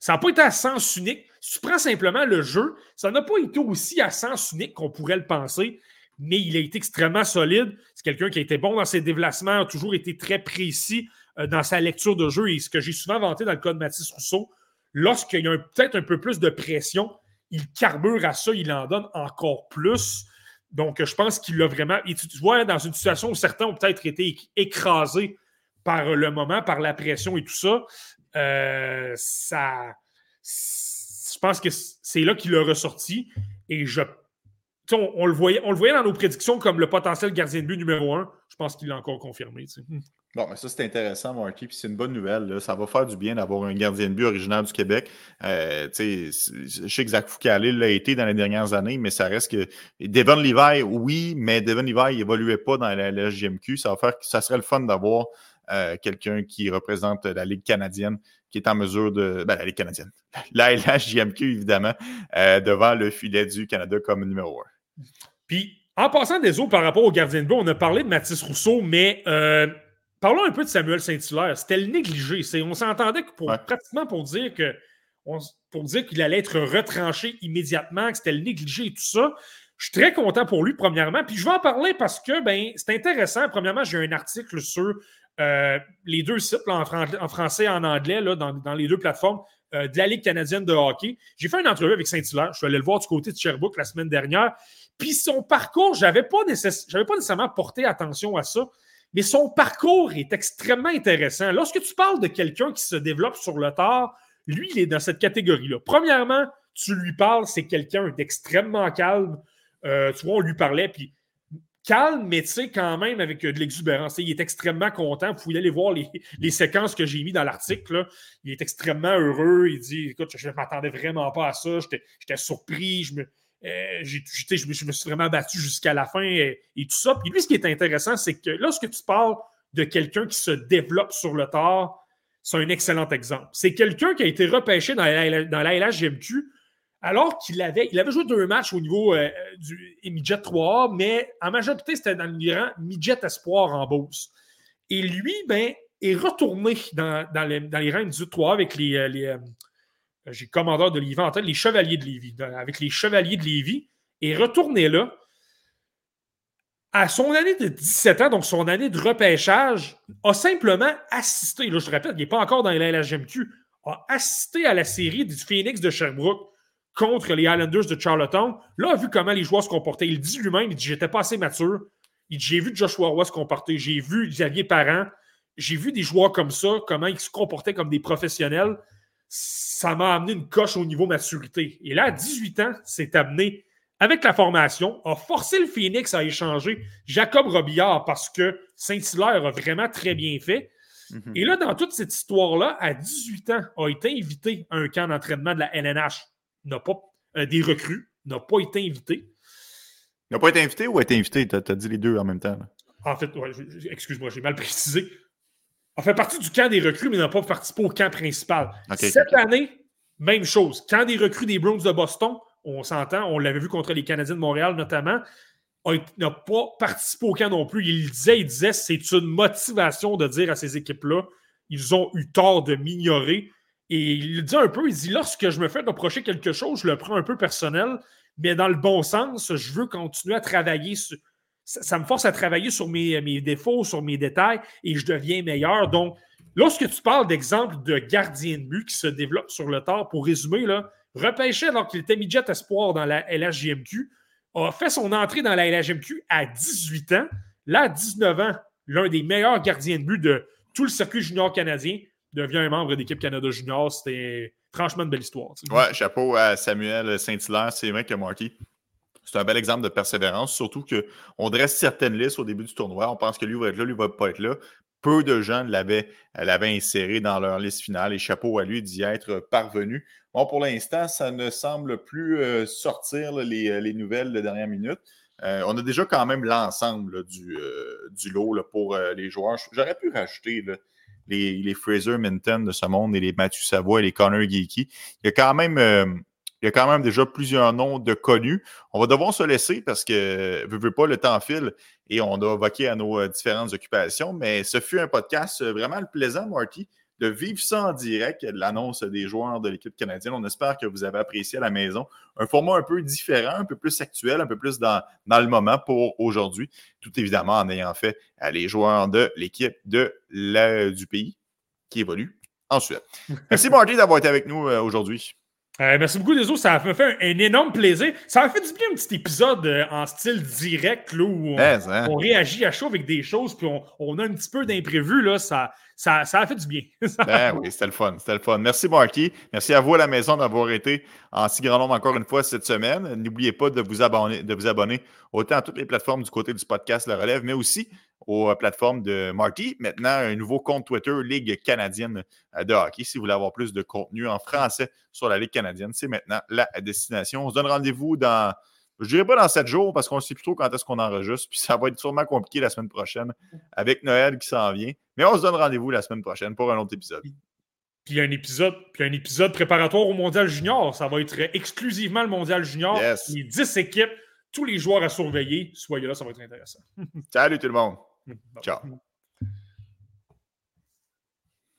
Ça n'a pas été à sens unique. Si tu prends simplement le jeu, ça n'a pas été aussi à sens unique qu'on pourrait le penser mais il a été extrêmement solide. C'est quelqu'un qui a été bon dans ses déplacements, a toujours été très précis dans sa lecture de jeu et ce que j'ai souvent vanté dans le cas de Mathis Rousseau, lorsqu'il y a peut-être un peu plus de pression, il carbure à ça, il en donne encore plus. Donc, je pense qu'il l'a vraiment. Et tu, vois, dans une situation où certains ont peut-être été écrasés par le moment, par la pression et tout ça, euh, ça. Je pense que c'est là qu'il a ressorti. Et je. On, le voyait, on le voyait dans nos prédictions comme le potentiel gardien de but numéro un. Je pense qu'il l'a encore confirmé. Bon, mais ça, c'est intéressant, Marky, puis c'est une bonne nouvelle. Ça va faire du bien d'avoir un gardien de but originaire du Québec. Euh, je sais que Zach Foucault l'a été dans les dernières années, mais ça reste que. Devon Levi, oui, mais Devon Levi, il évoluait pas dans la, LGMQ. Ça va faire ça serait le fun d'avoir euh, quelqu'un qui représente la Ligue canadienne, qui est en mesure de. Ben, la Ligue canadienne. La LHJMQ, évidemment, euh, devant le filet du Canada comme numéro un. Puis, en passant des eaux par rapport au gardien de but, on a parlé de Mathis Rousseau, mais Parlons un peu de Samuel Saint-Hilaire. C'était le négligé. On s'entendait pour, pratiquement pour dire que pour dire qu'il allait être retranché immédiatement, que c'était le négligé et tout ça. Je suis très content pour lui, premièrement. Puis je vais en parler parce que ben, c'est intéressant. Premièrement, j'ai un article sur euh, les deux sites, en, français et en anglais, là, dans, les deux plateformes euh, de la Ligue canadienne de hockey. J'ai fait une entrevue avec Saint-Hilaire. Je suis allé le voir du côté de Sherbrooke la semaine dernière. Puis son parcours, je n'avais pas, pas nécessairement porté attention à ça mais son parcours est extrêmement intéressant. Lorsque tu parles de quelqu'un qui se développe sur le tard, lui, il est dans cette catégorie-là. Premièrement, tu lui parles, c'est quelqu'un d'extrêmement calme. Euh, tu vois, on lui parlait, puis calme, mais tu sais, quand même avec euh, de l'exubérance. Il est extrêmement content. Vous pouvez aller voir les, séquences que j'ai mis dans l'article. Il est extrêmement heureux. Il dit Écoute, je ne m'attendais vraiment pas à ça. J'étais surpris. Je me, euh, je, me, suis vraiment battu jusqu'à la fin et, tout ça. Puis lui, ce qui est intéressant, c'est que lorsque tu parles de quelqu'un qui se développe sur le tard, c'est un excellent exemple. C'est quelqu'un qui a été repêché dans la, dans la alors qu'il avait, il avait joué deux matchs au niveau euh, du midget 3A, mais en majorité, c'était dans le rang midget espoir en Beauce. Et lui, ben, est retourné dans, les, dans les rangs du 3A avec les, euh, j'ai commandeur de Lévis en tête, les Chevaliers de Lévis, avec les Chevaliers de Lévis, et retourné là. À son année de 17 ans, donc son année de repêchage, a simplement assisté, là je te répète, il n'est pas encore dans la a assisté à la série du Phoenix de Sherbrooke contre les Islanders de Charlottetown. Là, a vu comment les joueurs se comportaient. Il dit lui-même, il dit J'étais pas assez mature. Il dit J'ai vu Joshua Roy se comporter, j'ai vu Xavier Parent, j'ai vu des joueurs comme ça, comment ils se comportaient comme des professionnels ça m'a amené une coche au niveau maturité. Et là, à 18 ans, c'est amené avec la formation, a forcé le Phoenix à échanger Jacob Robillard parce que Saint-Hilaire a vraiment très bien fait. Mhm. Et là, dans toute cette histoire-là, à 18 ans, a été invité à un camp d'entraînement de la LNH. N'a pas, euh, des recrues, n'a pas été invité. N'a pas été invité ou a été invité? Tu as, dit les deux en même temps. En fait, excuse-moi, j'ai mal précisé a fait partie du camp des recrues, mais n'a pas participé au camp principal. Cette année, même chose. Camp des recrues des Browns de Boston, on s'entend, on l'avait vu contre les Canadiens de Montréal notamment, n'a pas participé au camp non plus. Il disait, il disait, c'est une motivation de dire à ces équipes-là, ils ont eu tort de m'ignorer. Et il dit un peu, il dit, lorsque je me fais reprocher quelque chose, je le prends un peu personnel, mais dans le bon sens, je veux continuer à travailler sur, ça, me force à travailler sur mes, mes, défauts, sur mes détails et je deviens meilleur. Donc, lorsque tu parles d'exemple de gardien de but qui se développe sur le tard, pour résumer, là, alors qu'il était midget espoir dans la LHJMQ, a fait son entrée dans la LHJMQ à 18 ans. Là, à 19 ans, l'un des meilleurs gardiens de but de tout le circuit junior canadien devient un membre d'équipe Canada Junior. C'était franchement une belle histoire. Ouais, chapeau à Samuel Saint-Hilaire. C'est vrai que Marky, c'est un bel exemple de persévérance, surtout qu'on dresse certaines listes au début du tournoi. On pense que lui va être là, lui va pas être là. Peu de gens l'avaient, inséré dans leur liste finale et chapeau à lui d'y être parvenu. Bon, pour l'instant, ça ne semble plus euh, sortir les, euh, les, nouvelles de dernière minute. Euh, on a déjà quand même l'ensemble du, du, lot pour les joueurs. J'aurais pu rajouter les, les, Fraser Minton de ce monde et les Mathieu Savoie et les Connor Geeky. Il y a quand même il y a quand même déjà plusieurs noms de connus. On va devoir se laisser parce que, ne veut pas, le temps file et on doit vaquer à nos euh, différentes occupations. Mais ce fut un podcast euh, vraiment plaisant, Marty. de vivre ça en direct, l'annonce des joueurs de l'équipe canadienne. On espère que vous avez apprécié à la maison. Un format un peu différent, un peu plus actuel, un peu plus dans, dans le moment pour aujourd'hui. Tout évidemment en ayant fait les joueurs de l'équipe de du pays qui évolue ensuite. Merci Marty d'avoir été avec nous euh, aujourd'hui. Euh, merci beaucoup, Deso. Ça m'a fait un, énorme plaisir. Ça m'a fait du bien un petit épisode euh, en style direct là, où hein? on, réagit à chaud avec des choses, puis on, a un petit peu d'imprévu. Là, ça, ça, ça, a fait du bien. ben oui, c'était le fun. C'était le fun. Merci, Marky. Merci à vous à la maison d'avoir été en si grand nombre encore une fois cette semaine. N'oubliez pas de vous abonner, de vous abonner autant à toutes les plateformes du côté du podcast Le Relève, mais aussi aux plateformes de Marty. Maintenant, un nouveau compte Twitter, Ligue canadienne de hockey. Si vous voulez avoir plus de contenu en français sur la Ligue canadienne, c'est maintenant la destination. On se donne rendez-vous dans, je dirais pas dans sept jours parce qu'on ne sait plus trop quand est-ce qu'on enregistre. Puis ça va être sûrement compliqué la semaine prochaine avec Noël qui s'en vient. Mais on se donne rendez-vous la semaine prochaine pour un autre épisode. Puis un épisode, puis un épisode préparatoire au Mondial Junior. Ça va être exclusivement le Mondial Junior. Les 10 équipes, tous les joueurs à surveiller. Soyez là, ça va être intéressant. Salut tout le monde. Ciao.